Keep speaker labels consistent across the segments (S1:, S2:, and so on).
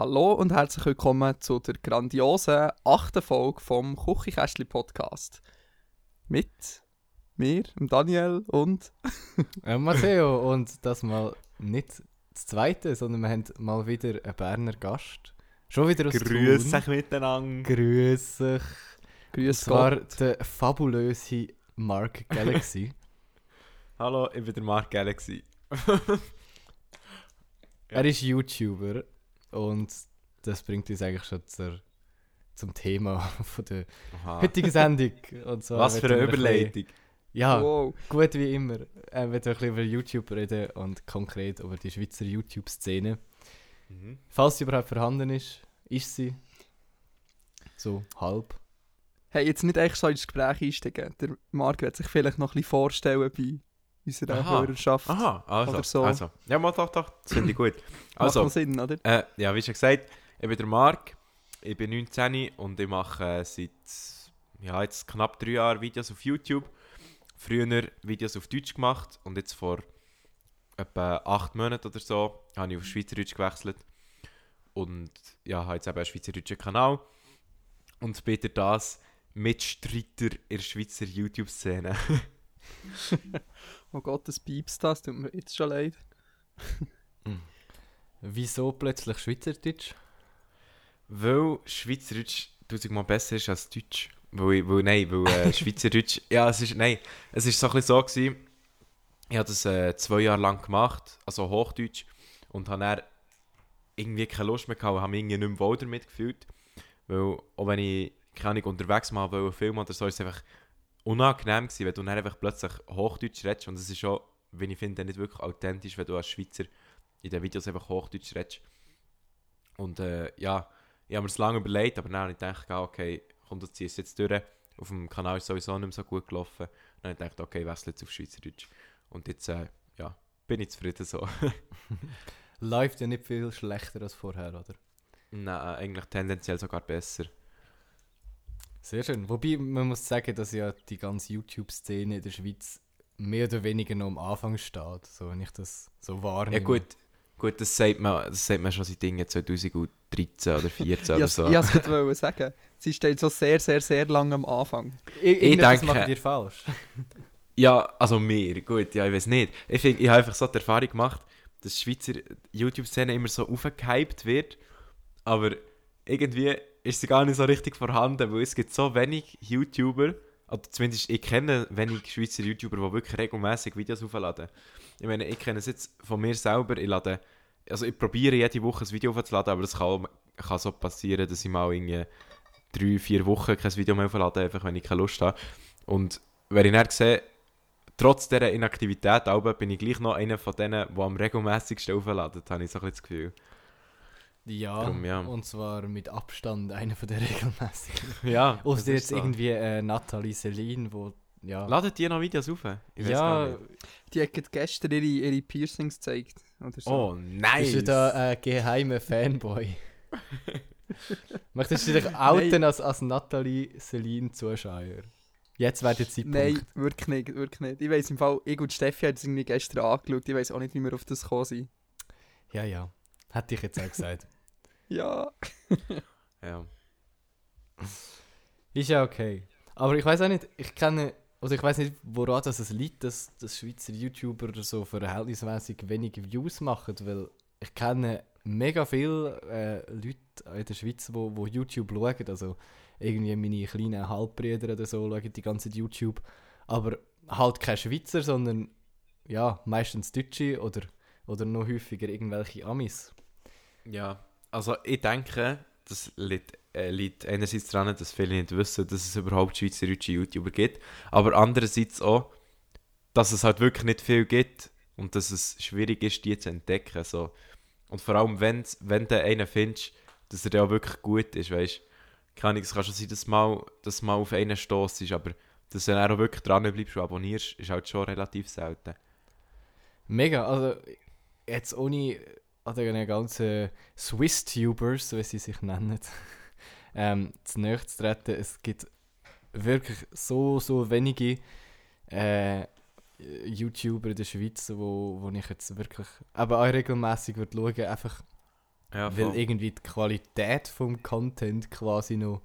S1: Hallo und herzlich willkommen zu der grandiosen achten Folge vom Kuchikästli Podcast. Mit mir, dem Daniel und
S2: Äh, Matteo, und das mal nicht das zweite, sondern wir haben mal wieder einen Berner Gast. Schon wieder aus
S3: Grüß
S2: Thun.
S3: euch miteinander.
S2: Grüß euch.
S1: Grüß
S2: zwar
S1: Gott.
S2: der fabulöse Mark Galaxy.
S3: Hallo, ich bin der Mark Galaxy.
S2: Er ist YouTuber und das bringt uns eigentlich schon zur, zum Thema von der
S3: Aha.
S2: heutigen Sendung. Und zwar
S3: Was für eine
S2: wir ein
S3: Überleitung.
S2: Ja,
S1: Wow.
S2: gut wie immer. Er wird ein bisschen über YouTube reden und konkret über die Schweizer YouTube-Szene.
S3: Mhm.
S2: Falls sie überhaupt vorhanden ist, ist sie. So halb.
S1: Hey, jetzt nicht echt so ins Gespräch einsteigen. Der Marc wird sich vielleicht noch ein bisschen vorstellen bei unserer
S3: Aha.
S1: Hörerschaft.
S3: Aha, also.
S1: Oder so.
S3: also. Ja, mal doch, doch. Das finde ich gut.
S1: Macht
S3: Also,
S1: noch Sinn, oder?
S3: äh, ja, wie schon gesagt, ich bin der Mark. Ich bin 19 und ich mache äh, seit ja, jetzt knapp drei Jahren Videos auf YouTube. Früher Videos auf Deutsch gemacht und jetzt vor etwa acht Monaten oder so habe ich auf Schweizerdeutsch gewechselt. Und ja, habe jetzt eben einen schweizerdeutschen Kanal. Und durch das Mitstreiter in der Schweizer YouTube-Szene.
S1: Oh Gott, das piepst das, tut mir jetzt schon leid.
S2: Wieso plötzlich Schweizerdeutsch?
S3: Weil Schweizerdeutsch tausendmal besser ist als Deutsch. Weil, weil nein, weil äh, Schweizerdeutsch, ja, es ist, nein, es ist so ein bisschen so gewesen, ich habe das äh, zwei Jahre lang gemacht, also Hochdeutsch, und habe dann irgendwie keine Lust mehr gehabt, habe mich irgendwie nicht mehr wohl damit gefühlt, weil auch wenn ich, keine Ahnung, unterwegs mal wollte, filmen oder so, ist es einfach unangenehm gewesen, wenn du dann einfach plötzlich Hochdeutsch redest, und es ist schon, wie ich finde, nicht wirklich authentisch, wenn du als Schweizer in den Videos einfach Hochdeutsch redest. Und äh, ja, ich habe mir das lange überlegt, aber dann habe ich gedacht, okay, komm, das ziehst du jetzt durch. Auf dem Kanal ist sowieso nicht mehr so gut gelaufen. Dann habe ich gedacht, okay, wechsle jetzt auf Schweizerdeutsch. Und jetzt, äh, ja, bin ich zufrieden so.
S2: Läuft ja nicht viel schlechter als vorher, oder?
S3: Nein, eigentlich tendenziell sogar besser.
S2: Sehr schön. Wobei, man muss sagen, dass ja die ganze YouTube-Szene in der Schweiz mehr oder weniger noch am Anfang steht, so wenn ich das so wahrnehme.
S3: Ja gut, gut das, sagt man, das sagt man schon seit Dingen 2013 oder 2014 oder
S1: Ich
S3: so.
S1: wollte es gerade sagen. Sie steht so sehr, sehr, sehr lange am Anfang.
S2: Ich, irgendetwas
S3: denke-
S2: macht ihr falsch.
S3: Ja, also mir, gut, ja, ich weiß nicht. Ich, find, ich habe einfach so die Erfahrung gemacht, dass die Schweizer YouTube-Szene immer so aufgehypt wird, aber irgendwie ist sie gar nicht so richtig vorhanden, weil es gibt so wenig YouTuber, oder zumindest ich kenne wenig Schweizer YouTuber, die wirklich regelmäßig Videos aufladen. Ich meine, ich kenne es jetzt von mir selber, ich lade, also ich probiere jede Woche ein Video aufzuladen, aber es kann, kann so passieren, dass ich mal irgendwie drei, vier Wochen kein Video mehr auflade, einfach wenn ich keine Lust habe. Und wenn ich dann sehe, trotz dieser Inaktivität bin ich gleich noch einer von denen, die am regelmäßigsten aufladen, habe ich so ein bisschen das Gefühl.
S2: Ja,
S3: Drum, ja.
S2: und zwar mit Abstand einer von der regelmäßigen.
S3: Ja,
S2: Außer
S3: ist
S2: jetzt
S3: so.
S2: irgendwie äh, Nathalie Celine, wo ja,
S3: Ladet die noch Videos auf?
S2: Ja.
S1: Die hat gestern ihre, ihre Piercings gezeigt. Oder so.
S3: Oh, nice!
S2: bist du da ein geheimer Fanboy? Möchtest du dich outen als, als Nathalie Celine Zuschauer? Jetzt wäre der Zeitpunkt.
S1: Nein, wirklich nicht, wirklich nicht. Ich weiss im Fall, ich und Steffi haben es irgendwie gestern angeschaut. Ich weiss auch nicht, wie wir auf das gekommen sind.
S2: Ja, ja. Hätte ich jetzt auch gesagt.
S1: Ja.
S3: Ja.
S2: Ist ja okay. Aber ich weiß auch nicht, ich kenne, oder ich weiß nicht, woran das es liegt, dass, dass Schweizer YouTuber so verhältnismäßig wenig Views machen, weil ich kenne mega viele äh, Leute in der Schweiz, wo, wo YouTube schauen, also irgendwie meine kleinen Halbbrüder oder so schauen die ganze Zeit YouTube, aber halt keine Schweizer, sondern ja, meistens Deutsche oder, oder noch häufiger irgendwelche Amis.
S3: Ja, also ich denke, das liegt, äh, liegt einerseits daran, dass viele nicht wissen, dass es überhaupt schweizerische YouTuber gibt, aber andererseits auch, dass es halt wirklich nicht viel gibt und dass es schwierig ist, die zu entdecken. So. Und vor allem, wenn's, wenn du einen findest, dass er ja wirklich gut ist, weißt keine Ahnung, es kann schon sein, dass mal, dass mal auf einen Stoss ist, aber dass du dann auch wirklich dran bleibst und abonnierst, ist halt schon relativ selten.
S2: Mega, also jetzt ohne an den ganzen Swiss-Tubers, wie sie sich nennen, ähm, zu nahe zu treten, es gibt wirklich so, so wenige äh, YouTuber in der Schweiz, wo, wo ich jetzt wirklich aber auch regelmäßig würde schauen, einfach
S3: Ja,
S2: weil irgendwie die Qualität vom Content quasi noch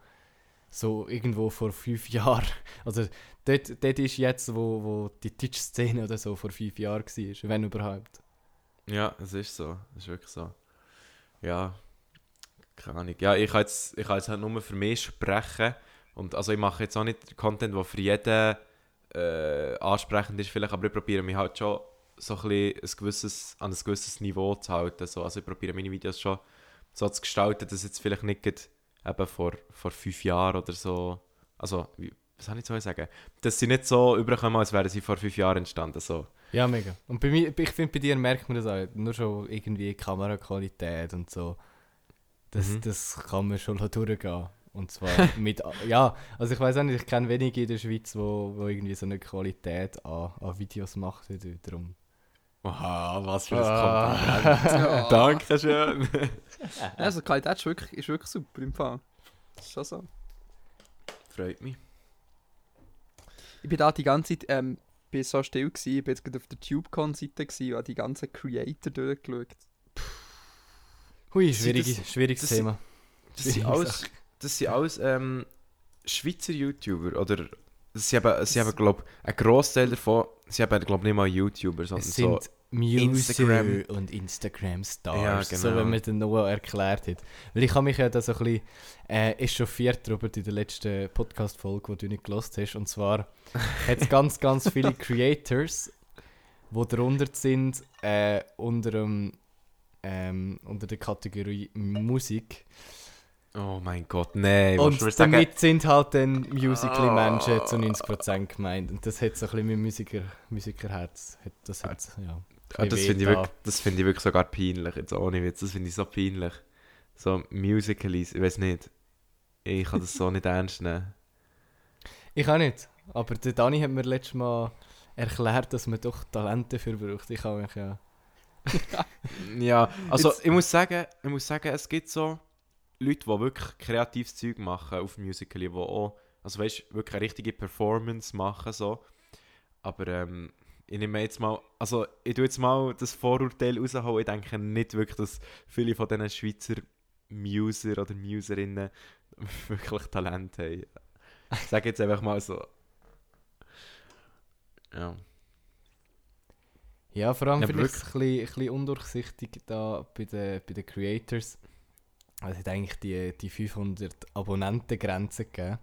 S2: so irgendwo vor fünf Jahren, also dort, dort ist jetzt, wo, wo die Twitch-Szene oder so vor fünf Jahren war, wenn überhaupt.
S3: Ja, es ist so. Es ist wirklich so. Ja, keine Ahnung. Ja, ich kann jetzt, ich kann jetzt halt nur für mich sprechen. Und also ich mache jetzt auch nicht Content, der für jeden äh, ansprechend ist, vielleicht, aber ich probiere mich halt schon so ein ein gewisses, an ein gewisses Niveau zu halten. So. Also ich probiere meine Videos schon so zu gestalten, dass jetzt vielleicht nicht eben vor, vor fünf Jahren oder so, also wie, was soll ich so sagen, dass sie nicht so überkommen, als wären sie vor fünf Jahren entstanden. So.
S2: Ja, mega. Und bei mir, ich finde, bei dir merkt man das auch. Nur schon irgendwie Kameraqualität und so. Das,
S3: Mhm.
S2: das kann man schon durchgehen. Und zwar mit, ja, also ich weiß auch nicht, ich kenne wenige in der Schweiz, wo, wo irgendwie so eine Qualität an, an Videos macht. Darum.
S3: Wow, was für ein
S2: Ah.
S3: Kompliment.
S1: Ja.
S3: Dankeschön.
S1: Also die Qualität ist wirklich, ist wirklich super im Fall. Das ist schon so.
S3: Freut mich.
S1: Ich bin da die ganze Zeit ähm, bin so still gewesen. Ich bin jetzt gerade auf der TubeCon-Seite und habe die ganzen Creator durchgeschaut.
S2: Hui,
S3: Sie-
S2: schwierig,
S3: das-
S2: schwieriges
S3: das-
S2: Thema.
S3: Das sind
S2: Schwierige
S3: alles, das sind alles ähm, Schweizer YouTuber. Oder sie haben, sie haben glaube ein Großteil davon, sie haben glaube nicht mal YouTuber, sondern
S2: Es
S3: so.
S2: Muser
S3: Instagram.
S2: und Instagram-Stars,
S3: Ja,
S2: so
S3: genau.
S2: wie mir der Noah erklärt hat. Weil ich habe mich ja da so ein bisschen äh, echauffiert darüber in der letzten Podcast-Folge, die du nicht gelost hast. Und zwar hat es ganz, ganz viele Creators, die darunter sind, äh, unter, dem, ähm, unter der Kategorie Musik.
S3: Oh mein Gott, nein.
S2: und
S3: mir sagen-
S2: damit sind halt dann Musical-Menschen
S3: Ah.
S2: zu 90% gemeint. Und das hat so ein bisschen mein Musiker, Musikerherz. Das hat, ja.
S3: Ah, das finde ich, wirklich- das finde ich wirklich sogar peinlich, jetzt ohne Witz. Das finde ich so peinlich. So Musicals, ich weiß nicht. Ich kann das so nicht ernst nehmen.
S2: Ich auch nicht. Aber der Dani hat mir letztes Mal erklärt, dass man doch Talente dafür braucht. Ich habe mich ja.
S3: Ja, also
S1: Jetzt-
S3: ich muss sagen, ich muss sagen, es gibt so Leute, die wirklich kreatives Zeug machen auf Musical, die auch, also weißt, wirklich eine richtige Performance machen so. Aber ähm, ich nehme jetzt mal, also ich tue jetzt mal das Vorurteil rausholen. Ich denke nicht wirklich, dass viele von diesen Schweizer Muser oder Muserinnen wirklich Talent haben. Ich sage jetzt einfach mal so. Ja.
S2: Ja, vor allem
S3: Ja,
S2: vielleicht ein bisschen, ein bisschen undurchsichtig da bei den, bei den Creators. Also es hat eigentlich die, die 500 Abonnentengrenze gegeben.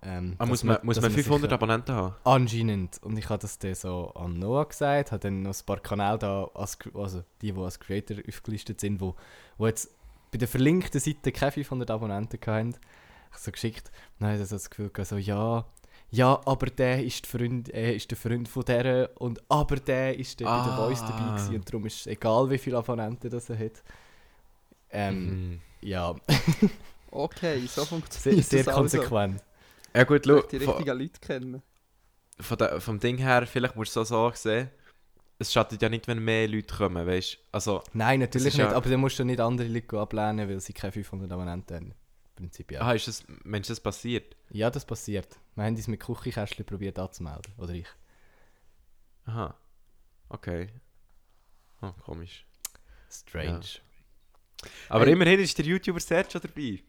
S2: Ähm,
S3: Ah, muss man, muss man
S2: sich
S3: 500
S2: ja-
S3: Abonnenten haben?
S2: Anscheinend. Und ich habe das dann so an Noah gesagt, habe dann noch ein paar Kanäle da, als, also die, die als Creator aufgelistet sind, wo, wo jetzt bei der verlinkten Seite keine 500 Abonnenten hatten. Ich habe so geschickt, dann habe ich so das Gefühl gehabt, so, ja, ja, aber der ist, der Freund, äh, ist der Freund von der und aber der ist der bei der
S3: Ah.
S2: Voice dabei gewesen und darum ist es egal, wie viele Abonnenten das er hat. Ähm,
S3: Mhm.
S2: ja,
S1: Okay, so
S2: sehr,
S1: funktioniert
S2: sehr
S1: das also.
S2: konsequent.
S3: Ja gut,
S1: Du
S3: schau,
S1: die
S3: von,
S1: richtigen Leute kennen.
S3: von der, vom Ding her, vielleicht musst du es so sehen, es schadet ja nicht, wenn mehr Leute kommen, weißt du? Also,
S2: Nein, natürlich nicht,
S3: ja-
S2: aber dann musst du nicht andere Leute ablehnen, weil sie keine 500 Abonnenten haben. Prinzipiell.
S3: ah, ist das, Mensch, das passiert?
S2: Ja, das passiert. Wir haben uns mit Küchenkästchen probiert anzumelden. Oder ich.
S3: Aha. Okay. Oh, komisch.
S2: Strange.
S3: Aber
S1: Hey.
S3: immerhin ist der YouTuber Serge schon dabei.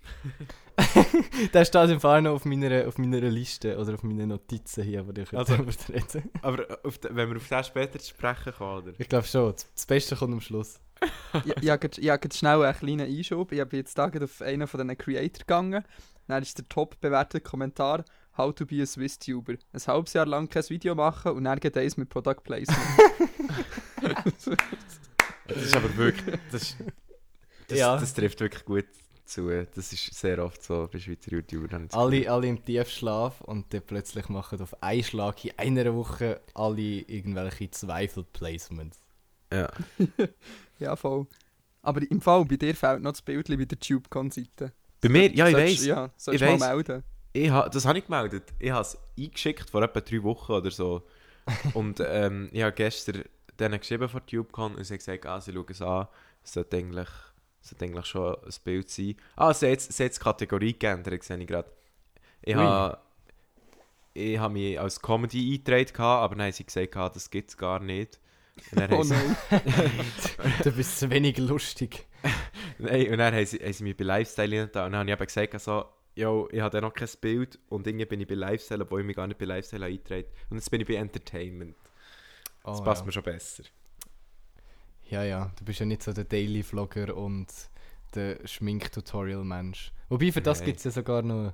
S2: Der steht im Fall noch auf meiner, auf meiner Liste oder auf meinen Notizen hier, aber ich
S3: Also-
S2: darüber reden.
S3: Aber auf de, wenn wir auf den später zu sprechen kommen, oder?
S2: Ich glaube schon. Das- Das Beste kommt am Schluss.
S1: ich ich habe grad schnell einen kleinen Einschub. Ich bin jetzt da grad auf einen von diesen Creator gegangen. Dann ist der top bewertete Kommentar How to be a Swiss Tuber. Ein halbes Jahr lang kein Video machen und dann geht eins mit Product Placement.
S3: Das ist aber wirklich, das, das,
S2: Ja.
S3: das trifft wirklich gut zu. Das ist sehr oft so bei Schweizer YouTubern.
S2: Alle, alle im Tiefschlaf und dann plötzlich machen auf einen Schlag in einer Woche alle irgendwelche Zweifel-Placements.
S3: Ja.
S1: ja, voll. Aber im Fall, bei dir fehlt noch das Bild bei der TubeCon-Seite.
S3: Bei mir, ja, ich weiß.
S1: Ja, sollst
S3: Ich
S1: mal
S3: weiss.
S1: melden.
S3: Ich ha, das habe ich gemeldet. Ich habe es eingeschickt vor etwa drei Wochen oder so. und ähm, ich habe gestern denen geschrieben von TubeCon und sie haben gesagt, ah, sie schauen es an. Es sollte eigentlich, es sollte eigentlich schon ein Bild sein. Ah, sie hat jetzt, sie hat die Kategorie geändert, sehe ich gerade. Ich habe ich mich als Comedy eingetragen, aber dann haben sie gesagt, ah, das gibt es gar nicht.
S1: Oh nein.
S2: du bist zu wenig lustig.
S3: Nein, und dann haben sie, haben sie mich bei Lifestyle und dann habe ich eben gesagt, also, yo, ich habe noch kein Bild und irgendwie bin ich bei Lifestyle, obwohl ich mich gar nicht bei Lifestyle eingetragen Und jetzt bin ich bei Entertainment. Das
S2: Oh,
S3: passt
S2: ja.
S3: mir schon besser.
S2: Ja, ja, du bist ja nicht so der Daily-Vlogger und der Schmink-Tutorial-Mensch. Wobei, für das gibt es ja sogar noch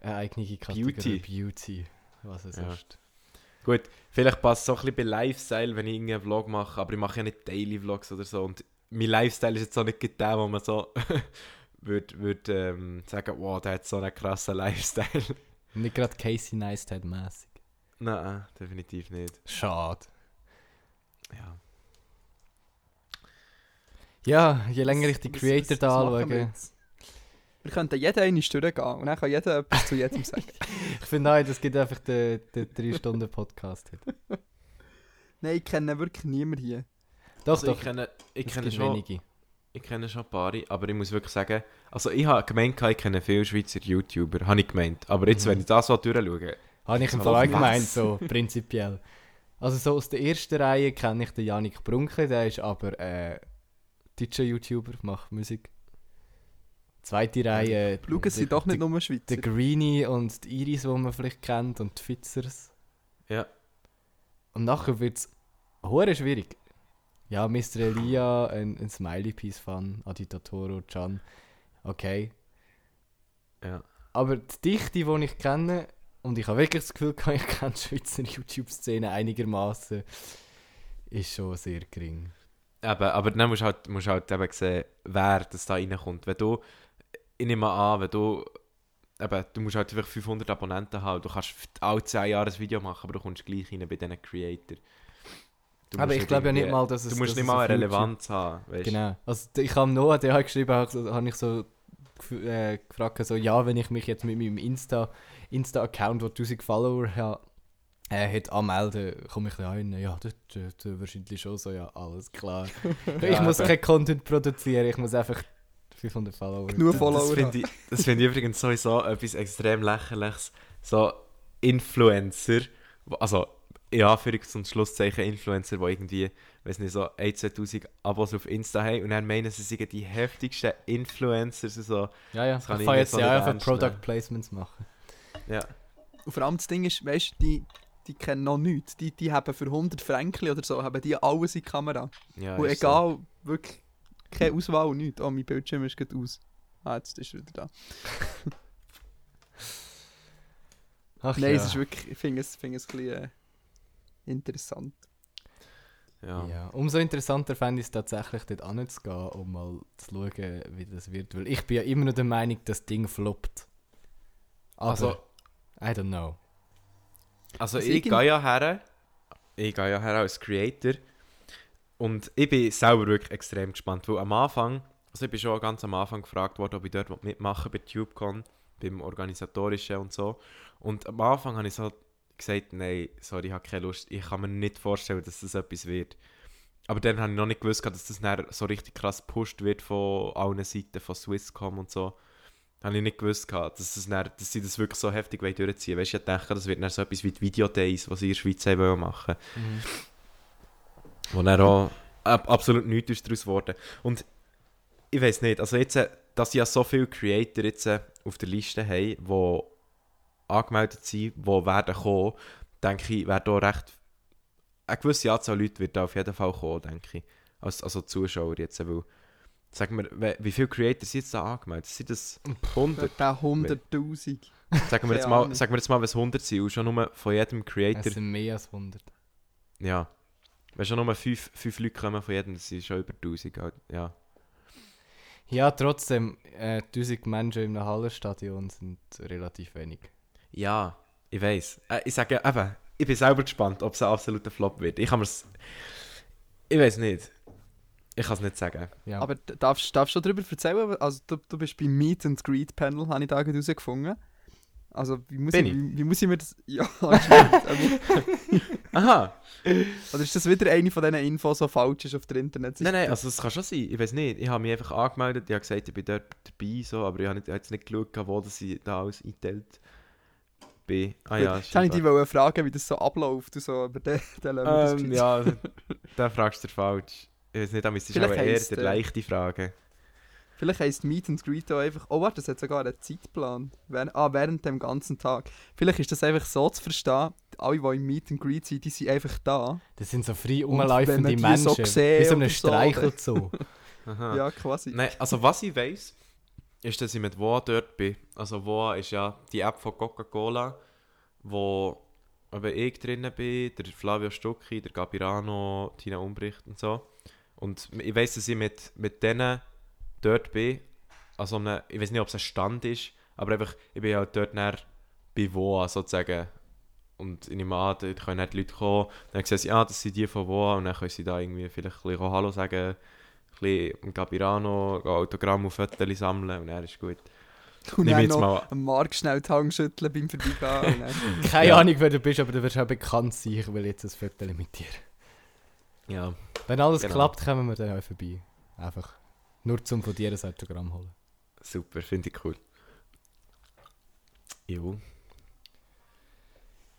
S2: eine eigene Kategorie.
S3: Beauty.
S2: Beauty. Was es
S3: Ja.
S2: ist.
S3: Gut, vielleicht passt es so ein bisschen bei Lifestyle, wenn ich irgendeinen Vlog mache, aber ich mache ja nicht Daily Vlogs oder so und mein Lifestyle ist jetzt auch nicht der, wo man so würde würd, ähm, sagen, wow, der hat so einen krassen Lifestyle.
S2: Nicht gerade Casey Neistat-mäßig.
S3: Nein, definitiv nicht.
S2: Schade.
S3: Ja.
S2: Ja, je länger ich die Creator da anschaue?
S1: Wir könnten jeden eine Stunde gehen und dann kann jeder etwas zu jedem sagen.
S2: ich finde auch, das gibt einfach den, den 3-Stunden-Podcast. heute.
S1: Nein, ich kenne wirklich niemanden hier.
S2: Doch,
S3: Also
S2: doch,
S3: ich kenne, ich
S2: es
S3: kenne schon...
S2: wenige.
S3: Ich kenne schon ein paar, aber ich muss wirklich sagen, also ich habe gemeint, ich kenne viele Schweizer YouTuber, habe ich gemeint. Aber jetzt,
S2: Mhm.
S3: wenn ich das so durchschaue,
S2: Habe ich im Fall gemeint, so prinzipiell. Also so aus der ersten Reihe kenne ich den Janik Brunke, der ist aber äh, deutscher YouTuber, macht Musik. Zweite Reihe.
S1: Schauen
S2: der-
S1: sie doch nicht nur Schweizer.
S2: Der Greenie und die Iris, die man vielleicht kennt, und die Fitzers.
S3: ja.
S2: Und nachher wird es hure schwierig. Ja, Mr. Elia, ein, ein Smiley-Piece-Fan, Aditatoro, Can. Okay.
S3: Ja.
S2: Aber die Dichte, die ich kenne, und ich habe wirklich das Gefühl, ich kenne die Schweizer YouTube-Szene einigermaßen, ist schon sehr gering.
S3: Eben, aber dann musst du halt, musst halt eben sehen, wer das da reinkommt. Wenn du, ich nehme an, wenn du, eben, du musst halt einfach 500 Abonnenten haben, du kannst alle 10 Jahre ein Video machen, aber du kommst gleich rein bei diesen Creator. Du
S2: Aber ich glaube ja nicht mal, dass es
S3: Du musst nicht mal eine Relevanz haben, weißt?
S2: Genau. Also ich habe Noah, der hat geschrieben, habe habe ich so äh, gefragt, so, ja, wenn ich mich jetzt mit meinem Insta, Insta-Account, der 1000 Follower hat, äh, hat anmelden, komme ich da rein. Ja, das, das, das wahrscheinlich schon so, ja, alles klar. ich muss
S3: eben.
S2: kein Content produzieren, ich muss einfach 500 Follower.
S1: Genug Follower
S3: Das finde ich, das finde ich übrigens sowieso etwas extrem lächerliches. So Influencer, also in Anführungs- und Schlusszeichen Influencer, die irgendwie, weiß nicht, so 1, 2000 Abos auf Insta haben und dann meinen, sie seien die heftigsten Influencers. So.
S2: Ja, ja,
S3: Das
S2: ich
S3: kann
S2: kann,
S3: ich
S2: kann
S3: nicht
S2: jetzt
S3: so
S2: ja einfach Product. Placements machen.
S3: Ja.
S1: Und vor allem das Ding ist, weißt du, die, die kennen noch nichts. Die, die haben für 100 Franken oder so, haben die alles in die Kamera.
S3: Ja,
S1: und
S3: ist so.
S1: egal, wirklich keine Auswahl und nichts. Oh, mein Bildschirm ist gerade aus. Ah, jetzt ist er wieder da.
S2: Ach
S1: Nein,
S2: ja.
S1: es ist wirklich, ich finde es, finde es ein bisschen äh, interessant.
S3: Ja.
S2: Ja. Umso interessanter fände ich es tatsächlich, dort anzugehen, um mal zu schauen, wie das wird. Weil ich bin ja immer noch der Meinung, das Ding floppt. Aber,
S3: Also,
S2: I don't know.
S3: Also
S1: Also
S3: ich
S1: irgend-
S3: gehe ja her, ich gehe ja her als Creator und ich bin selber wirklich extrem gespannt, weil am Anfang, also ich bin schon ganz am Anfang gefragt worden, ob ich dort mitmachen bei TubeCon, beim Organisatorischen und so. Und am Anfang habe ich so gesagt, nein, sorry, ich habe keine Lust, ich kann mir nicht vorstellen, dass das etwas wird. Aber dann habe ich noch nicht gewusst, dass das so richtig krass gepusht wird von allen Seiten, von Swisscom und so. Habe ich nicht gewusst, gehabt, dass, das dann, dass sie das wirklich so heftig durchziehen wollen. Weißt du, ich dachte, das wird dann so etwas wie die Videodays, was sie in der Schweiz haben wollen machen Wo dann auch ab, absolut nichts daraus geworden. Und ich weiß nicht, also jetzt, äh, dass ja so viele Creator jetzt äh, auf der Liste haben, die angemeldet sind, die werden kommen, denke ich, wäre da recht. Eine gewisse Anzahl Leute wird auf jeden Fall kommen, denke ich. Als, also Zuschauer jetzt, weil. Sagen wir, we- wie viele Creator sind jetzt da angemeldet? Sind das 100?
S1: Der 100'000.
S3: Sagen wir, jetzt mal, sagen wir jetzt mal, was 100 sind und schon nur von jedem
S2: Es
S3: Creator.
S2: sind mehr als 100.
S3: Ja. Wenn schon nur 5, fünf Leute kommen von jedem, das sind schon über 1000. halt, Ja.
S2: Ja, trotzdem, äh, 1000 Menschen in einem Hallenstadion sind relativ wenig.
S3: Ja, ich weiß. Äh, ich sage eben, ich bin selber gespannt, ob es ein absoluter Flop wird. Ich kann mir's. Ich weiß nicht. Ich kann es nicht sagen.
S2: Ja.
S1: Aber darfst darfst du darüber erzählen? Also du, du bist beim Meet and Greet Panel, habe ich da gerade herausgefunden. Also wie muss,
S3: Bin
S1: ich,
S3: ich?
S1: wie, wie muss ich mir das... Ja. Aber-
S3: Aha!
S1: Oder ist das wieder eine von diesen Infos, die falsch ist auf der Internetseite?
S3: Nein, nein, also es kann schon sein. Ich weiß nicht. Ich habe mich einfach angemeldet, ich habe gesagt, ich bin dort dabei, so, aber ich habe nicht- ich habe jetzt nicht geschaut, wo das ich da alles eingeteilt bin. Ah ja,
S1: Jetzt wollte ich dich fragen, wie das so abläuft und so, aber lassen wir das
S3: ähm. Ja, da fragst du falsch. Ich weiß nicht, aber es ist
S1: Vielleicht
S3: aber eher der
S1: äh,
S3: leichte Frage.
S1: Vielleicht heisst Meet and Greet auch einfach... Oh warte, das hat sogar einen Zeitplan. Während, ah, während dem ganzen Tag. Vielleicht ist das einfach so zu verstehen, alle, die im Meet and Greet sind, die sind einfach da.
S2: Das sind so frei rumlaufende Menschen.
S1: so sehen
S2: wie so ein
S1: oder so. Ja, quasi.
S3: Nein, also was ich weiß, ist, dass ich mit Woa dort bin. Also Woa ist ja die App von Coca-Cola, wo eben ich drinnen bin, der Flavio Stucki, der Gabirano, Tina Umbricht und so. Und ich weiß, dass ich mit, mit denen dort bin. Also einem, ich weiß nicht, ob es ein Stand ist, aber einfach, ich bin halt dort näher bei Woa sozusagen. Und ich nehme an, dort können dann die Leute kommen, dann sehen sie, ah, das sind die von Woa und dann können sie da irgendwie vielleicht ein bisschen Hallo sagen, ein bisschen Gabirano, Autogramm und Fotos sammeln und dann ist gut.
S1: Und
S3: Nimm
S1: dann
S3: jetzt
S1: noch
S3: mal-
S1: am Markt schnell die Hand schütteln beim Vorbeigehen.
S2: Keine
S3: Ja.
S2: Ahnung, wer du bist, aber du wirst auch bekannt sein. Ich will jetzt ein Foto mit dir.
S3: Ja.
S2: Wenn alles
S3: Genau.
S2: klappt, kommen wir dann auch vorbei. Einfach. Nur zum von dir ein Autogramm holen.
S3: Super, finde ich cool. Jo.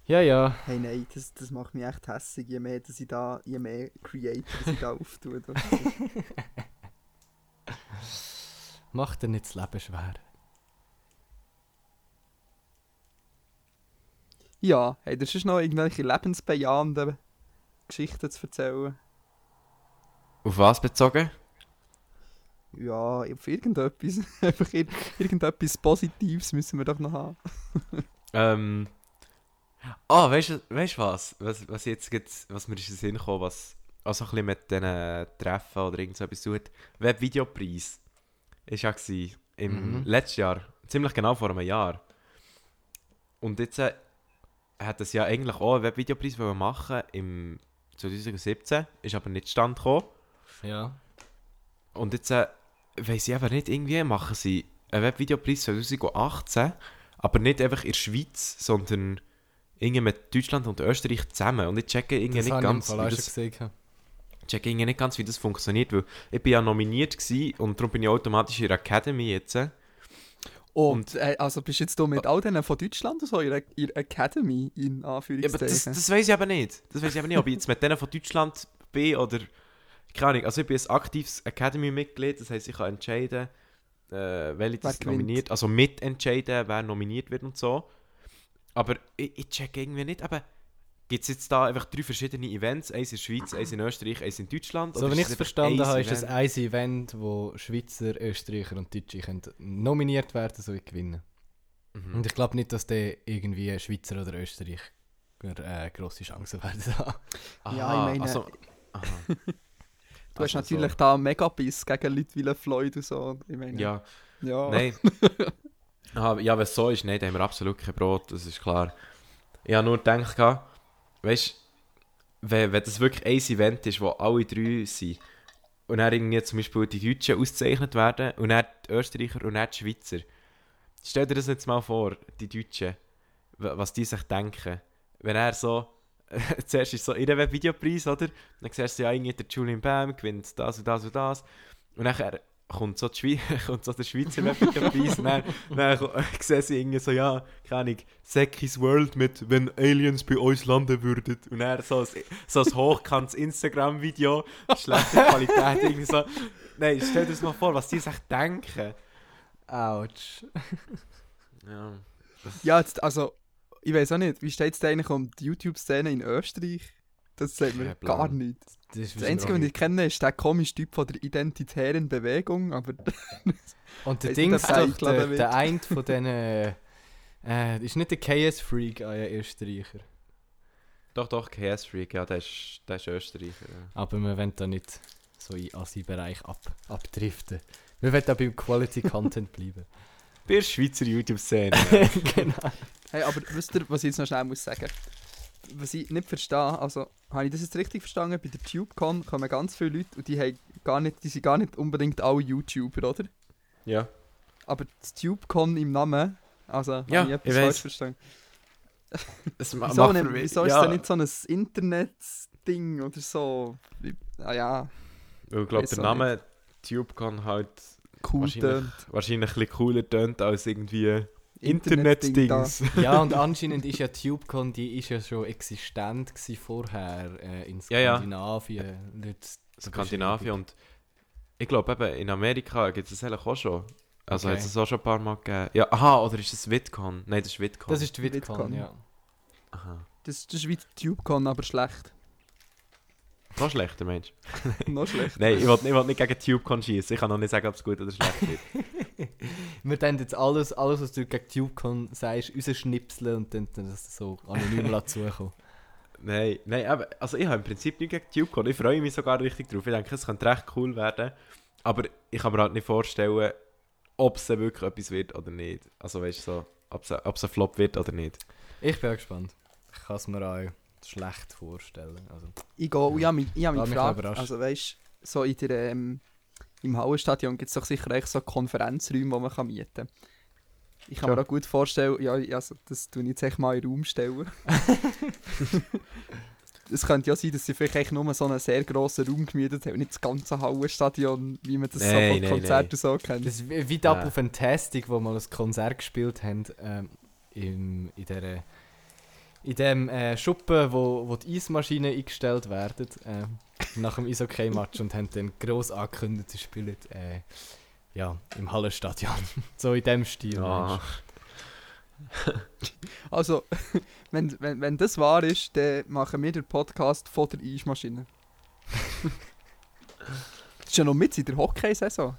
S2: Ja, ja.
S1: Hey, nein, das, das macht mich echt hässig, je mehr, dass ich da, je mehr Creator ich da auftue.
S2: Mach dir nicht das Leben schwer.
S1: ja, hey, das ist noch irgendwelche lebensbejahenden Geschichten zu erzählen.
S3: Auf was bezogen?
S1: Ja, auf irgendetwas. Einfach ir irgendetwas Positives müssen wir doch noch haben.
S3: Ähm. Ah, weißt du weißt du was? Was, was jetzt gibt's, was mir ist in den Sinn gekommen, was also ein bisschen mit diesen Treffen oder irgend so etwas tut. Webvideopreis ist ja gewesen, im
S2: Mhm.
S3: letzten Jahr, ziemlich genau vor einem Jahr. Und jetzt äh, hat es ja eigentlich auch einen Webvideopreis machen im 2017, ist aber nicht stand gekommen.
S2: Ja.
S3: Und jetzt äh, weiss ich aber nicht, irgendwie machen sie einen Webvideopreis 2018, aber nicht einfach in der Schweiz, sondern irgendwie mit Deutschland und Österreich zusammen. Und ich checke irgendwie
S2: Das
S3: nicht
S2: ich
S3: ganz,
S2: Fall
S3: wie das,
S2: gesehen.
S3: checke irgendwie nicht ganz, wie das funktioniert, weil ich bin ja nominiert gewesen und darum bin ich automatisch in der Academy jetzt.
S1: Und äh, also bist jetzt du mit all denen von Deutschland oder so in der in der Academy in
S3: Ja, aber
S1: Anführungszeichen?
S3: das, das weiß ich aber nicht. Das weiß ich aber nicht, ob ich jetzt mit denen von Deutschland bin oder keine Ahnung. Also ich bin ein aktives Academy-Mitglied, das heisst, ich kann entscheiden, äh, welche das nominiert, also mitentscheiden, wer nominiert wird und so. Aber ich, ich check irgendwie nicht, aber gibt es jetzt da einfach drei verschiedene Events, eins in der Schweiz, eins in Österreich, eins in Deutschland?
S2: So
S3: ist
S2: ich es verstanden habe, ist es
S3: Event?
S2: ein Event, wo Schweizer, Österreicher und Deutsche können nominiert werden so gewinnen.
S3: Mhm.
S2: Und ich glaube nicht, dass der irgendwie Schweizer oder Österreicher äh, grosse Chancen werden haben.
S1: Ja, ich meine-
S3: Also, aha.
S1: Du hast
S3: Also
S1: natürlich da Megabiss gegen Leute wie Floyd und so. Ich meine,
S3: Ja,
S1: ja.
S3: Nein. Aha, ja, wenn es so ist, nein, dann haben wir absolut kein Brot, das ist klar. Ich habe nur gedacht, weißt du, wenn, wenn das wirklich ein Event ist, wo alle drei sind, und dann irgendwie zum Beispiel die Deutschen ausgezeichnet werden, und dann die Österreicher und dann die Schweizer. Stell dir das jetzt mal vor, die Deutschen, wa- was die sich denken. Wenn er so, zuerst ist so ihr Videopreis, oder? Dann siehst du ja irgendwie, der Julian Bam gewinnt das und das und das. Und dann kommt so, die Schweiz, kommt so der Schweizer Webvideopreis und dann, sehen sie irgendwie so, ja, keine Ahnung, Sekis World mit «Wenn Aliens bei uns landen würden» und dann so ein, so ein hochkantes Instagram-Video, schlechte Qualität, irgendwie so. Nein, stell dir das mal vor, was die sich denken.
S2: Autsch.
S3: Ja.
S1: Ja, jetzt, also, ich weiß auch nicht, wie steht es eigentlich um die YouTube-Szene in Österreich? Das sagt mir gar nichts.
S2: Das,
S1: Das Einzige, was ich kenne, ist der komische Typ von der identitären Bewegung, aber
S2: Und der Ding
S1: nicht,
S2: ist doch, der, der eine von diesen... Äh, ist nicht der KS-Freak, ah ja, Österreicher.
S3: Doch, doch, KS Freak, ja, der ist, der ist Österreicher. Ja.
S2: Aber wir wollen da nicht so in Assi-Bereich ab, abdriften. Wir wollen da beim Quality-Content bleiben.
S3: Bei der Schweizer YouTube-Szene.
S2: genau.
S1: hey, aber wisst ihr, was ich jetzt noch schnell muss sagen? Was ich nicht verstehe, also habe ich das jetzt richtig verstanden? Bei der TubeCon kommen ganz viele Leute und die, haben gar nicht, die sind gar nicht unbedingt alle YouTuber, oder?
S3: Ja.
S1: Aber das TubeCon im Namen, also
S3: Ja,
S1: habe ich etwas
S3: ich
S1: falsch verstanden.
S3: Ma-
S1: Wieso, nicht, wieso ist
S3: ja,
S1: es denn nicht so ein Internet-Ding oder so? Ah ja,
S3: ich glaube, der Name TubeCon halt
S1: cool
S3: wahrscheinlich,
S1: tönt.
S3: wahrscheinlich ein bisschen cooler tönt als irgendwie Internet-Dings.
S2: Ja, und anscheinend ist ja TubeCon, die ist ja schon existent gewesen vorher äh, in
S3: Ja, ja.
S2: Skandinavien. Nicht
S3: Skandinavien und ich glaube eben, in Amerika gibt es das eigentlich auch schon. Also
S2: Okay.
S3: hat es auch schon ein paar Mal gegeben. Ja, aha, oder ist es VidCon? Nein, das ist VidCon.
S2: Das ist die VidCon,
S1: VidCon.
S2: ja.
S3: Aha.
S1: Das, das ist wie TubeCon, aber schlecht.
S3: Noch schlechter, Mensch.
S1: Noch schlecht.
S3: Nein, ich will nicht gegen TubeCon schießen. Ich kann noch nicht sagen, ob es gut oder schlecht wird.
S2: Wir dann jetzt alles, alles, was du gegen TubeCon sagst, rausschnipseln und dann, dann das so anonym lassen zukommen.
S3: Nein, nein, aber, also ich habe im Prinzip nichts gegen TubeCon. Ich freue mich sogar richtig drauf. Ich denke, es könnte recht cool werden. Aber ich kann mir halt nicht vorstellen, ob es wirklich etwas wird oder nicht. Also weißt du so, ob es, ob es ein Flop wird oder nicht.
S2: Ich bin auch gespannt. Ich kann es mir auch schlecht vorstellen. Also,
S1: Ich gehe, ich habe mich, ich hab mich
S2: mich
S1: gefragt, also weißt du, so in der, ähm, im Hallenstadion gibt es doch sicher echt so Konferenzräume, die man kann mieten kann. Ich kann
S3: Ja.
S1: mir auch gut vorstellen, ja, also, das tue ich jetzt echt mal in den Raum stellen. es könnte ja sein, dass sie vielleicht echt nur so einen sehr grossen Raum gemietet haben nicht das ganze Hallenstadion, wie man das so
S3: Nein,
S1: von
S3: nein,
S1: Konzerten
S3: nein.
S1: so kennt.
S2: das ist wie wie
S3: Ja.
S2: Double Fantastic, wo mal ein Konzert gespielt haben, ähm, im, in der in dem äh, Schuppen, wo, wo die Eismaschinen eingestellt werden, ähm, nach dem Eishockey-Match und haben dann gross angekündigt, sie spielen äh, ja, im Hallenstadion. so in dem Stil.
S3: Ja.
S1: Also, wenn, wenn, wenn das wahr ist, dann machen wir den Podcast von der Eismaschine. das ist ja noch mit in der Hockeysaison.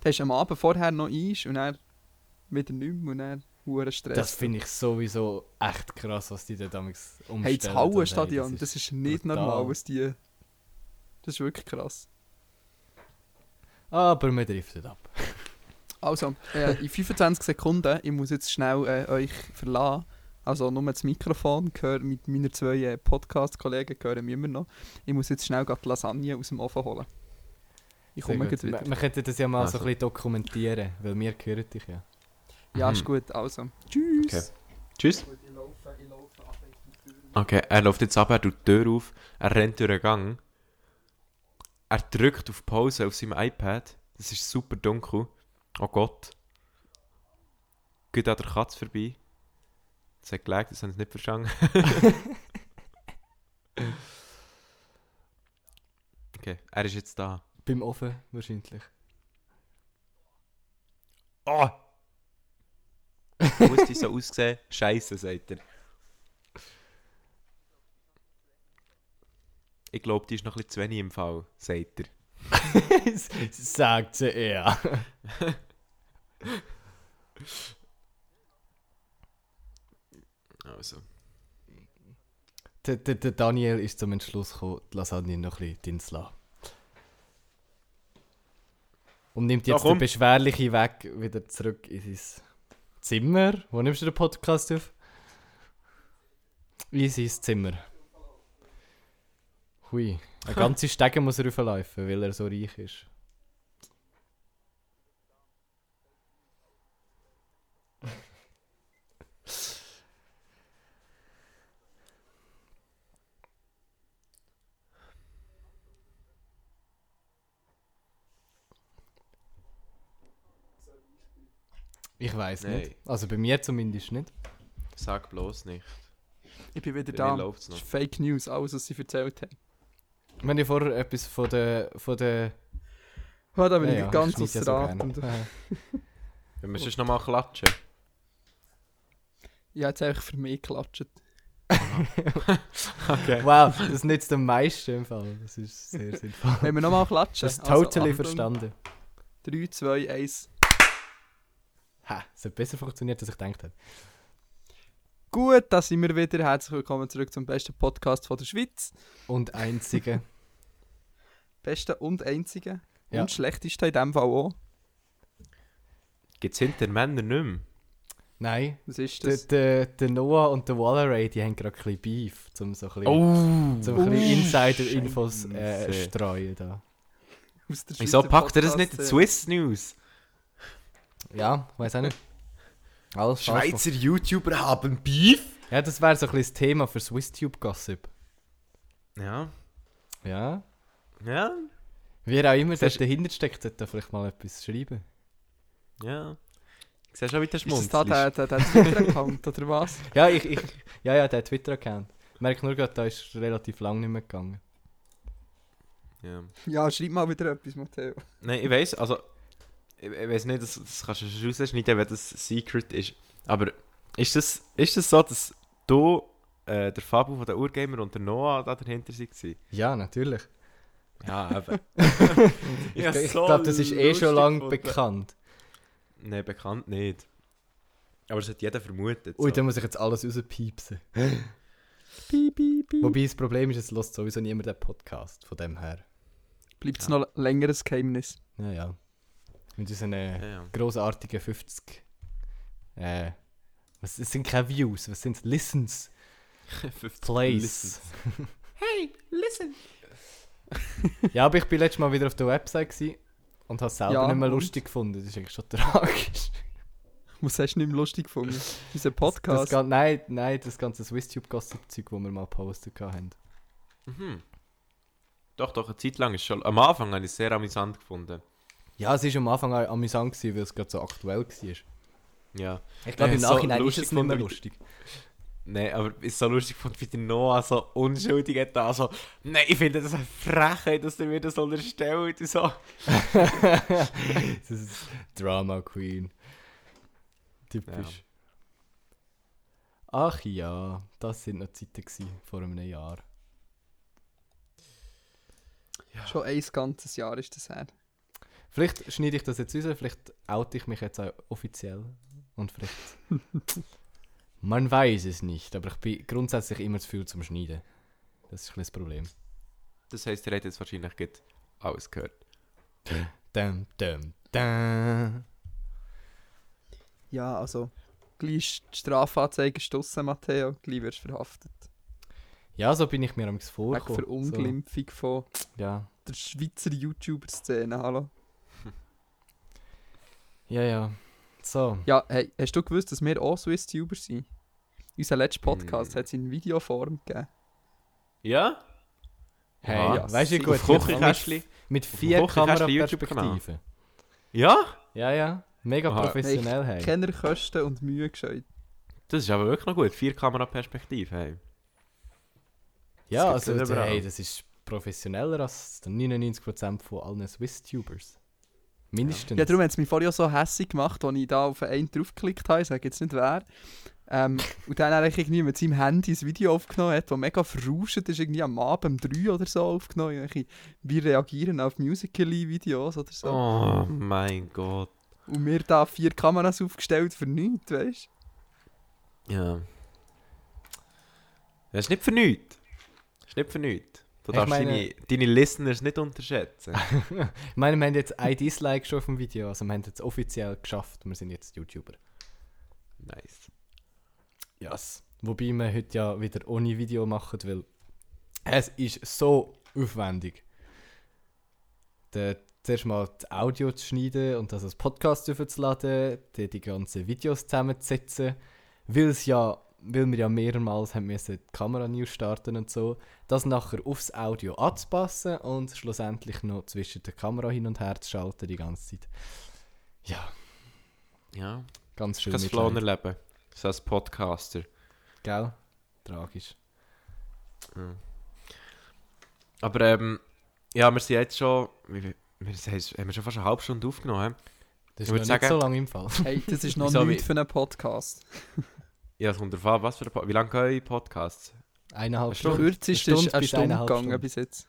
S1: Du hast am Abend vorher noch Eis und dann wieder nicht mehr und dann
S2: du?
S1: Stress.
S2: Das finde ich sowieso echt krass, was die da damals umstellen.
S1: Hey, das Hallenstadion,
S2: hey,
S1: das ist nicht
S2: brutal.
S1: normal, was die... Das ist wirklich krass.
S2: Aber wir driften ab.
S1: Also, äh, in 25 Sekunden, ich muss jetzt schnell äh, euch verlassen. Also nur das Mikrofon, gehör, mit meinen zwei äh, Podcast-Kollegen gehören wir immer noch. Ich muss jetzt schnell die Lasagne aus dem Ofen holen. Ich komme wieder.
S2: Wir, wir könnten das ja mal so
S3: Also.
S2: ein bisschen dokumentieren, weil wir hören dich ja.
S1: Ja,
S3: Mhm.
S1: ist gut. Also, tschüss.
S3: Okay. Tschüss.
S1: Ich laufe, ich laufe ab in die Tür.
S3: Okay, er läuft jetzt ab, er tut die Tür auf, er rennt durch den Gang. Er drückt auf Pause auf seinem iPad. Es ist super dunkel. Oh Gott. Geht an der Katze vorbei. Das hat gelegt, das haben sie nicht verstanden. okay, er ist jetzt da.
S2: Beim Ofen wahrscheinlich.
S3: Oh! Muss die so aussehen? Scheiße, sagt er. Ich glaube, die ist noch ein bisschen zu wenig im Fall, sagt er.
S2: Sagt sie er.
S3: Also.
S2: Der, der, der Daniel ist zum Entschluss gekommen, die Lasagne noch ein bisschen drin zu lassen. Und nimmt jetzt
S3: Ja,
S2: den beschwerlichen Weg wieder zurück in sein Zimmer. Wo nimmst du den Podcast auf? In sein Zimmer. Hui. Eine ganze Stege muss er rauflaufen, weil er so reich ist. Ich weiß
S3: Nein.
S2: nicht. Also bei mir zumindest nicht.
S3: Sag bloß nicht.
S1: Ich bin wieder
S3: Bei
S1: da.
S3: mir läuft's
S1: Das
S3: noch.
S1: ist Fake News, alles, was sie erzählt haben.
S2: Wenn ich vorher etwas von der. Von der
S1: Oh, da bin
S2: Ja,
S1: ich
S2: ja,
S1: ganz aus
S2: ja
S1: der
S3: Wenn wir sonst noch mal klatschen.
S1: Ich habe jetzt einfach für mich geklatscht.
S3: Okay.
S2: wow, das nützt am meisten im Fall. Das ist sehr sinnvoll.
S1: Wenn wir nochmal klatschen.
S2: Das ist totally
S1: Achtung.
S2: verstanden.
S1: 3, 2, 1.
S2: Ha, es hat besser funktioniert, als ich gedacht habe.
S1: Gut, da sind wir wieder. Herzlich willkommen zurück zum besten Podcast von der Schweiz.
S2: Und einzige.
S1: Besten und einzigen.
S2: Ja.
S1: Und schlechtesten in dem Fall auch.
S3: Gibt es hinter Männern nicht mehr?
S2: Nein,
S1: Was ist
S2: der,
S1: das?
S2: der, der Noah und der Wallaray, die haben gerade ein bisschen Beef, um so ein bisschen,
S3: Oh!
S2: zum
S1: Oh,
S2: Insider-Infos äh, streuen da.
S1: Aus der
S3: Wieso packt er das nicht in. Swiss News?
S2: Ja, weiß auch nicht. Alles
S3: Schweizer YouTuber haben Beef?
S2: Ja, das wäre so ein bisschen das Thema für SwissTube-Gossip.
S3: Ja.
S2: Ja.
S3: Ja.
S2: Wer auch immer
S3: Das
S2: dort dahinter steckt, sollte da vielleicht mal etwas schreiben.
S3: Ja. Ich sehe schon wieder
S1: Ist das da der, der, der Twitter-Account oder was?
S2: Ja, ich, ich, ja, ja, der Twitter-Account. Ich merke nur gerade, da ist relativ lang nicht mehr gegangen.
S3: Ja.
S1: Ja, schreib mal wieder etwas, Matteo.
S3: Nein, ich weiß, also. Ich, ich weiß nicht, das, das kannst du schon rausschneiden, wenn das Secret ist. Aber ist das, ist das so, dass du, äh, der Fabio von der Urgamer und der Noah da dahinter waren?
S2: Ja, natürlich.
S3: Ja, eben.
S2: Ich,
S3: Ja,
S2: ich
S3: so
S2: glaube, das ist eh schon lange
S3: gefunden.
S2: bekannt.
S3: Nein, bekannt nicht. Aber das hat jeder vermutet.
S2: Ui,
S3: so.
S2: da muss ich jetzt alles rauspiepsen.
S1: Piep, piep, piep.
S2: Wobei das Problem ist, es lässt sowieso niemand den Podcast, von dem her.
S1: Bleibt es
S3: Ja.
S1: noch ein längeres Geheimnis?
S2: Ja, ja. Mit unseren äh,
S3: Ja, ja.
S2: grossartigen 50. Äh, was es sind keine Views, was sind Listens?
S3: 50
S2: Plays.
S3: Listens.
S1: Hey, listen!
S2: ja, aber ich bin letztes Mal wieder auf der Website gewesen und habe es selber
S1: Ja,
S2: nicht mehr
S1: und?
S2: lustig gefunden. Das ist eigentlich schon tragisch.
S1: Was hast du nicht mehr lustig gefunden? Unser
S2: Das,
S1: Podcast?
S2: gan- nein, nein, das ganze SwissTube-Gossip-Zeug, das wir mal gepostet haben.
S3: Mhm. Doch, doch, eine Zeit lang ist schon. Am Anfang habe ich es sehr amüsant gefunden.
S2: Ja, es war am Anfang auch amüsant, gewesen, weil es gerade so aktuell war.
S3: Ja.
S2: Ich glaube, im
S3: so
S2: Nachhinein ist
S3: lustig
S2: es nicht mehr lustig.
S3: Nein, aber es ist so lustig gefunden, wie der Noah so unschuldig hat da so, nein, ich finde das eine Frechheit, dass der mir das unterstellt und so.
S2: das ist Drama Queen. Typisch. Ach ja, das sind noch Zeiten gewesen, vor einem Jahr.
S1: Schon ein ganzes Jahr ist das her.
S2: Vielleicht schneide ich das jetzt raus, vielleicht oute ich mich jetzt auch offiziell. Und vielleicht. Man weiß es nicht, aber ich bin grundsätzlich immer zu viel zum Schneiden. Das ist ein bisschen das Problem.
S3: Das heisst, er hat jetzt wahrscheinlich alles gehört.
S2: Dum, dum, dum.
S1: Ja, also, gleich ist die Strafanzeige gestossen, Matteo. Gleich wirst du verhaftet.
S2: Ja, so bin ich mir am
S1: Wegen
S2: vorgekommen.
S1: Verunglimpfung von
S2: So, ja.
S1: der Schweizer YouTuber-Szene, hallo.
S2: Ja, ja. So.
S1: Ja, hey, hast du gewusst, dass wir auch Swiss-Tuber sind? Unser letzter Podcast
S3: Mm.
S1: hat es in Videoform gegeben.
S3: Ja?
S2: Hey,
S3: Ja,
S2: ja, weißt du, gut,
S3: Auf
S2: mit, mit, mit vier. Kameraperspektiven.
S3: Ja?
S2: Ja, ja. Mega
S3: Aha.
S2: professionell, hey.
S1: Kenner Kosten und Mühe gescheut.
S3: Das ist aber wirklich noch gut. Vier Kameraperspektive, hey.
S2: Ja,
S3: Das
S2: also, hey, das ist professioneller als 99% von allen Swiss-Tubers. Mindestens.
S1: Ja, darum hat es mich vorher so hässlich gemacht, als ich da auf einen draufgeklickt habe. Ich sage jetzt nicht wer. Ähm, und dann ich irgendwie mit seinem Handy ein Video aufgenommen hat, das mega verrauscht ist, irgendwie am Abend um 3 oder so aufgenommen. Wir reagieren auf Musical.ly-Videos oder so.
S3: Oh mein Gott.
S1: Und mir da vier Kameras aufgestellt für nichts, weißt
S3: Ja. Das ist nicht für nichts. Das ist nicht für nichts. Du darfst
S2: meine-
S3: deine, deine Listeners nicht unterschätzen.
S2: Ich meine, wir haben jetzt ein Dislike schon auf dem Video, also wir haben es offiziell geschafft. Wir sind jetzt YouTuber.
S3: nice.
S2: Yes. Wobei wir heute ja wieder ohne Video machen, weil es ist so aufwendig. Der, zuerst mal das Audio zu schneiden und das als Podcast aufzuladen, dann die ganzen Videos zusammenzusetzen, weil es ja, weil wir ja mehrmals haben müssen die Kamera neu starten und so, das nachher aufs Audio anzupassen und schlussendlich noch zwischen der Kamera hin und her zu schalten die ganze Zeit. Ja,
S3: Ja.
S2: ganz schön
S3: Das
S2: Mitleid.
S3: Floner Leben. So als Podcaster.
S2: Gell? Tragisch.
S3: Ja. Aber ähm, ja, wir sind jetzt schon. Wie- wir haben wir schon fast eine halbe Stunde aufgenommen.
S2: Das ist noch nicht
S3: sagen-
S2: so lange im Fall.
S1: Hey, das ist noch nichts für einen Podcast.
S3: Ja, es kommt darauf an, was für ein Po- Wie lange gehen eure Podcasts?
S2: Eineinhalb
S3: Eine
S1: Der
S3: Stunde.
S2: Stunden.
S1: kürzeste
S2: Eine
S1: ist eine
S2: bis
S1: Stunde
S2: eineinhalb
S1: gegangen
S2: Stunden.
S1: bis jetzt.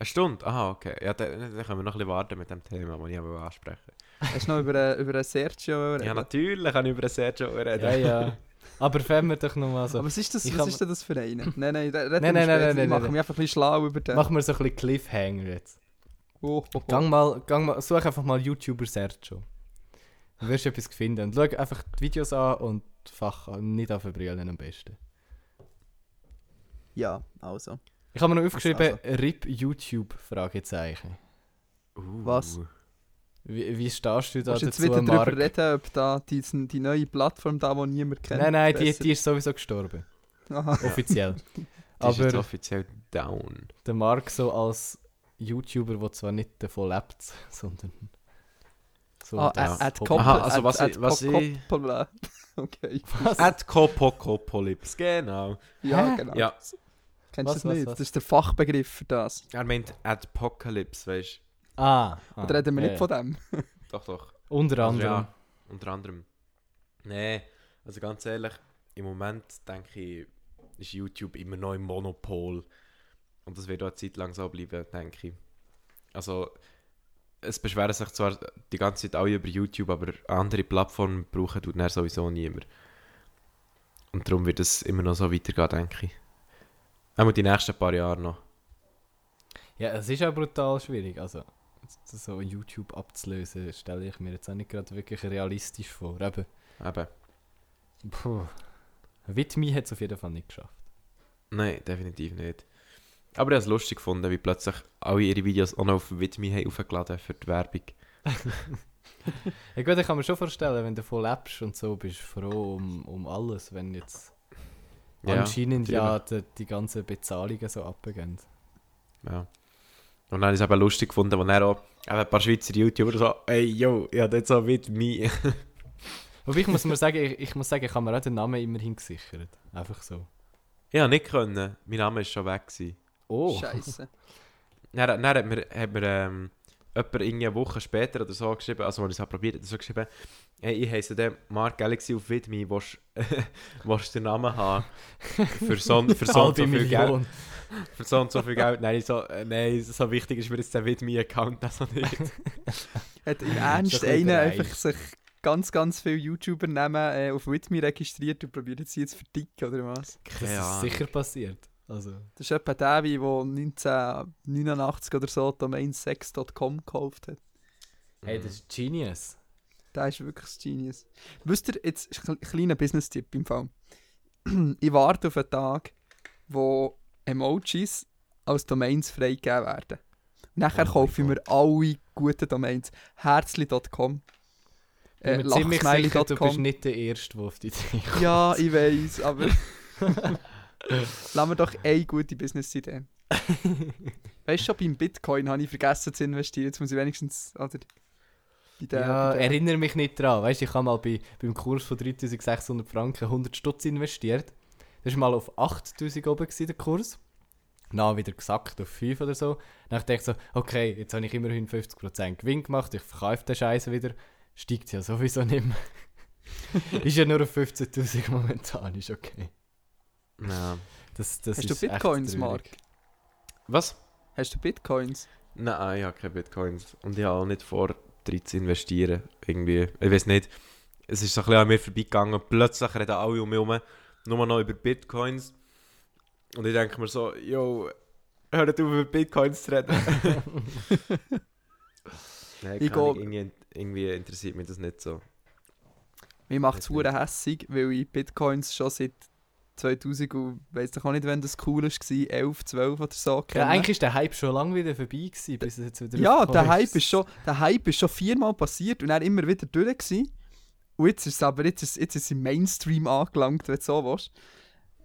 S3: Eine Stunde? Aha, okay. Ja, dann, dann können wir noch ein bisschen warten mit dem Thema, das ich aber ansprechen
S1: Hast du noch über, einen- über einen Sergio reden?
S3: Ja, natürlich kann ich über Sergio reden.
S2: Ja, ja. Aber fangen wir doch nochmal so.
S1: Aber was ist, das,
S2: Ich
S1: was ist denn das für einen? Nein, nein, da-
S2: Nein,
S1: wir
S2: nein, nein, nein, nein,
S1: mache
S2: nein.
S1: mich einfach ein bisschen schlau über den.
S2: Machen wir so ein bisschen Cliffhanger jetzt.
S1: Oh, oh, oh.
S2: Gang mal, gang mal, such einfach mal YouTuber Sergio. Du wirst etwas finden. Und schau einfach die Videos an und Fach nicht auf Brüllen am besten.
S1: Ja, also.
S2: Ich habe mir noch aufgeschrieben,
S1: Also.
S2: RIP YouTube, Fragezeichen.
S3: Uh.
S1: Was?
S2: Wie, wie stehst du da
S1: Kannst du jetzt
S2: dazu,
S1: wieder
S2: Marc?
S1: darüber reden, ob da diesen, die neue Plattform da, die niemand kennt?
S2: Nein, nein, die, die ist sowieso gestorben.
S1: Aha.
S2: Offiziell.
S3: Die ist jetzt
S2: Aber
S3: offiziell down.
S2: der Marc so als YouTuber, der zwar nicht davon lebt, sondern so
S1: Ah,
S2: das
S1: at, at
S2: Hobby-
S1: Koppel,
S3: Aha, also was
S1: at
S3: ich- was ich-
S1: Okay.
S2: Was?
S3: At Kopokopolips, genau.
S1: Ja,
S2: Hä?
S1: genau.
S3: Ja.
S1: Kennst du das nicht?
S2: was?
S1: Das ist der Fachbegriff für das.
S3: Er meint Adpocalypse, weißt
S2: Ah, ah
S1: Oder reden wir
S2: ja,
S1: nicht von dem?
S3: du? Doch, doch.
S2: Unter
S3: Also
S2: anderem.
S3: ja, unter anderem. Nee, also ganz ehrlich, im Moment denke ich, ist YouTube immer noch im Monopol. Und das wird auch eine Zeit lang so bleiben, denke ich. Also, es beschweren sich zwar die ganze Zeit alle über YouTube, aber andere Plattformen brauchen tut sowieso niemand. Und darum wird es immer noch so weitergehen, denke ich. Auch die nächsten paar Jahre noch.
S2: Ja, es ist auch brutal schwierig. Also, so YouTube abzulösen, stelle ich mir jetzt auch nicht gerade wirklich realistisch vor. Eben,
S3: Eben.
S2: puh. Witmi hat es auf jeden Fall nicht geschafft.
S3: Nein, definitiv nicht. Aber ich habe es lustig gefunden, wie plötzlich alle ihre Videos auch noch auf Widmi haben aufgeladen für die Werbung.
S2: Ja gut, ich kann mir schon vorstellen, wenn du voll lebst und so, bist du froh um, um alles, wenn jetzt anscheinend ja die, die ganzen Bezahlungen so abgehen.
S3: Ja. Und dann habe ich es eben lustig gefunden, wo dann auch ein paar Schweizer YouTuber so, ey, yo, habe jetzt so Widmi.
S2: Wobei ich muss mir sagen, ich, ich muss sagen, ich habe mir auch den Namen immerhin gesichert. Einfach so.
S3: ich habe nicht können, mein Name ist schon weg gewesen.
S2: Oh.
S1: Scheiße.
S3: Dann, dann hat mir, hat mir ähm, jemand irgendwie eine Woche später oder so geschrieben, also als ich es habe probiert, hat er so geschrieben, hey, ich heiße den Mark Galaxy auf Widmi, willst willst du den Namen haben? Für so, für so und so viel Geld. Für so und so viel Geld. Nein, so, äh, nein, so wichtig ist mir jetzt der Widmi-Account also nicht.
S1: Hat im Ernst einer einfach sich ganz, ganz viele YouTuber-Namen äh, auf Whitme registriert und probiert sie jetzt zu verdicken, oder was?
S2: Das ist sicher passiert. Also,
S1: Das ist etwa der, der 1989 oder so domainsex.com gekauft hat.
S2: hey, das ist Genius.
S1: Der ist wirklich ein Genius. Wisst ihr, jetzt ist ein kleiner Business-Tipp im Fall. ich warte auf einen Tag, wo Emojis als Domains freigegeben werden. Und nachher
S3: Oh
S1: kaufe ich mir alle guten Domains. Herzli.com,
S2: Ich bin
S1: äh,
S2: mir ziemlich sicher, du bist nicht der Erste, der auf die Idee kommt.
S1: Ja, ich weiß, aber lassen wir doch eine gute Business-Idee. weißt du, schon beim Bitcoin habe ich vergessen zu investieren. Jetzt muss ich wenigstens. Oder, der,
S2: ja, erinnere mich nicht dran. Weißt du, ich habe mal bei, beim Kurs von 3600 Franken 100 Stutz investiert. Das war mal auf 8000 oben gewesen, der Kurs. Dann wieder gesackt auf 5 oder so. Dann dachte ich so, okay, jetzt habe ich immerhin 50% Gewinn gemacht, ich verkaufe den Scheiße wieder. Steigt ja sowieso nicht mehr. ist ja nur auf 15.000 momentan, ist okay.
S3: Ja.
S2: Das, das
S1: Hast du Bitcoins. Mark?
S3: Was?
S1: Hast du Bitcoins?
S3: Nein, ich habe keine Bitcoins. Und ich habe auch nicht vor, drin zu investieren. Irgendwie. Ich weiß nicht. Es ist so ein bisschen an mir vorbeigegangen. Plötzlich reden alle um mich herum nur noch über Bitcoins. Und ich denke mir so, yo, hört auf über Bitcoins zu reden. Nein,
S1: Ich geh-
S3: irgendwie, irgendwie interessiert mich das nicht so.
S1: Mir macht es hässig, weil ich Bitcoins schon seit 2000 und weiss doch auch nicht, wenn das cool war, 11, 12 oder so
S2: Ja, eigentlich ist der Hype schon lange wieder vorbei gewesen, bis es jetzt wieder
S1: Ja, der Hype, ist schon, der Hype ist schon viermal passiert und dann immer wieder durch. Gewesen. Und jetzt ist es aber jetzt ist, jetzt ist im Mainstream angelangt, wenn du so willst.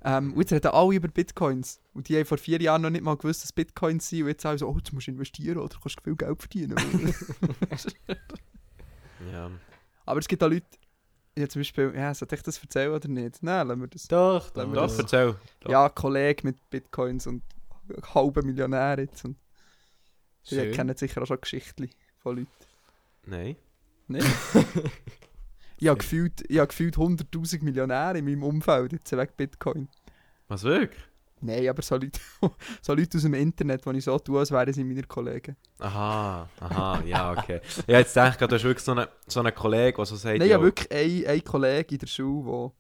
S1: Ähm, und jetzt reden alle über Bitcoins. Und die haben vor vier Jahren noch nicht mal gewusst, dass Bitcoins sind. Und jetzt sagen so, oh, jetzt musst du investieren oder du kannst viel Geld verdienen.
S3: Ja.
S1: aber es gibt auch Leute, ja, zum Beispiel, ja, sollte ich das erzählen oder nicht? Nein, lassen wir das.
S2: Doch,
S1: Lassen wir
S3: Doch,
S1: das-
S3: erzähl. Doch.
S1: Ja, Kollege mit Bitcoins und halber Millionär jetzt. Und die
S2: Schön.
S1: kennen sicher auch schon Geschichten von Leuten.
S3: Nein.
S1: Nicht? ich habe gefühlt, ich habe gefühlt 100'000 Millionäre in meinem Umfeld jetzt wegen Bitcoin.
S3: Was wirklich?
S1: Nein, aber so Leute, so Leute aus dem Internet, die ich so tue, als wären sie meine Kollegen.
S3: Aha, aha, ja, okay. Ja, jetzt denke ich, gerade, du hast wirklich so einen, so einen Kollegen, der so sagt,
S1: Nein, ich habe
S3: yo,
S1: wirklich einen, einen Kollegen in der Schule, wo,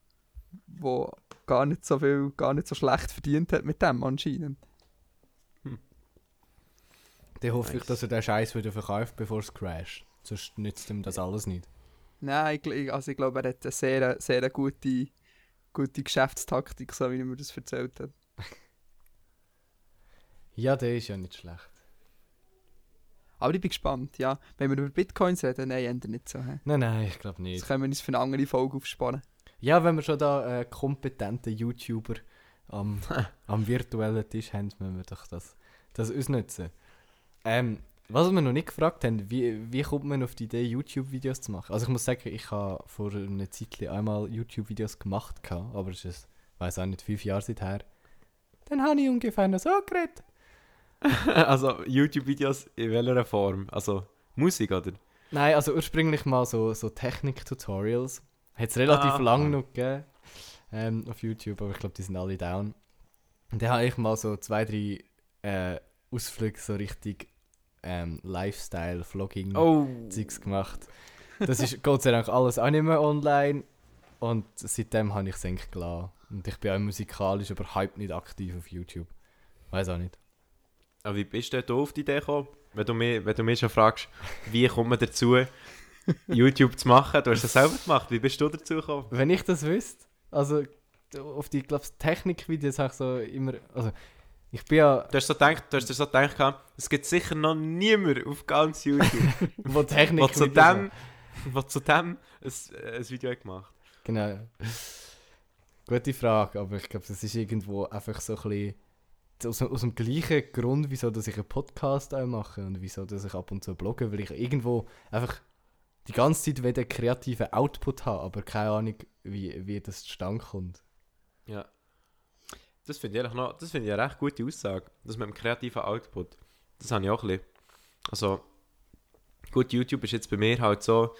S1: wo gar nicht so viel, gar nicht so schlecht verdient hat mit dem anscheinend.
S2: Dann hoffe ich,
S3: Nice.
S2: dass er den Scheiß wieder verkauft, bevor es crasht. Sonst nützt ihm das alles nicht.
S1: Nein, ich, also ich glaube, er hat eine sehr, sehr gute, gute Geschäftstaktik, so wie er mir das erzählt hat.
S2: Ja, der ist ja nicht schlecht.
S1: Aber ich bin gespannt, ja. Wenn wir über Bitcoins reden, nein, ändert nicht so. hä?
S2: Nein, nein, ich glaube
S1: Das
S2: nicht.
S1: können wir uns für eine andere Folge aufsparen.
S2: Ja, wenn wir schon da äh, kompetente YouTuber am, am virtuellen Tisch haben, müssen wir doch das, das ausnutzen. Ähm, was wir noch nicht gefragt haben, wie, wie kommt man auf die Idee, YouTube-Videos zu machen? Also ich muss sagen, ich habe vor einer Zeit einmal YouTube-Videos gemacht, aber es ist, ich weiß auch nicht, fünf Jahre seither. Dann habe ich ungefähr noch so geredet.
S3: also YouTube-Videos in welcher Form? Also Musik, oder?
S2: Nein, also ursprünglich mal so, so Technik-Tutorials. Hat es relativ
S3: Ah.
S2: lang noch gegeben ähm, auf YouTube, aber ich glaube, die sind alle down. Und dann habe ich mal so zwei, drei äh, Ausflüge so richtig ähm, Lifestyle, Vlogging
S3: Oh!
S2: Zeugs gemacht. Das ist Gott sei Dank alles auch nicht mehr online. Und seitdem habe ich es eigentlich gelassen. Und ich bin auch musikalisch überhaupt nicht aktiv auf YouTube. Weiß auch nicht.
S3: Aber wie bist du da auf die Idee gekommen? Wenn du, mich, wenn du mich schon fragst, wie kommt man dazu, YouTube zu machen? Du hast das selber gemacht. Wie bist du dazu gekommen?
S2: Wenn ich das wüsste, also auf die Technikvideos habe ich so immer. Also ich bin ja.
S3: Du hast, so gedacht, du hast dir so gedacht, es gibt sicher noch niemand auf ganz YouTube,
S2: Wo
S3: der
S2: Technik
S3: zu dem, wo zu dem ein, ein Video hat gemacht
S2: Genau. Gute Frage, aber ich glaube, das ist irgendwo einfach so ein bisschen aus, aus dem gleichen Grund, wieso dass ich einen Podcast auch mache und wieso dass ich ab und zu blogge, weil ich irgendwo einfach die ganze Zeit wieder kreativen Output habe, aber keine Ahnung, wie, wie das zustande kommt.
S3: Ja. Das finde ich, noch- das finde ich eine recht gute Aussage. Das mit dem kreativen Output. Das habe ich auch ein bisschen. Also, gut, YouTube ist jetzt bei mir halt so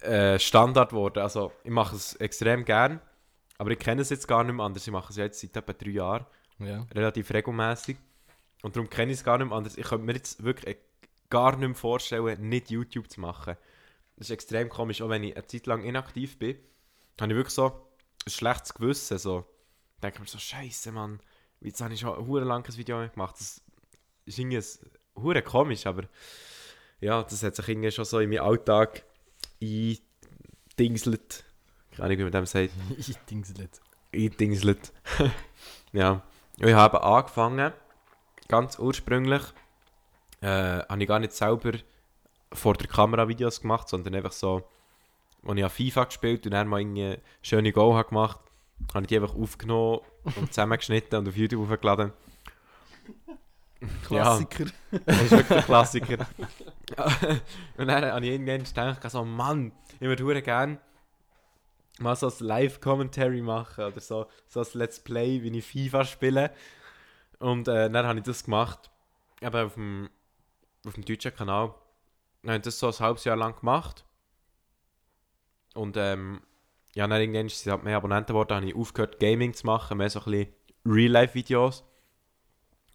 S3: äh, Standard geworden. Also, ich mache es extrem gern, aber ich kenne es jetzt gar nicht mehr anders. Ich mache es jetzt seit etwa drei Jahren,
S2: Ja.
S3: relativ regelmäßig. Und darum kenne ich es gar nicht mehr anders. Ich könnte mir jetzt wirklich gar nicht mehr vorstellen, nicht YouTube zu machen. Das ist extrem komisch, auch wenn ich eine Zeit lang inaktiv bin, habe ich wirklich so ein schlechtes Gewissen. So. Ich denke mir so, Scheiße, Mann, jetzt habe ich schon ein lang kein Video gemacht. Das ist irgendwie hure komisch, aber ja, das hat sich irgendwie schon so in meinen Alltag eingedingselt. Keine Ahnung, wie man dem sagt.
S2: ich dingselt.
S3: eingedingselt. ja. Ich habe angefangen, ganz ursprünglich, äh, habe ich gar nicht selber vor der Kamera Videos gemacht, sondern einfach so, als ich an FIFA gespielt und dann mal irgendwie schöne Goal habe gemacht, habe ich die einfach aufgenommen und zusammengeschnitten und auf YouTube hochgeladen.
S1: Klassiker.
S3: Das ist wirklich ein Klassiker. und dann habe ich irgendwann gedacht, so, Mann, ich würde gerne mal so ein Live-Commentary machen oder so, so ein Let's Play, wie ich FIFA spiele. Und äh, dann habe ich das gemacht, eben auf dem, auf dem deutschen Kanal. Dann habe ich das so ein halbes Jahr lang gemacht. Und ähm, ja, dann irgendwann sind halt mehr Abonnenten geworden, habe ich aufgehört Gaming zu machen, mehr so ein bisschen Real-Life-Videos.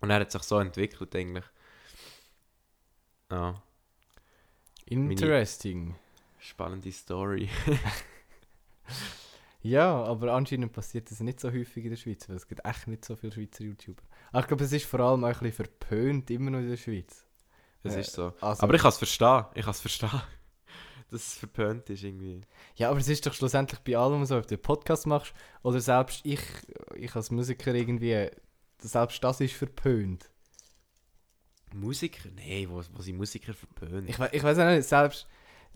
S3: Und er hat sich so entwickelt eigentlich. Ja,
S2: Interesting.
S3: spannende Story.
S2: Ja, aber anscheinend passiert das nicht so häufig in der Schweiz, weil es gibt echt nicht so viele Schweizer YouTuber. Aber ich glaube, es ist vor allem auch ein bisschen verpönt, immer noch in der Schweiz.
S3: Das
S2: Äh,
S3: ist so.
S2: Also,
S3: Aber ich kann es verstehen. Ich kann es verstehen. Dass es verpönt ist irgendwie.
S2: Ja, aber es ist doch schlussendlich bei allem so, ob du einen Podcast machst oder selbst ich, ich als Musiker irgendwie, selbst das ist verpönt.
S3: Musiker? Nein, wo, wo sind Musiker verpönt?
S2: Ich, we ich weiß auch nicht, selbst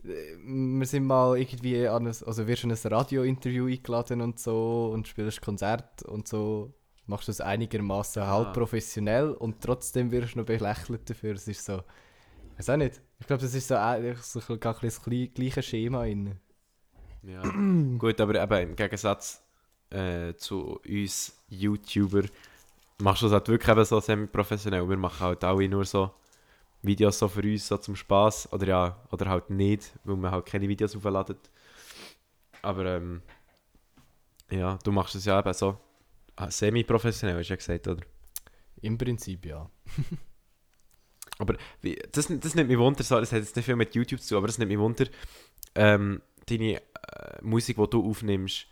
S2: wir sind mal irgendwie an ein, also wirst an ein Radiointerview eingeladen und so und spielst Konzert und so, machst du es einigermaßen
S3: Ah.
S2: halb professionell und trotzdem wirst du noch belächelt dafür. Es ist so, ich weiß auch nicht. Ich glaube, das ist so, äh, so ein bisschen das gleich- gleiche Schema in.
S3: Ja. Gut, aber eben im Gegensatz äh, zu uns YouTuber machst du das halt wirklich eben so semi-professionell. Wir machen halt alle nur so Videos so für uns, so zum Spaß Oder ja, oder halt nicht, weil wir halt keine Videos aufladen. Aber ähm, ja, du machst es ja eben so ah, semi-professionell, hast du ja gesagt, oder?
S2: Im Prinzip ja.
S3: Aber wie, das, das nimmt mich Wunder, so, das hat jetzt nicht viel mit YouTube zu aber das nimmt mich Wunder, ähm, deine äh, Musik, die du aufnimmst,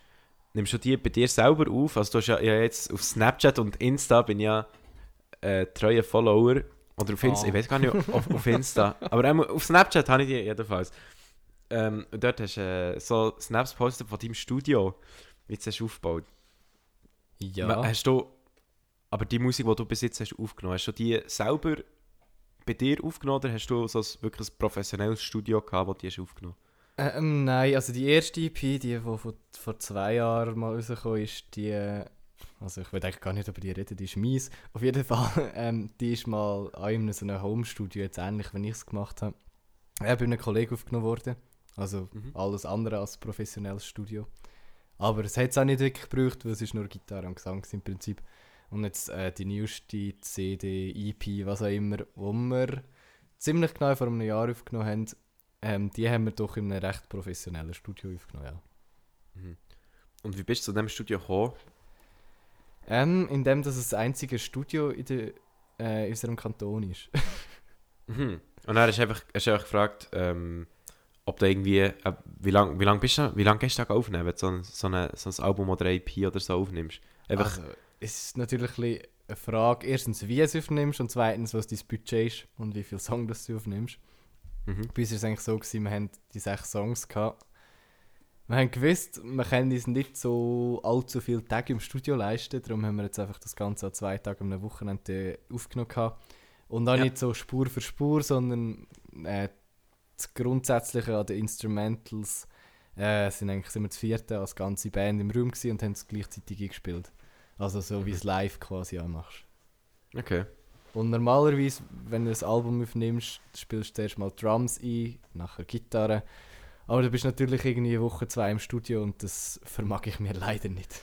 S3: nimmst du die bei dir selber auf? Also du hast ja, ja jetzt auf Snapchat und Insta bin ja äh, treue Follower, oder auf Insta,
S2: Ah.
S3: ich weiß gar nicht, auf, auf Insta, aber einmal auf Snapchat habe ich die jedenfalls. ähm, und dort hast du äh, so Snaps gepostet von deinem Studio, wie du es aufgebaut.
S2: Ja.
S3: Hast du, aber die Musik, die du bis jetzt hast aufgenommen hast, du die selber bei dir aufgenommen oder hast du so ein, wirklich ein professionelles Studio gehabt, das du die hast aufgenommen
S2: Ähm, nein, also die erste EP, die, die vor, vor zwei Jahren mal rausgekommen ist, die. Äh, Also ich will eigentlich gar nicht über die reden, die ist mies. Auf jeden Fall, ähm, die ist mal an einem so einem Home-Studio, jetzt ähnlich, wenn ich es gemacht habe. Ja, bei einem Kollegen aufgenommen worden. Also
S3: Mhm.
S2: alles andere als professionelles Studio. Aber es hat es auch nicht wirklich gebraucht, weil es ist nur Gitarre und Gesang im Prinzip. Und jetzt äh, die neueste CD, EP, was auch immer, wo wir ziemlich genau vor einem Jahr aufgenommen haben, ähm, die haben wir doch in einem recht professionellen Studio aufgenommen, ja.
S3: Und wie bist du zu diesem Studio gekommen?
S2: Ähm, indem das das einzige Studio in, der, äh, in unserem Kanton ist.
S3: Mhm. Und dann hast du einfach, hast du einfach gefragt, ähm, ob du irgendwie, äh, wie lange wie lang bist du, wie lange gehst du da aufnehmen, wenn du so ein, so, eine, so ein Album oder eine EP oder so aufnimmst? Einfach,
S2: Also, es ist natürlich ein eine Frage, erstens, wie du es aufnimmst und zweitens, was dein Budget ist und wie viele Songs das du aufnimmst.
S3: mhm.
S2: Bei uns war es eigentlich so, gewesen, wir haben die sechs Songs gehabt. Wir haben gewusst, wir können uns nicht so allzu viele Tage im Studio leisten, darum haben wir jetzt einfach das Ganze an zwei Tagen am Wochenende aufgenommen gehabt. Und auch
S3: Ja.
S2: nicht so Spur für Spur, sondern äh, das Grundsätzliche an den Instrumentals äh, sind eigentlich sind wir das vierte als ganze Band im Raum und haben es gleichzeitig eingespielt. Also so wie es live quasi anmachst.
S3: okay.
S2: Und normalerweise, wenn du ein Album aufnimmst, spielst du zuerst mal Drums ein, nachher Gitarre. Aber du bist natürlich irgendwie eine Woche, zwei im Studio und das vermag ich mir leider nicht.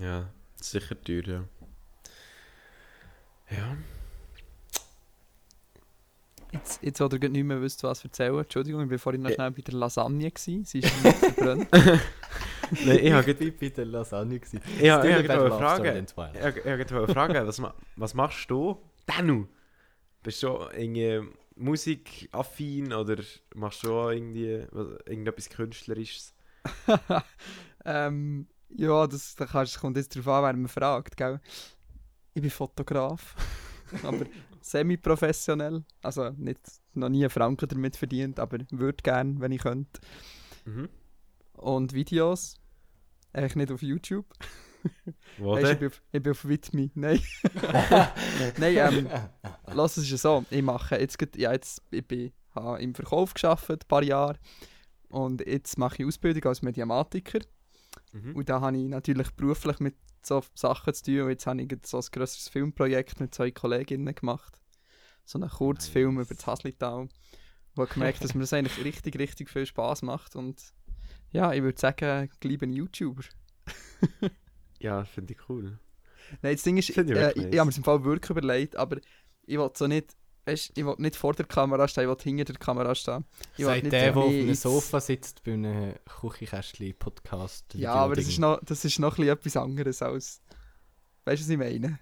S3: Ja, sicher teuer, ja. Ja.
S1: Jetzt, jetzt oder nicht mehr wisst, was erzählen. Entschuldigung, ich war vorhin noch
S3: Äh.
S1: schnell bei der Lasagne. Gewesen. Sie ist nicht verbrannt.
S3: Nein, ich habe
S2: bin bei der Lasagne. gewesen.
S3: ich habe- ich habe eine Frage. Ich habe- habe eine Frage, was, was machst du, Danu? Bist du irgendwie musikaffin oder machst du auch irgendwie was, irgendetwas Künstlerisches?
S1: ähm, ja, das, da kannst, kommt jetzt darauf an, wer man fragt. Gell? Ich bin Fotograf, aber semi-professionell. Also nicht, noch nie einen Franken damit verdient, aber würde gerne, wenn ich könnte.
S3: Mhm.
S1: Und Videos. Eigentlich nicht auf YouTube.
S3: Wo
S1: Weisst, ich, bin auf, ich bin auf Widmi. Nein. Nein, ähm, lass es ist ja so. Ich mache jetzt, ja, jetzt ich bin, habe im Verkauf geschafft, ein paar Jahre. Und jetzt mache ich Ausbildung als Mediamatiker.
S3: Mhm.
S1: Und da habe ich natürlich beruflich mit so Sachen zu tun. Und jetzt habe ich so ein grosses Filmprojekt mit zwei Kolleginnen gemacht. So einen Kurzfilm
S3: Nice.
S1: über das Haslital. Wo ich gemerkt dass mir das eigentlich richtig, richtig viel Spaß macht. Und ja, ich würde sagen, ich liebe YouTuber.
S3: Ja, finde ich cool.
S1: Nein, das Ding ist, äh, ich,
S3: nice.
S1: ich habe mir im Fall wirklich überlegt, aber ich will so nicht, weißt, ich will nicht vor der Kamera stehen, ich will hinter der Kamera stehen. Ich nicht
S2: der, der auf einem Sofa sitzt bei einem Küchenkästchen-Podcast.
S1: Ja, aber das ist noch, das ist noch ein bisschen etwas anderes als, weißt du, was ich meine?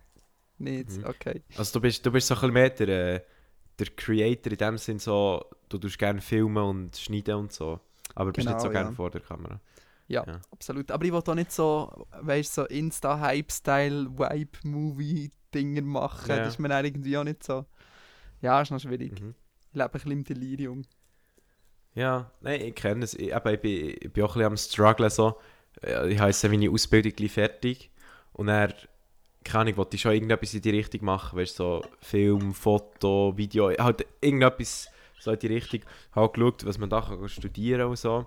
S1: Nicht,
S3: Mhm.
S1: okay.
S3: Also du bist, du bist so ein bisschen mehr der, äh, der Creator in dem Sinn so, du tust gerne filmen und schneiden und so. Aber bist
S1: Genau,
S3: nicht so gerne
S1: ja.
S3: vor der Kamera.
S1: Ja,
S3: Ja.
S1: absolut. Aber ich will auch nicht so, weißt so Insta-Hype-Style-Vibe-Movie-Dinger machen.
S3: Ja.
S1: Das ist mir dann irgendwie auch nicht so. Ja, ist noch schwierig.
S3: Mhm.
S1: Ich lebe ein bisschen im Delirium.
S3: Ja, nein, ich kenne es. Ich, eben, ich, bin, ich bin auch ein bisschen am strugglen so. Äh, Ich habe jetzt meine Ausbildung fertig und dann, keine Ahnung, wollte ich schon irgendetwas in die Richtung machen, weißt du, so Film, Foto, Video, halt irgendetwas so in die Richtung. Ich habe auch geschaut, was man da kann studieren und so.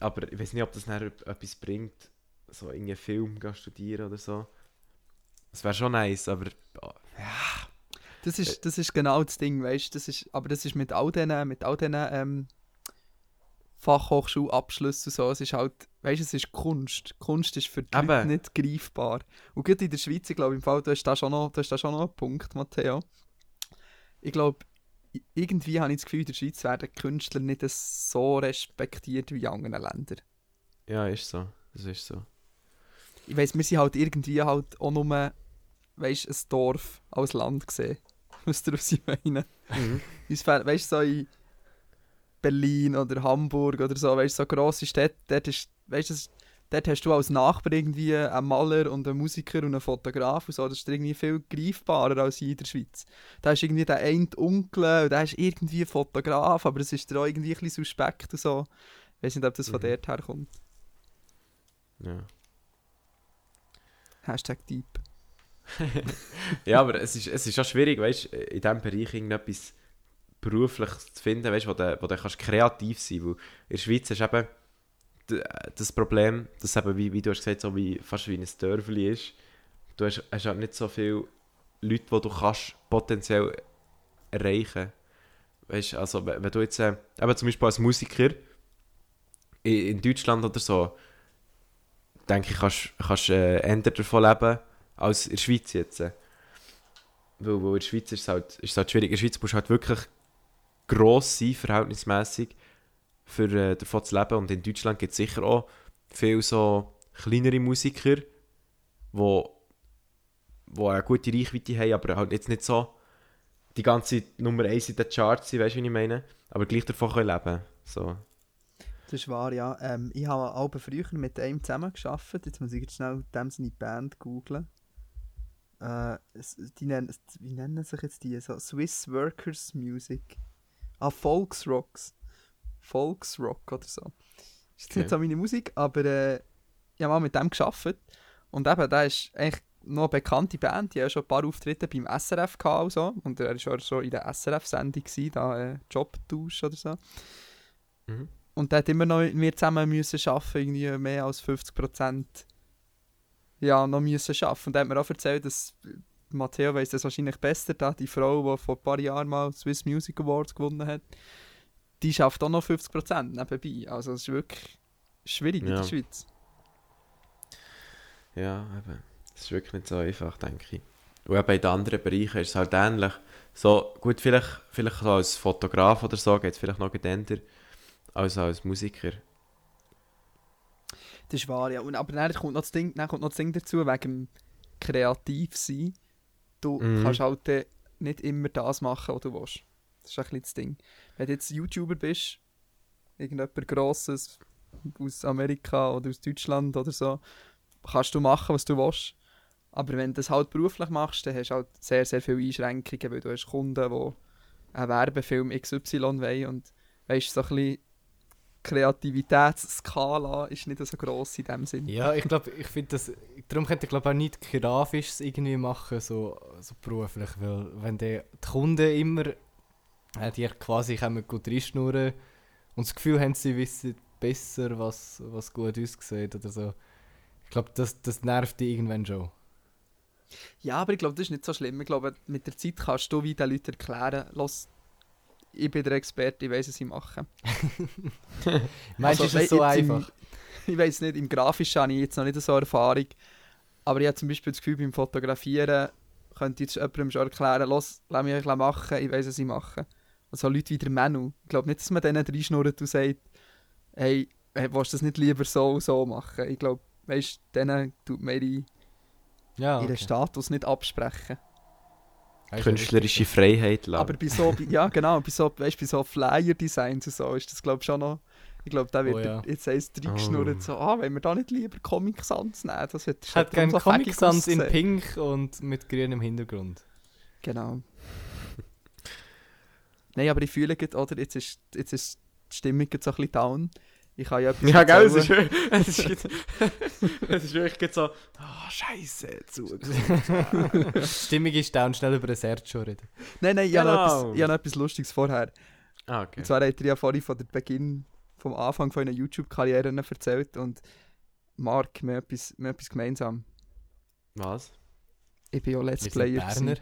S3: Aber ich weiß nicht, ob das etwas bringt, so irgendeinen Film gehen studieren oder so. Das wäre schon nice, aber oh,
S1: Das ist, das ist genau das Ding, weißt du? Aber das ist mit all diesen, mit all diesen ähm, Fachhochschulabschlüssen und so. Es ist halt, weißt du, es ist Kunst. Kunst ist für die. Leute nicht greifbar. Und gerade in der Schweiz, ich glaube, im Fall, du hast da schon noch, du hast da schon noch einen Punkt, Matteo. Ich glaube, irgendwie habe ich das Gefühl, in der Schweiz werden Künstler nicht so respektiert wie in anderen Ländern.
S3: ja, ist so. Das ist so.
S1: Ich weiss, wir sind halt irgendwie halt auch nur, weißt ein Dorf als Land gesehen. Wisst ihr, was ich meine?
S3: Mhm.
S1: Weißt du, so in Berlin oder Hamburg oder so, weißt du, so grosse Städte, dort ist, weißt du, das- dort hast du als Nachbar irgendwie einen Maler und einen Musiker und einen Fotograf und so. Das ist irgendwie viel greifbarer als hier in der Schweiz. Da ist irgendwie der eine Onkel und der ist irgendwie Fotograf, aber es ist auch irgendwie ein bisschen suspekt und so. Ich weiß nicht, ob das von
S3: Mhm.
S1: dort herkommt.
S3: Ja.
S1: Hashtag Deep.
S3: ja, aber es ist, es ist auch schwierig, weißt in diesem Bereich irgendetwas berufliches zu finden, weißt, wo du, wo du kannst kreativ sein kannst. In der Schweiz hast du eben das Problem, dass eben, wie, wie du hast gesagt, so wie, fast wie ein Dörfli ist. Du hast, hast halt nicht so viele Leute, die du kannst potenziell erreichen Weißt also wenn du jetzt, äh, zum Beispiel als Musiker in, in Deutschland oder so, denke ich, kannst du äh, eher davon leben als in der Schweiz jetzt. Weil, weil in der Schweiz ist es, halt, ist es halt schwierig. In der Schweiz musst du halt wirklich gross sein, verhältnismäßig, für äh, davon zu leben. Und in Deutschland gibt es sicher auch viele so kleinere Musiker, wo, wo eine gute Reichweite haben, aber halt jetzt nicht so die ganze Nummer 1 in den Charts sind, weißt du, wie ich meine? Aber gleich davon können leben. So.
S1: Das ist wahr, ja. Ähm, ich habe auch früher mit einem zusammen gearbeitet. Jetzt muss ich jetzt schnell dem seine Band googlen. Äh, die nennen, wie nennen sich jetzt die? So Swiss Workers Music. Ah, Volksrocks. Volksrock oder so. Ist jetzt
S3: Okay.
S1: nicht so meine Musik, aber äh, ich habe mal mit dem gearbeitet. Und eben, der ist eigentlich noch eine bekannte Band. Die haben schon ein paar Auftritte beim SRF gehabt und so. Und er war auch schon in der SRF-Sendung, da äh, Jobtausch oder so.
S3: Mhm.
S1: Und der hat immer noch mit mir zusammen müssen arbeiten, irgendwie mehr als 50% ja, noch müssen arbeiten. Und er hat mir auch erzählt, dass Matteo weiss das wahrscheinlich besser, da die Frau, die vor ein paar Jahren mal Swiss Music Awards gewonnen hat, die schafft auch noch 50% nebenbei. Also es ist wirklich schwierig in
S3: Ja.
S1: der Schweiz.
S3: Ja, eben. Das ist wirklich nicht so einfach, denke ich. Und eben in den anderen Bereichen ist es halt ähnlich. So, gut, vielleicht, vielleicht so als Fotograf oder so geht es vielleicht noch gedehnter als als Musiker.
S1: Das ist wahr, ja. Und, aber dann kommt, noch das Ding, dann kommt noch das Ding dazu, wegen dem Kreativsein. Du
S3: Mhm.
S1: kannst halt dann nicht immer das machen, was du willst. Das ist ein bisschen das Ding. Wenn du jetzt YouTuber bist, irgendjemand Grosses aus Amerika oder aus Deutschland oder so, kannst du machen, was du willst. Aber wenn du das halt beruflich machst, dann hast du halt sehr, sehr viele Einschränkungen, weil du hast Kunden, die einen Werbefilm XY wollen und weißt so ein bisschen Kreativitätsskala ist nicht so gross in dem Sinn.
S2: Ja, ich glaube, ich finde das. Darum könnte ich glaube auch nicht Grafisches irgendwie machen, so, so beruflich. Weil wenn die, die Kunden immer äh, die quasi kommen gut reinschnurren und das Gefühl haben, sie wissen besser, was, was gut aussieht oder so. Ich glaube, das, das nervt die irgendwann schon.
S1: Ja, aber ich glaube, das ist nicht so schlimm. Ich glaube, mit der Zeit kannst du wie den Leuten erklären, los, ich bin der Experte, ich weiß, was ich mache.
S2: Meinst du,
S1: Also,
S2: ist es so
S1: jetzt im-
S2: einfach?
S1: ich weiß nicht, im Grafischen habe ich jetzt noch nicht so Erfahrung. Aber ich habe zum Beispiel das Gefühl, beim Fotografieren könnte ich jetzt jemandem schon erklären, los, lass mich ein machen, ich weiß, was ich mache. Also Leute wie der Menu. Ich glaube nicht, dass man denen reinschnurrt und sagt, hey, hey willst du das nicht lieber so und so machen? Ich glaube, weißt du, denen tut man ihre,
S2: Ja,
S1: ihren
S2: okay.
S1: Status nicht absprechen.
S2: Du,
S3: Künstlerische Freiheit lassen.
S1: Aber bei so, bei- ja genau, bei so, weißt, bei so Flyer-Designs und so ist das glaube ich schon noch, ich glaube, da wird
S2: Oh ja.
S1: jetzt eins reingeschnurrt,
S3: Oh.
S1: so, ah, wenn wir da nicht lieber Comic Sans nehmen, das wird
S2: Ich hätte gerne Comic Sans in Pink und mit grünem Hintergrund.
S1: Genau. Nein, aber ich fühle gerade, oder, jetzt ist, jetzt ist die Stimmung gerade so ein bisschen down. Ich kann ja etwas
S3: ja, gell, es ist, wirklich- es ist, jetzt- es ist wirklich jetzt so, ah, Scheiße, zu.
S2: Die Stimmung ist down, schnell über den Sergio reden.
S1: Nein, nein, ich habe noch,
S3: Genau.
S1: etwas- ich habe noch etwas Lustiges vorher.
S3: Ah, okay.
S1: Und zwar hat er ja vorhin von der Beginn, vom Anfang von einer YouTube-Karriere erzählt und Marc, wir haben etwas, wir haben etwas gemeinsam.
S3: Was?
S1: Ich bin ja Let's Player.
S2: Berner.
S1: gewesen.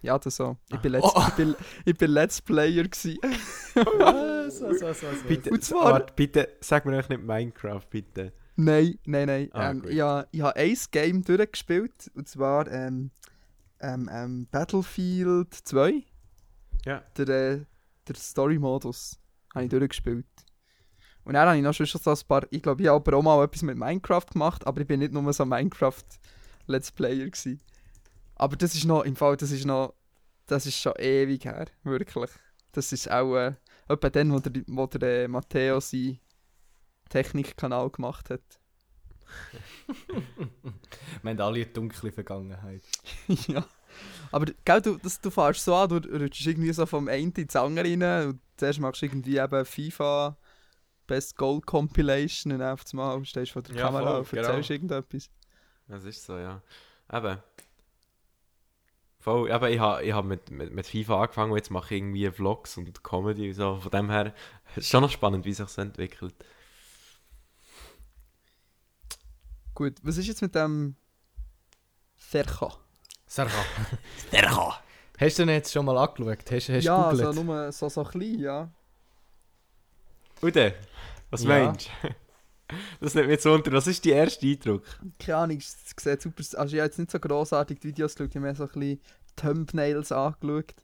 S1: Ja, das so. Ich bin Let's,
S2: Oh.
S1: ich bin, ich bin Let's Player. Gewesen.
S2: Was? Was, was, was,
S3: Bitte,
S1: Und zwar-
S3: warte, bitte, sag mir euch nicht Minecraft, bitte.
S1: nein, nein, nein.
S3: Ah,
S1: ähm, ich habe ein Game durchgespielt. Und zwar ähm, ähm, ähm, Battlefield 2.
S3: Ja.
S1: Der, äh, der Story-Modus habe ich durchgespielt. Und dann habe ich noch schon so ein paar. Ich glaube, ich habe aber auch mal etwas mit Minecraft gemacht, aber ich bin nicht nur so ein Minecraft-Let's Player. Gewesen. Aber das ist noch, im Fall, das ist noch. Das ist schon ewig her, wirklich. Das ist auch äh, etwa dann, wo der, wo der äh, Matteo seinen Technikkanal gemacht hat.
S2: Wir haben alle eine dunkle Vergangenheit.
S1: ja. Aber gell, du, das, du fährst so an, du rutschst irgendwie so vom einen ins andere rein und zuerst machst du irgendwie eben FIFA Best Goal Compilation und dann auf einmal stehst du vor der
S3: Ja,
S1: Kamera
S3: voll,
S1: und erzählst
S3: genau.
S1: irgendetwas.
S3: Das ist so, ja. Eben. Voll, eben, ich habe ich hab mit, mit, mit FIFA angefangen und jetzt mache ich irgendwie Vlogs und Comedy und so. Von dem her ist es schon noch spannend, wie sich so entwickelt.
S1: Gut, was ist jetzt mit dem Sercha?
S2: Serra. Serra. Hast du den jetzt schon mal angeschaut? Hast, hast
S1: ja,
S2: gegoogelt?
S1: so nur so, so klein, ja.
S3: Ude, was
S2: Ja.
S3: meinst du? Das nimmt mich jetzt unter. Was ist dein erster Eindruck?
S1: Keine Ahnung, es sieht super. Also ich habe jetzt nicht so grossartig die Videos geschaut, ich habe mehr so ein bisschen Thumbnails angeschaut.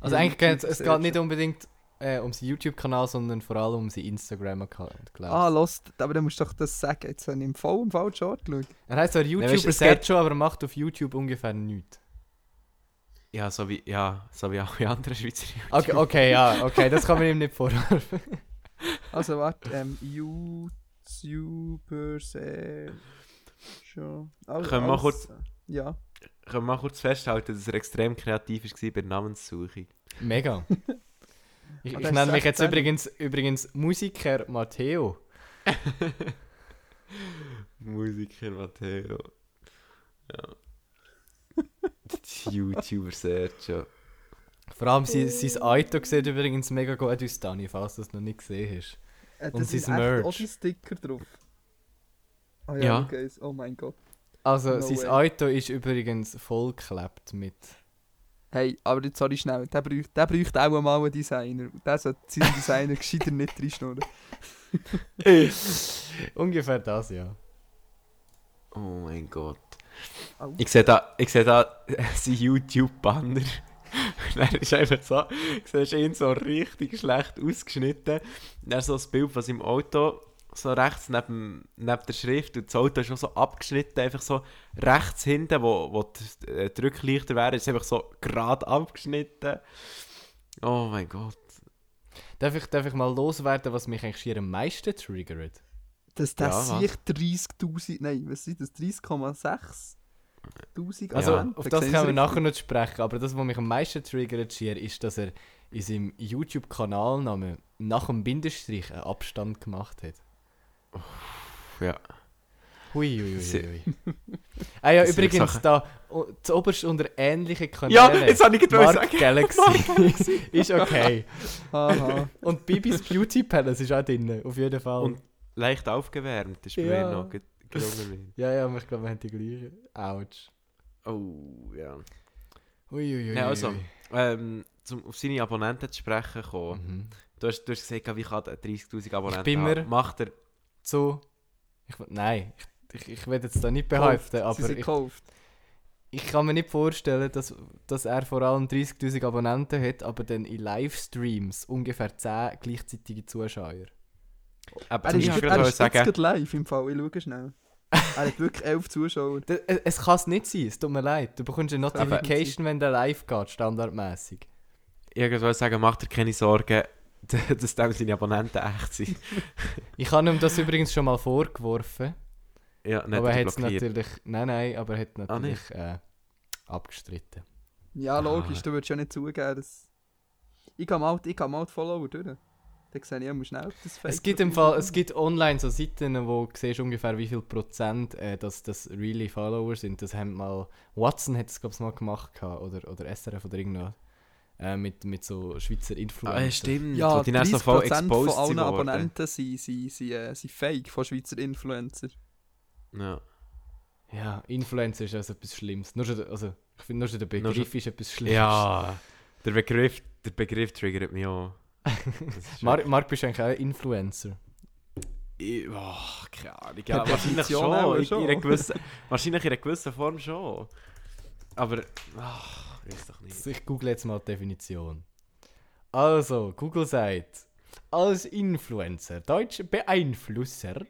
S2: Also
S1: Ja,
S2: eigentlich geht es, geht nicht unbedingt äh, um seinen YouTube-Kanal, sondern vor allem um seinen Instagram-Account, glaube
S1: Ah, los, aber dann musst du doch das sagen. Jetzt habe ich im voll im falschen Ort geschaut.
S2: Er heißt zwar
S3: weißt,
S2: YouTuber
S3: es
S2: Sergio, aber er macht auf YouTube ungefähr nichts.
S3: Ja, so wie, ja, so wie alle anderen Schweizer
S2: Okay, okay, ja, okay, das kann man ihm nicht vorwerfen.
S1: Also warte, ähm, YouTuber Sergio. Also,
S3: Können wir kurz-
S1: Ja.
S3: Können wir mal kurz festhalten, dass er extrem kreativ war bei der Namenssuche.
S2: Mega. Ich, ich nenne mich jetzt übrigens, übrigens Musiker Matteo.
S3: Musiker Matteo. Ja. YouTuber Sergio.
S2: Vor allem sein, sein Auto sieht übrigens mega gut aus, Dani, falls du es noch nicht gesehen hast.
S1: Äh,
S2: Und
S1: das sind
S2: sein
S1: echt
S2: Merch.
S1: auch die Sticker drauf. Ah ja,
S3: Ja.
S1: okay. Oh mein Gott.
S2: Also,
S1: No
S2: sein
S1: way.
S2: Auto ist übrigens vollgeklebt mit.
S1: Hey, aber jetzt sorry schnell. Der bräuchte, der bräuchte auch mal einen Designer. Der sollte seinen Designer gescheiter nicht reinschnurren.
S2: Ungefähr das, ja.
S3: Oh mein Gott.
S1: Au.
S3: Ich sehe da, ich sehe da sein YouTube-Banner. Dann ist einfach so, du siehst ihn so richtig schlecht ausgeschnitten. Dann so das Bild von seinem Auto, so rechts neben, neben der Schrift und das Auto ist schon so abgeschnitten, einfach so rechts hinten, wo, wo die, äh, Rücklichter wären, ist einfach so gerade abgeschnitten. Oh mein Gott.
S2: Darf ich, darf ich mal loswerden, was mich eigentlich schier am meisten triggert?
S1: Dass der
S3: Ja,
S1: sich 30.000. Nein, was sind das? 30,6? 1000
S2: Also,
S3: Ja.
S2: auf das können wir nachher noch sprechen, aber das, was mich am meisten triggert, schier, ist, dass er in seinem YouTube-Kanalnamen nach dem Bindestrich einen Abstand gemacht hat.
S3: Ja.
S2: Hui, hui, hui, ah ja,
S3: Das
S2: übrigens, da, das oberste unter ähnliche Kanäle.
S3: Ja, jetzt habe ich gerade
S2: Mark
S3: sagen.
S2: Galaxy ist okay.
S1: Aha.
S2: Und Bibis Beauty Palace ist auch drin, auf jeden Fall.
S3: Und leicht aufgewärmt, das ist bei
S2: Ja.
S3: mir noch ge- gelungen.
S2: ja, ja, aber ich glaube, wir haben die gleichen. Autsch.
S3: Oh, ja.
S2: Ui, ui,
S3: Ja, also, ähm, zum auf seine Abonnenten zu sprechen kommen.
S2: Mhm.
S3: Du, hast, du hast gesagt, wie kann er 30'000 Abonnenten
S2: bin mir-
S3: haben? Macht er...
S2: So. Ich, nein, ich, ich, ich will jetzt da nicht behaupten,
S1: Sie
S2: aber ich,
S1: gekauft.
S2: ich kann mir nicht vorstellen, dass, dass er vor allem 30.000 Abonnenten hat, aber dann in Livestreams ungefähr 10 gleichzeitige Zuschauer.
S3: Aber
S1: Er ist, er
S3: sagen,
S1: jetzt live im Fall. Ich schaue schnell. Er hat wirklich 11 Zuschauer.
S2: Es, kann es nicht sein, es tut mir leid. Du bekommst eine
S1: kann
S2: Notification, wenn der live geht, standardmäßig.
S3: irgendwo sagen, macht er keine Sorgen, dass dem seine Abonnenten echt sind.
S2: Ich habe ihm das übrigens schon mal vorgeworfen,
S3: Ja, nicht
S2: aber er hat natürlich. Nein, nein, aber er hat
S3: Ah,
S2: natürlich äh, abgestritten.
S1: Ja, logisch,
S3: Ah.
S1: du würdest ja nicht zugeben, dass... Ich gehe mal, ich gehe mal die Follower durch. Dann sehe ich mal schnell das Fake.
S2: Es gibt im Fall, es gibt online so Seiten, wo du siehst ungefähr wie viel Prozent äh, dass das really Follower sind. Das haben mal Watson hat es glaube ich mal gemacht gehabt, oder oder SRF oder irgendwas äh, mit, mit so Schweizer Influencer.
S3: Ah, ja, stimmt.
S1: Ja,
S3: wo die dann so voll
S1: 30%
S3: exposed
S1: von allen. Abonnenten sind, sind, sind, äh, sind fake von Schweizer Influencer.
S3: Ja.
S2: Ja, Influencer ist also etwas Schlimmes. Nur schon, also ich finde nur schon der
S3: Nur
S2: Begriff ist etwas Schlimmes.
S3: ja, der Begriff, der Begriff triggert mich auch.
S2: Mark, Mark bist du eigentlich auch Influencer.
S3: Ich, oh, keine Ahnung. Ja, wahrscheinlich schon. In,
S1: schon.
S3: in einer gewissen, wahrscheinlich in einer gewissen Form schon. Aber, ach, ich weiß doch nicht.
S2: Ich google jetzt mal die Definition. Also, Google sagt, als Influencer, deutsche Beeinflusser,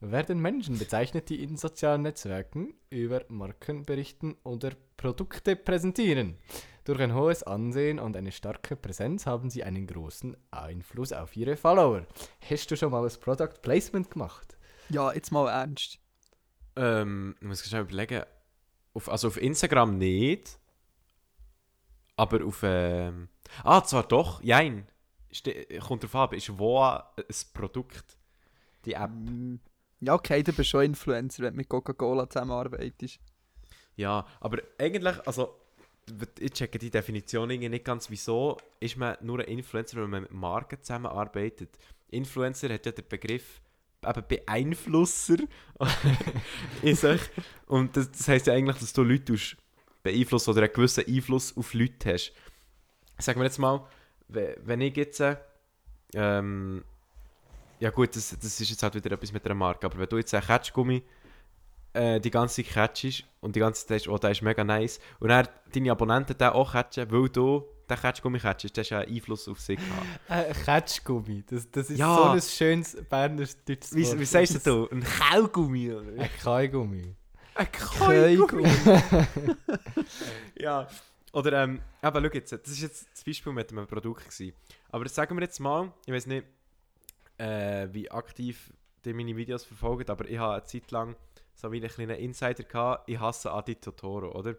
S2: werden Menschen bezeichnet, die in sozialen Netzwerken über Marken berichten oder Produkte präsentieren. Durch ein hohes Ansehen und eine starke Präsenz haben sie einen großen Einfluss auf ihre Follower. Hast du schon mal ein Product Placement gemacht?
S1: Ja, jetzt mal ernst.
S3: Ähm, ich muss schnell überlegen. Auf, also auf Instagram nicht. Aber auf. Ähm, ah, zwar doch. Jein. Ste kommt drauf an, ist wo ein Produkt. Die App.
S1: Mm, Ja, okay, du bist schon Influencer, wenn du mit Coca-Cola zusammenarbeitest.
S3: Ja, aber eigentlich, also. Ich checke die Definition nicht ganz. Wieso ist man nur ein Influencer, wenn man mit Marken zusammenarbeitet? Influencer hat ja den Begriff eben Beeinflusser in sich. Und das, das heisst ja eigentlich, dass du Leute tust beeinflussen oder einen gewissen Einfluss auf Leute hast. Sagen wir jetzt mal, we- wenn ich jetzt. äh, Ähm, ja, gut, das, das ist jetzt halt wieder etwas mit einer Marke, aber wenn du jetzt einen Catchgummi äh, die ganze Zeit catchst und die ganze Zeit, oh, der ist mega nice, und dann deine Abonnenten den auch catchen, weil du den Catchgummi catchst, das ist ja einen Einfluss auf sie gehabt.
S2: Äh, Catchgummi, das, das ist
S3: Ja.
S2: so ein schönes Berner deutsches
S3: Wie,
S2: Wort.
S3: wie sagst du da? Ein Kaugummi, oder?
S2: Ein Kaugummi.
S3: Ein
S1: Kaugummi.
S3: Ja. Oder, ähm, aber schau jetzt, das ist jetzt das Beispiel mit einem Produkt gewesen. Aber sagen wir jetzt mal, ich weiß nicht, äh, wie aktiv die meine Videos verfolgen, aber ich habe eine Zeit lang so wie einen kleinen Insider gehabt, ich hasse Adi Totoro, oder?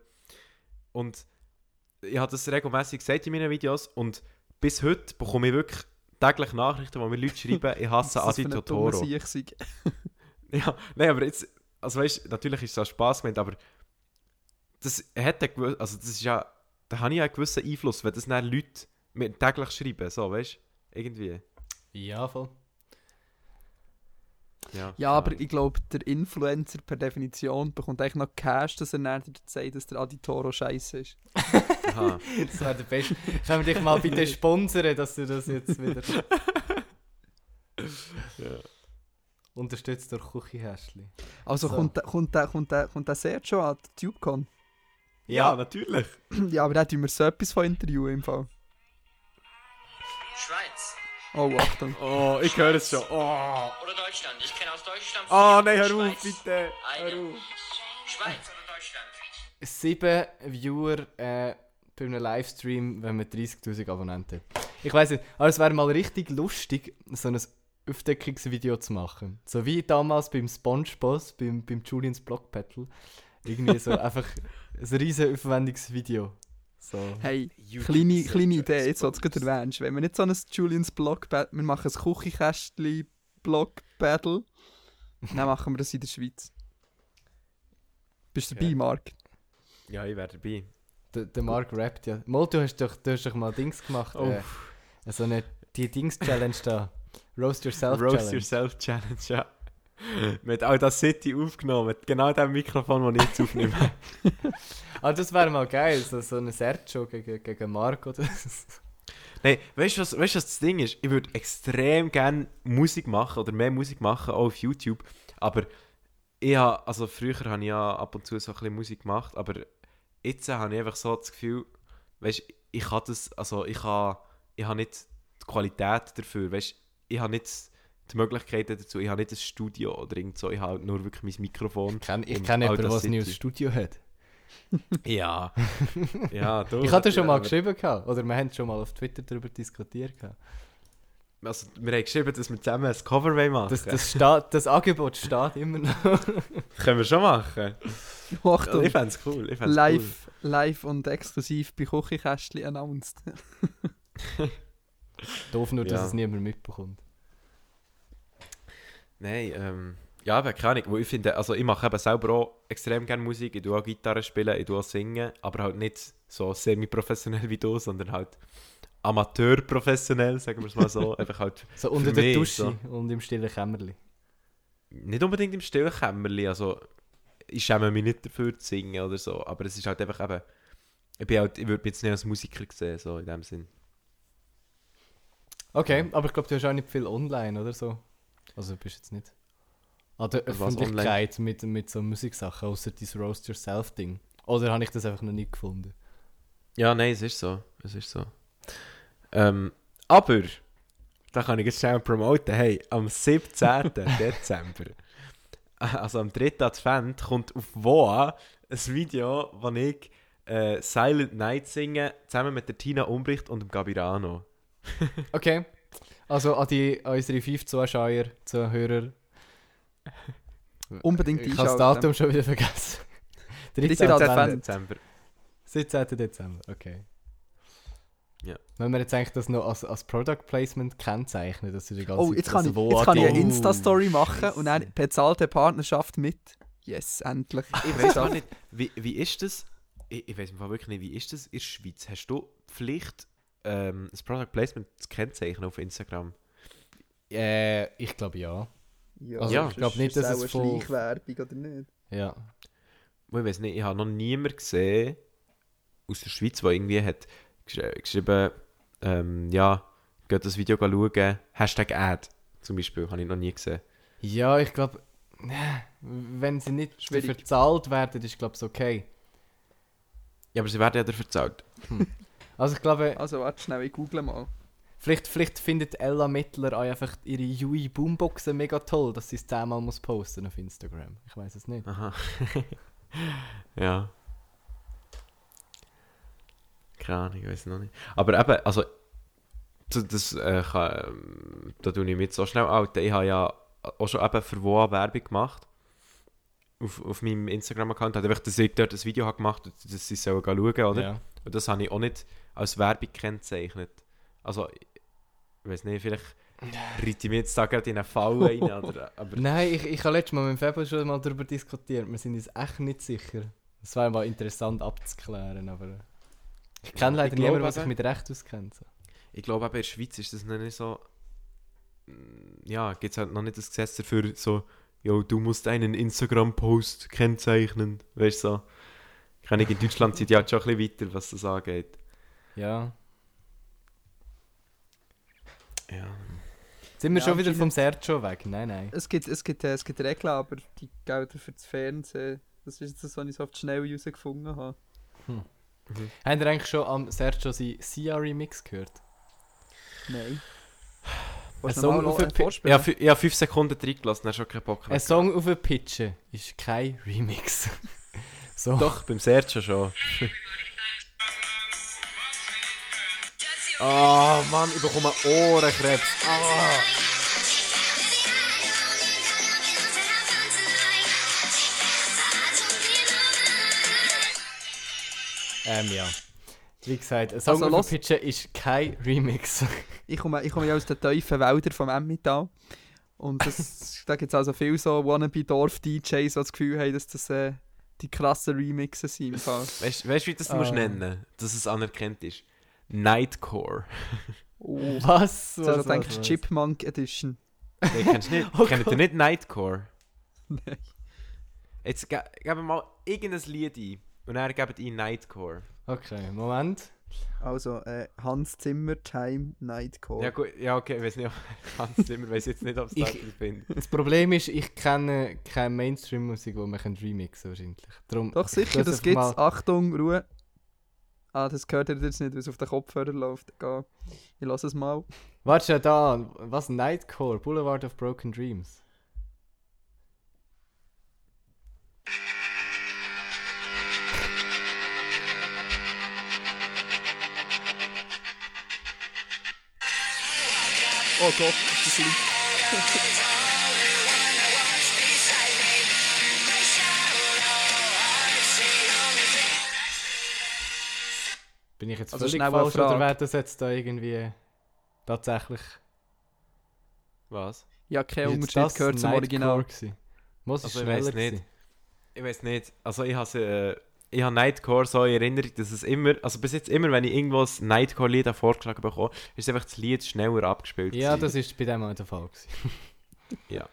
S3: Und ich habe das regelmäßig gesagt in meinen Videos und bis heute bekomme ich wirklich täglich Nachrichten, wo mir Leute schreiben, ich hasse
S1: Das
S3: Adi
S1: für ein dummer
S3: Totoro.
S1: Sieg sei.
S3: Ja, nein, aber jetzt, also weißt natürlich ist es auch Spaß gemeint, aber das hat einen also das ist ja, da habe ich ja einen gewissen Einfluss, wenn das dann Leute mir täglich schreiben, so, weißt du, irgendwie.
S2: Ja, voll.
S3: Ja,
S1: Ja, aber ich glaube, der Influencer per Definition bekommt eigentlich noch Cash, dass er dann sagt, dass der Aditoro scheiße ist.
S3: Aha.
S2: Das wäre der Beste. Können wir dich mal bitte sponsern, dass du das jetzt wieder
S3: ja.
S2: unterstützt durch Küchenhäschli.
S1: Also
S2: So.
S1: kommt, der- kommt, der, kommt, der, kommt der Sergio an der TubeCon?
S3: ja, natürlich.
S1: ja, aber da tun wir so etwas von interviewen im Fall.
S4: Schweiz
S1: Oh, Achtung.
S3: Oh, ich höre es schon. Oh,
S4: oder Deutschland? Ich kenne aus Deutschland.
S3: oh nein, hör auf, bitte. Hör auf.
S4: Schweiz oder Deutschland?
S2: Sieben Viewer äh, bei einem Livestream, wenn man 30.000 Abonnenten hat. Ich weiß nicht, aber es wäre mal richtig lustig, so ein Aufdeckungsvideo zu machen. So wie damals beim Spongebob, beim, beim Julians Block Battle. Irgendwie so einfach ein riesen aufwendiges Video. So.
S1: Hey, kleine, kleine Idee, jetzt was du
S3: Exposed.
S1: gerade erwähnst. Wenn wir nicht so ein Julians Block Battle, wir machen ein Küchenkästchen Block Battle, dann machen wir das in der Schweiz. Bist du dabei,
S3: Okay.
S1: Marc?
S3: Ja, ich wäre dabei.
S2: Der, der Mark rappt ja. Mal, du hast doch, du hast doch mal Dings gemacht.
S3: Oh.
S2: Äh, so eine die Dings-Challenge da. Roast Yourself
S3: Roast
S2: Challenge.
S3: Yourself Challenge, ja. Mit Audacity aufgenommen, mit genau dem Mikrofon, das ich jetzt aufnehme.
S2: Ah, das wäre mal geil, so, so ein Sergio gegen, gegen Mark oder
S3: Nein, weißt du, was, weißt, du, was das Ding ist? Ich würde extrem gerne Musik machen oder mehr Musik machen, auch auf YouTube. Aber ich habe, also früher habe ich ja ab und zu so ein bisschen Musik gemacht, aber jetzt habe ich einfach so das Gefühl, weißt ich kann das, also ich habe, ich habe nicht die Qualität dafür, weißt ich habe nicht die Möglichkeiten dazu, ich habe nicht ein Studio oder irgend so, ich habe halt nur wirklich mein Mikrofon.
S2: Ich kenne ich kenn jemanden, der ein neues Studio hat.
S3: Ja. ja, du.
S2: Ich hatte schon mal
S3: aber-
S2: geschrieben, gehabt, oder wir haben schon mal auf Twitter darüber diskutiert. gehabt.
S3: Also, wir haben geschrieben, dass wir zusammen ein Cover machen
S2: Das, das, steht, das Angebot steht immer noch.
S3: Können wir schon machen.
S1: Oh,
S3: Also,
S1: Achtung,
S3: ich fände es cool. Ich fänd's
S1: live, live und exklusiv bei Küchenkästchen announced.
S2: Doof nur, dass
S3: Ja.
S2: es niemand mitbekommt.
S3: Nein, ähm, ja, aber keine Ahnung. Weil ich finde, also ich mache eben selber auch extrem gerne Musik. Ich tue auch Gitarre spielen, ich tue auch singen, aber halt nicht so semi-professionell wie du, sondern halt amateur-professionell, sagen wir es mal so. Einfach halt
S2: So unter der
S3: mich
S2: Dusche
S3: so.
S2: und im stillen Kämmerli.
S3: nicht unbedingt im stillen Kämmerli, also ich schäme mich nicht dafür zu singen oder so, aber es ist halt einfach eben, ich bin halt, ich würde mich jetzt nicht als Musiker sehen, so in dem Sinn.
S2: Okay, aber ich glaube, du hast auch nicht viel online oder so. Also bist jetzt nicht an der Öffentlichkeit mit, mit so Musiksachen, außer dieses Roast Yourself-Ding. Oder habe ich das einfach noch nie gefunden?
S3: Ja, nein, es ist so. Es ist so. Ähm, aber, da kann ich jetzt schnell promoten, hey, am 17. Dezember, also am 3. Advent, kommt auf VOA ein Video, wo ich äh, Silent Night singe, zusammen mit der Tina Umbricht und dem Gabirano.
S2: Okay, also an, die, an unsere fünf Zuschauer, Zuhörer.
S1: Unbedingt
S2: Ich habe das. Datum schon wieder vergessen. 13.
S1: 13.
S2: Advent.
S1: Advent.
S3: Dezember.
S2: 17. Dezember, okay.
S3: Ja.
S2: Wenn wir jetzt eigentlich das noch als, als Product Placement kennzeichnen, dass wir die ganze
S1: Oh,
S2: Zeit
S1: jetzt kann ich, jetzt kann ich eine
S2: angehen.
S1: Insta-Story machen und dann bezahlte Partnerschaft mit. Yes, endlich.
S3: Ich weiß auch nicht, wie, wie ist das? Ich, ich weiß wirklich nicht, wie ist das in der Schweiz? Hast du die Pflicht, ähm, das Product Placement zu kennzeichnen auf Instagram?
S2: Äh, ich glaube ja.
S1: Ja,
S2: Also,
S3: Ja.
S2: ich glaube nicht, dass es voll...
S1: Schleichwerbung, oder nicht?
S2: Ja.
S3: Ich weiß nicht, ich habe noch niemanden gesehen aus der Schweiz, der irgendwie hat gesch geschrieben, ähm, ja, geht das Video schauen, Hashtag Ad zum Beispiel, habe ich noch nie gesehen.
S2: Ja, ich glaube, wenn sie nicht
S1: Schwierig.
S2: dafür bezahlt werden, ist glaube ich okay.
S3: Ja, aber sie werden ja dafür bezahlt.
S2: Also ich glaube,
S1: Also, warte schnell, ich google mal.
S2: vielleicht, vielleicht findet Ella Mittler auch einfach ihre Yui Boomboxen mega toll, dass sie es zehnmal muss posten auf Instagram. Ich weiß es nicht.
S3: Aha. ja. Keine Ahnung, ich weiß noch nicht. Aber eben, also, das, das äh, kann, ähm, da tue ich mich jetzt so schnell out. Ich habe ja auch schon eben für wo Werbung gemacht. Auf, auf meinem Instagram-Account. Halt einfach, dass ich dort ein Video habe gemacht habe, dass sie sollen gehen schauen, oder?
S2: Ja.
S3: Und das habe ich auch nicht als Werbung gekennzeichnet. Also, ich weiß nicht, vielleicht reite ich mich jetzt da gerade in eine Falle rein, oder, aber...
S2: Nein, ich, ich habe letztes Mal mit dem Fabio schon mal darüber diskutiert. Wir sind uns echt nicht sicher. Es wäre mal interessant abzuklären, aber... Ich kenne leider niemanden, der sich mit Recht auskennt. So.
S3: Ich glaube, eben in der Schweiz ist das noch nicht so. mm, Ja, gibt es halt noch nicht das Gesetz dafür, so, jo, du musst einen Instagram-Post kennzeichnen. Weißt du, so. Ich in Deutschland sind die halt schon ein bisschen weiter, was das angeht.
S2: Ja.
S3: Ja.
S2: Sind wir
S1: Ja,
S2: schon wieder vom Sergio weg? Nein, nein.
S1: Es gibt, es, gibt, äh, es gibt Regeln, aber die gelten für das Fernsehen. Das ist jetzt das, was ich so auf die Schnelle herausgefunden habe.
S2: Habt ihr eigentlich schon am Sergio sein Sia-Remix gehört?
S1: Nein.
S2: Ein Song auf?
S3: Ja, ich habe fünf Sekunden reingelassen, dann hast du schon keinen Bock mehr.
S2: Ein Song auf ein Pitchen ist kein Remix. so.
S3: Doch, beim Sergio schon. oh Mann, ich bekomme Ohrenkrebs. Ah.
S2: Ähm, ja. Wie gesagt, ein Song
S1: Also,
S2: Pitchen ist kein Remix.
S1: Ich komme, ich komme ja aus den tiefen Wäldern vom Emmental. Und das, da gibt es also viele so Wannabe-Dorf-DJs, die das Gefühl haben, dass das äh, die krassen Remixen sind.
S3: Weißt du, wie du das
S2: Ah.
S3: musst nennen dass es anerkannt ist? Nightcore.
S1: Oh.
S2: Was?
S1: Also,
S2: was,
S1: denkst
S2: was,
S1: du
S2: was?
S1: Chipmunk Edition?
S3: Nee, kennst du nicht?
S2: Oh
S3: Kennt ihr nicht Nightcore?
S1: Nein.
S3: Jetzt ge geben wir mal irgendein Lied ein und dann gebt ihr Nightcore.
S2: Okay, Moment.
S1: Also, äh, Hans Zimmer, Time, Nightcore.
S3: Ja gut, ja okay, ich weiß nicht, Hans Zimmer weiß jetzt nicht, ob es
S2: Ich-
S3: das bin.
S2: Das Problem ist, ich kenne keine Mainstream-Musik, die man remixen kann, wahrscheinlich. Darum,
S1: Doch
S2: ich
S1: sicher, das gibt's.
S2: mal-
S1: Achtung, Ruhe. Ah, das gehört ihr jetzt nicht, weil es auf den Kopfhörer läuft. Ich lasse es mal.
S2: Warte schon da, was? Nightcore, Boulevard of Broken Dreams.
S1: Oh Gott, ist das
S2: Bin ich jetzt
S1: Also
S2: völlig falsch oder wäre das jetzt da irgendwie tatsächlich...
S3: Was?
S1: Ja, kein Unterschied
S2: das
S1: gehört zum Original.
S2: Muss es
S3: Also ich
S2: schneller
S3: weiß nicht. Ich weiß nicht. Also ich habe äh, ich habe Nightcore so in Erinnerung, dass es immer, also bis jetzt immer, wenn ich irgendwo ein Nightcore-Lied vorgeschlagen bekomme, ist einfach das Lied schneller abgespielt.
S2: Ja,
S3: gewesen.
S2: das ist bei dem mal der Fall gewesen.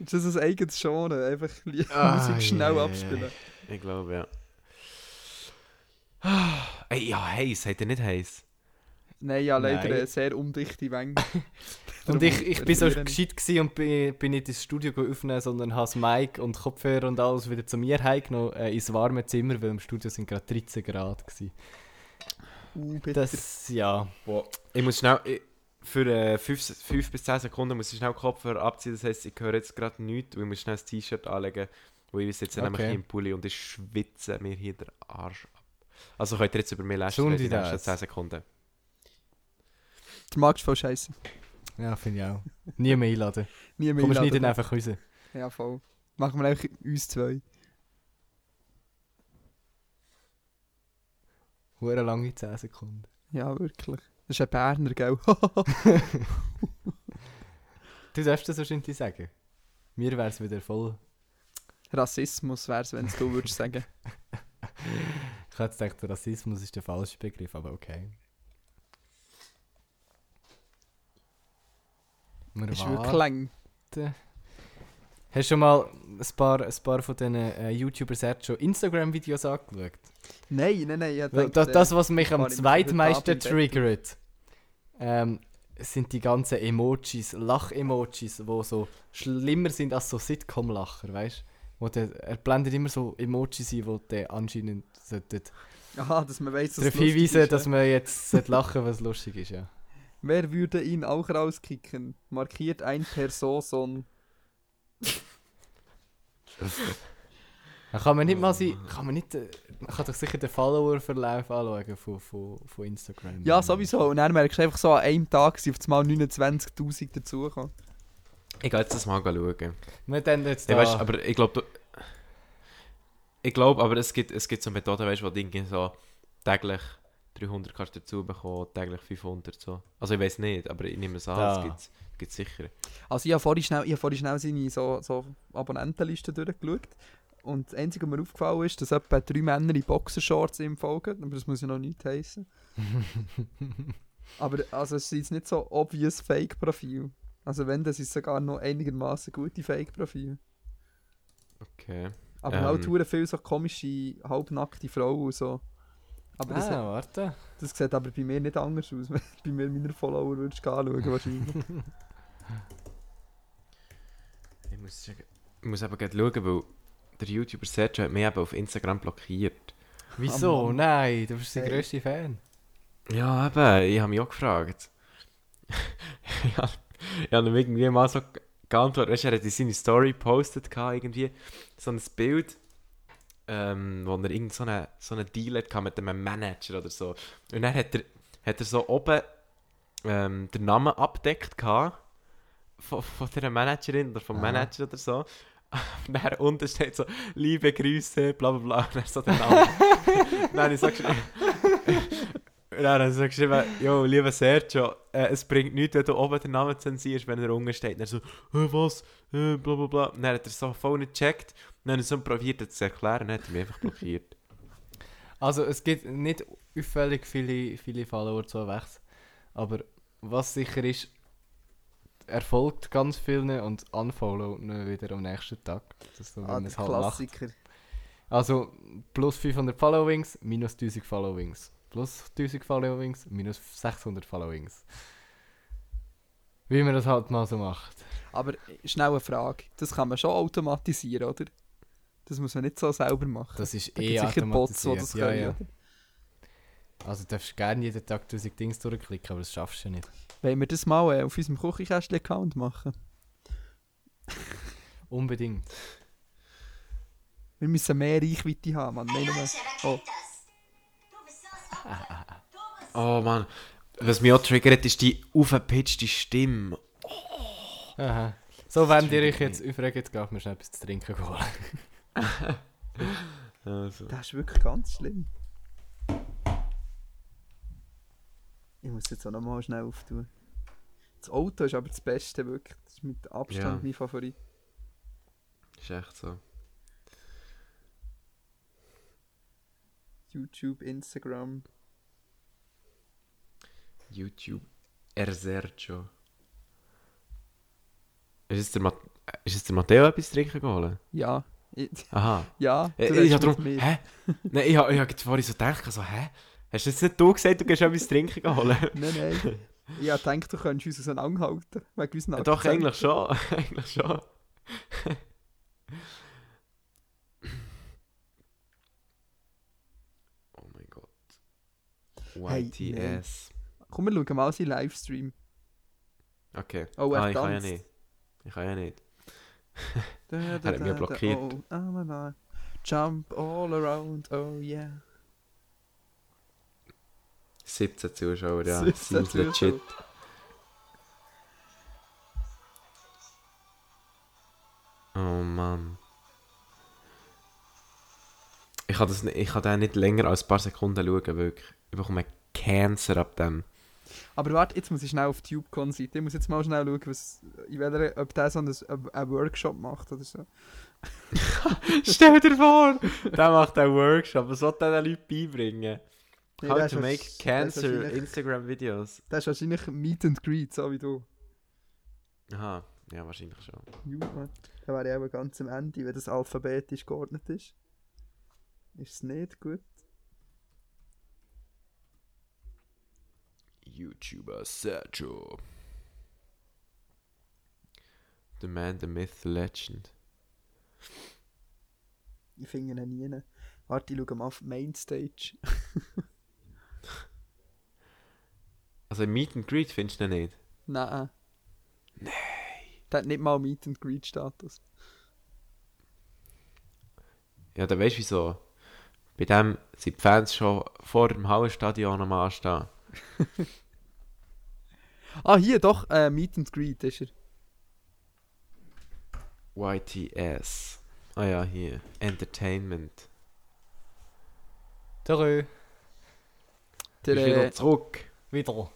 S1: Das ist ein eigenes Genre. Einfach Lie-
S2: Ah,
S1: Musik schnell
S2: ja, ja,
S1: abspielen.
S3: Ich glaube, ja. Ey, ja, heiß, hat er nicht heiß?
S1: Nein, ja, leider
S2: Nein.
S1: sehr undichte Wänge.
S2: Und ich, ich bin so gescheit gewesen und bin, bin nicht ins Studio öffnen, sondern habe das Mic und Kopfhörer und alles wieder zu mir heimgenommen, äh, ins warme Zimmer, weil im Studio sind gerade 13 Grad gewesen.
S1: Uh.
S2: Das, ja.
S3: Ich muss schnell, ich, für 5 bis 10 Sekunden muss ich schnell den Kopfhörer abziehen, das heisst, ich höre jetzt gerade nichts, weil ich muss schnell das T-Shirt anlegen, wo ich sitze nämlich
S2: Okay.
S3: hier im Pulli und ich schwitze mir hier den Arsch ab. Also könnt ihr jetzt über mich lästern
S2: Schon
S3: in den nächsten
S2: das.
S3: 10 Sekunden.
S1: Der magst voll scheiße.
S2: Ja, finde ich auch. Nie mehr einladen.
S1: Nie mehr
S2: Komm,
S1: einladen.
S2: schneiden einfach raus.
S1: Ja, voll. Machen wir einfach uns zwei.
S2: Hure lange 10 Sekunden.
S1: Ja, wirklich. Das ist ein Berner, gell?
S2: Du darfst das wahrscheinlich sagen. Mir wäre es wieder voll.
S1: Rassismus wäre es, wenn es du würdest sagen.
S2: Ich hätte gedacht, Rassismus ist der falsche Begriff, aber okay. Wir
S1: Ist wirklich.
S2: Hast du schon mal ein paar, ein paar von diesen äh, YouTubers schon Instagram-Videos angeschaut?
S1: Nein, nein, nein. Ich denke,
S2: das, das, was mich am zweitmeisten triggert, ähm, sind die ganzen Emojis, Lach-Emojis, die so schlimmer sind als so Sitcom-Lacher, weißt du? Er blendet immer so Emojis ein, die der anscheinend sollten
S1: Aha, dass man dass
S2: darauf hinweisen,
S1: ist,
S2: dass man jetzt sollte lachen was lustig ist, ja.
S1: Wer würde ihn auch rauskicken? Markiert ein Person.
S2: Kann man nicht mal sein, kann man nicht, man kann doch sicher den Follower-Verlauf anschauen von, von, von Instagram.
S1: Ja, sowieso. Und dann merkst du einfach so, an einem Tag sind auf einmal 29'000 dazugekommen.
S3: Ich gehe jetzt das mal schauen.
S2: Wir dann jetzt
S3: Ja,
S2: da,
S3: weißt, aber ich glaube, ich glaube, aber es gibt, es gibt so Methoden, weißt, wo du irgendwie so täglich 300 kannst dazu bekommen, täglich 500 so. Also ich weiß nicht, aber ich nehme es an,
S2: Ja.
S3: es gibt gibt's sicher.
S1: Also ich habe vorhin schnell, ich habe vorhin schnell seine so, so Abonnentenliste durchgeschaut. Und das Einzige, was mir aufgefallen ist, dass etwa drei Männer in Boxershorts ihm folgen. Aber das muss ja noch nicht heißen. aber also es ist jetzt nicht so obvious Fake-Profil. Also wenn, das ist sogar noch einigermaßen gute Fake-Profil.
S3: Okay.
S1: Aber
S3: Ähm.
S1: halt hure viel so komische, halbnackte Frauen und so. Aber das,
S2: ah, warte.
S1: das sieht aber bei mir nicht anders aus. Bei mir meine Follower würdest du anschauen wahrscheinlich.
S3: Ich muss, sagen- ich muss aber gerade schauen, weil der YouTuber Sergio hat mich eben auf Instagram blockiert.
S2: Wieso?
S1: Mann.
S2: Nein, du bist der
S1: Hey.
S2: grösste Fan.
S3: Ja, eben, ich habe mich auch gefragt. ich habe ich habe ihm irgendwie mal so geantwortet, weißt er hat in seine Story gepostet, irgendwie, so ein Bild, ähm, wo er irgend so einen so eine Deal hatte mit einem Manager oder so. Und dann hat er, hat er so oben ähm, den Namen abdeckt gehabt, von, von der Managerin oder vom
S2: Aha.
S3: Manager oder so. Und dann unten steht so, liebe Grüße, bla bla bla, und dann so der Name. dann habe ich so geschrieben, und dann ich so geschrieben, jo, lieber Sergio, äh, es bringt nichts, wenn du oben den Namen zensierst, wenn er unten steht. Und er so, äh, was, äh, bla bla bla. Und dann hat er so voll nicht gecheckt. Und dann habe ich so probiert, das zu erklären, und dann hat er mich einfach blockiert.
S2: Also es gibt nicht auffällig viele, viele Follower zu Wechsel. Aber was sicher ist, er folgt ganz vielen und unfollowt wieder am nächsten Tag. Das ist so,
S1: ah, der
S2: es halt.
S1: Klassiker.
S2: Also plus 500 Followings, minus 1000 Followings. Plus 1000 Followings, minus 600 Followings. Wie man das halt mal so macht.
S1: Aber schnell eine Frage. Das kann man schon automatisieren, oder? Das muss man nicht so selber machen.
S2: Das ist
S1: Da
S2: eh
S1: gibt sicher Bots, die das
S2: ja,
S1: können,
S2: ja. Also du darfst gerne jeden Tag 1000 Dings durchklicken, aber das schaffst du ja nicht.
S1: Wollen wir das mal äh, auf unserem Küchenkästchen-Account machen?
S2: Unbedingt.
S1: Wir müssen mehr Reichweite haben, Mann. Nein, nur... Oh,
S3: Oh Mann, was mich auch triggert, ist die aufgepitchte Stimme.
S2: Aha. So, wenn ihr euch jetzt aufregt, geht mir schnell etwas zu trinken holen.
S3: Also.
S1: das ist wirklich ganz schlimm. Ich muss jetzt auch noch mal schnell auftun. Das Auto ist aber das Beste, wirklich. Das ist mit Abstand
S3: Ja.
S1: mein Favorit.
S3: Ist echt so.
S1: YouTube, Instagram.
S3: YouTube. Er Sergio. Ist es der, Mat ist es der Matteo etwas trinken geholt?
S1: Ja. Ich,
S3: Aha.
S1: ja, du
S3: Äh,
S1: redest
S3: ich habe
S1: mit
S3: darum.
S1: mir.
S3: Hä? Nein, ich habe ich hab vorhin so gedacht, so, hä? Hast du jetzt nicht du gesagt, du gehst etwas trinken holen?
S1: Nein, nein. Ich gedacht, du könntest uns auseinanderhalten. Wegen unseren
S3: Ja, Doch,
S1: Akzenten.
S3: eigentlich schon. eigentlich schon. oh mein Gott.
S1: Hey,
S3: YTS.
S1: Komm, wir schauen mal seinen Livestream.
S3: Okay.
S1: Oh, er
S3: ah, ich kann ja nicht. Ich kann ja nicht.
S1: Da,
S3: Er hat mich blockiert.
S1: Oh, oh my God. Jump all around, oh yeah.
S3: 17 Zuschauer, ja.
S1: 17
S3: Seems legit. Oh Mann. Ich kann, das, nicht- ich kann den nicht länger als ein paar Sekunden schauen, wirklich. Ich bekomme Cancer ab dem.
S1: Aber warte, jetzt muss ich schnell auf die TubeCon-Seite. Ich muss jetzt mal schnell schauen, was, in welcher, ob der so einen, einen Workshop macht oder so.
S3: Stell dir vor, der macht einen Workshop. Was soll der den Leuten beibringen?
S1: Nee,
S3: How to make cancer
S1: wahrscheinlich-
S3: Instagram-Videos.
S1: Der ist wahrscheinlich Meet and Greet, so wie du.
S3: Aha, ja, wahrscheinlich schon.
S1: Juma. Da wäre ich eben ganz am Ende, wenn das alphabetisch geordnet ist. Ist es nicht gut?
S3: YouTuber Sergio. The man, the myth, the legend.
S1: Ich finde ihn nie. Warte, ich schaue mal auf die Mainstage.
S3: Also Meet and Greet findest du ihn nicht?
S1: Nein. Nein. Der hat nicht mal Meet and Greet Status.
S3: Ja, dann weißt du wieso. Bei dem sind die Fans schon vor dem Hallenstadion am Anstehen.
S1: Ah, hier doch, äh, Meet and Greet ist er.
S3: YTS. Ah ja, hier. Entertainment.
S2: Terö,
S1: Der,
S3: Bist wieder
S1: äh,
S3: zurück.
S2: wieder.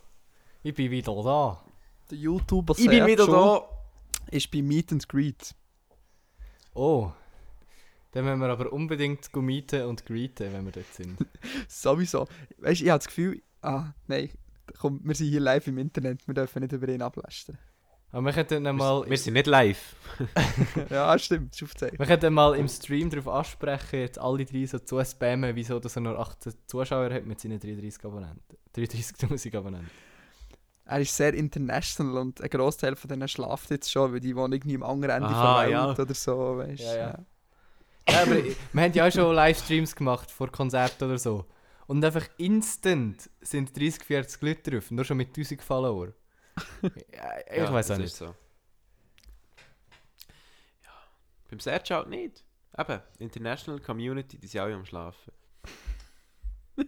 S2: Ich bin wieder da.
S1: der YouTuber
S3: Ich bin wieder da.
S1: ist bei Meet and Greet.
S2: Oh. Dann müssen wir aber unbedingt go meeten und greeten, wenn wir dort sind.
S1: Sowieso. Weißt du, ich habe das Gefühl, ah, nein, komm, wir sind hier live im Internet, wir dürfen nicht über ihn ablästern.
S2: Aber wir könnten mal,
S3: Wir sind nicht live.
S1: ja, stimmt, ist aufgezeichnet.
S2: wir könnten mal im Stream darauf ansprechen, jetzt alle drei so zu spammen, wieso dass er nur 18 Zuschauer hat mit seinen 33 Abonnenten. 33'000 Abonnenten.
S1: Er ist sehr international und ein Großteil von denen schlaft jetzt schon, weil die wohnen irgendwie am anderen Ende
S3: Aha,
S1: von der
S3: ja.
S1: Welt oder so, weißt
S2: Ja, ja. Ja, aber ich- wir haben ja auch schon Livestreams gemacht vor Konzerten oder so. Und einfach instant sind 30, 40 Leute drauf, nur schon mit 1000 Follower. ja, ich
S3: Ja,
S2: weiß auch nicht.
S3: so. Ja. Beim Sergio halt nicht. Eben, International Community, die sind alle am Schlafen.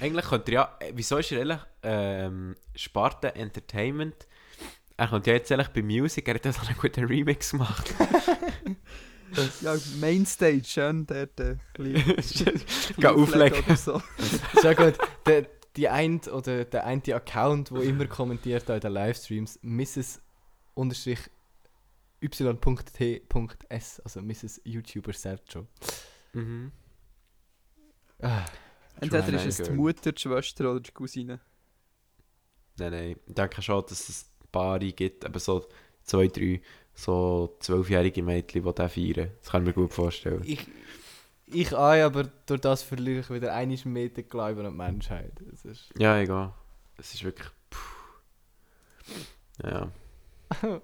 S3: Eigentlich könnte er ja. äh, Wieso ist er eigentlich ähm, Sparte Entertainment? Er könnte ja jetzt eigentlich bei Music, er hat ja so einen guten Remix gemacht.
S1: Ja, Mainstage, schön dort. Äh,
S3: Geh auflegen.
S1: Oder so.
S2: Sehr gut. Der, die ein, oder der eine Account, der immer kommentiert in den Livestreams, Mrs. y.t.s, also Mrs. YouTuber Sergio.
S3: Mhm.
S2: Ah,
S1: Entweder ist es die. Mutter, die Schwester oder die Cousine.
S3: Nein, nein. Ich denke schon, dass es Paare gibt, aber so zwei, drei so zwölfjährige Mädchen, die den feiern. Das kann ich mir gut vorstellen.
S2: ich, ich auch, aber durch das verliere ich wieder einiges mehr den Glauben an die Menschheit. Das ist
S3: Ja, egal. Es ist wirklich. Puh. Ja.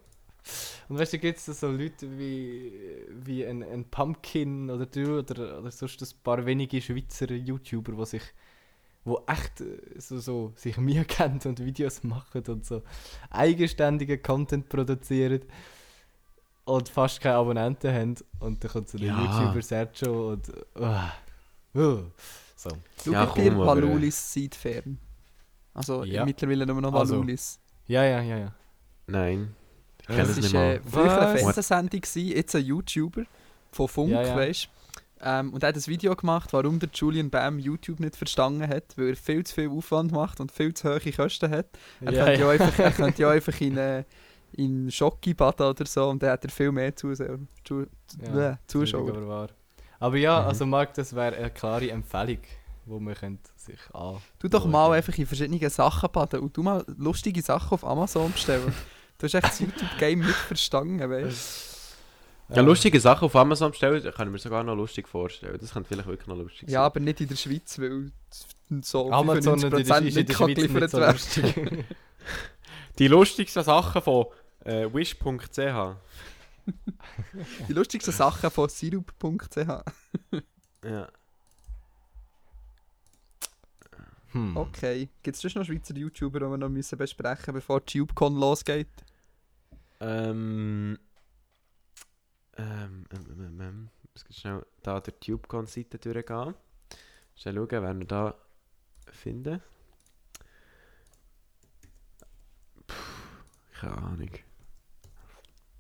S2: Und weißt du, gibt es so Leute wie, wie ein, ein Pumpkin oder du oder, oder sonst ein paar wenige Schweizer YouTuber, die sich wo echt äh, so, so sich mir kennen und Videos machen und so eigenständigen Content produzieren und fast keine Abonnenten haben und dann kommt so der
S3: Ja.
S2: YouTuber Sergio und uh, uh, so.
S1: Schau
S3: Ja,
S1: dir
S3: komm, aber, äh,
S1: Valulis seit fern. Also
S2: Ja.
S1: mittlerweile nur noch
S2: Also,
S1: Valulis.
S2: Ja, ja, ja, ja.
S3: Nein. Ich kenne
S1: das
S3: es nicht
S1: war
S3: mal.
S1: äh, früher eine? Fernsehsendung, gewesen, jetzt ein YouTuber von Funk,
S2: Ja, ja.
S1: weißt ähm, Und er hat ein Video gemacht, warum der Julian Bam YouTube nicht verstanden hat, weil er viel zu viel Aufwand macht und viel zu hohe Kosten hat. Er
S2: ja,
S1: könnte ja,
S2: ja.
S1: einfach, er könnte ja einfach in, äh, in Schocki baden oder so und dann hat er viel mehr Zuschauer. Zu,
S2: Ja,
S1: äh, Zuschauer.
S2: Aber, wahr. aber ja,
S3: Mhm.
S2: also Marc, das wäre eine klare Empfehlung, wo man könnte sich an.
S1: Tu doch mal einfach in verschiedene Sachen baden und du mal lustige Sachen auf Amazon bestellen. du hast echt das YouTube-Game nicht verstanden, weißt
S3: Ja, lustige Sachen auf Amazon bestellen, kann ich mir sogar noch lustig vorstellen. Das könnte vielleicht wirklich noch lustig
S1: Ja, aber nicht in der Schweiz, weil so
S2: Amazon und in der,
S1: 95%
S2: ist in der Schweiz nicht
S1: geliefert
S2: so
S1: werden.
S2: lustig.
S3: Die lustigsten Sachen von äh, wish.ch.
S1: Die lustigsten Sachen von sirup.ch.
S3: Ja.
S2: hm.
S1: Okay. Gibt es sonst noch Schweizer YouTuber, die wir noch müssen besprechen müssen, bevor TubeCon losgeht?
S3: Ähm. Ähm, ähm, ähm, ähm. Ich muss schnell da der TubeCon-Seite durchgehen. Schnell schauen, wer wir da finden. Puh, keine Ahnung.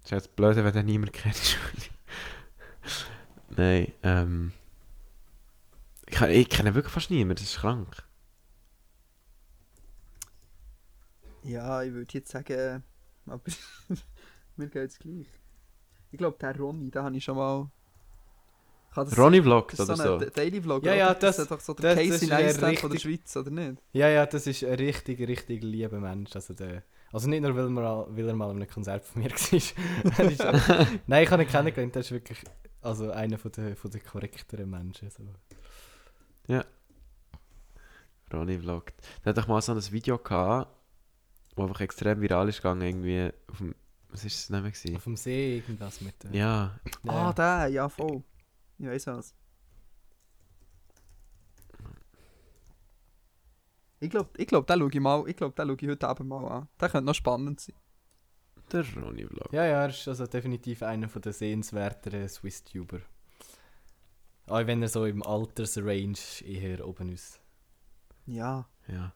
S3: Ist jetzt blöd, wenn der niemand kennt. Nein, ähm. Ich, ich kenne wirklich fast niemanden, das ist krank.
S1: Ja, ich würde jetzt sagen, aber mir geht es gleich. Ich glaube, der Ronny, den habe ich schon mal. Kann das
S3: Ronny vloggt
S1: das ist
S3: oder
S1: so Daily Vlog.
S2: Ja, ja,
S1: das
S2: das-
S1: ist doch so der
S2: das- das
S1: Casey Neistat von der Schweiz, oder nicht?
S2: Ja, ja, das ist ein richtig, richtig lieber Mensch. Also, der, also nicht nur, weil, wir, weil er mal an einem Konzert von mir war. Er Nein, ich habe ihn kennengelernt. Der ist wirklich also einer von der, von der korrekteren Menschen. So.
S3: Ronny vloggt. Der hat doch mal so ein Video gehabt, wo einfach extrem viral ist gegangen, irgendwie auf dem. Was ist das Name gewesen?
S2: Auf dem See irgendwas mit der.
S3: Ja,
S1: Ah, der, ja voll. Ich weiß was. Ich glaube, ich glaub, den schaue ich mal, ich glaube, den schaue ich heute Abend mal an. Der könnte noch spannend sein.
S3: der Ronny vloggt.
S2: Ja, ja, er ist also definitiv einer von der sehenswerteren Swiss-Tuber. Auch wenn er so im Altersrange eher oben ist.
S1: Ja.
S3: Ja.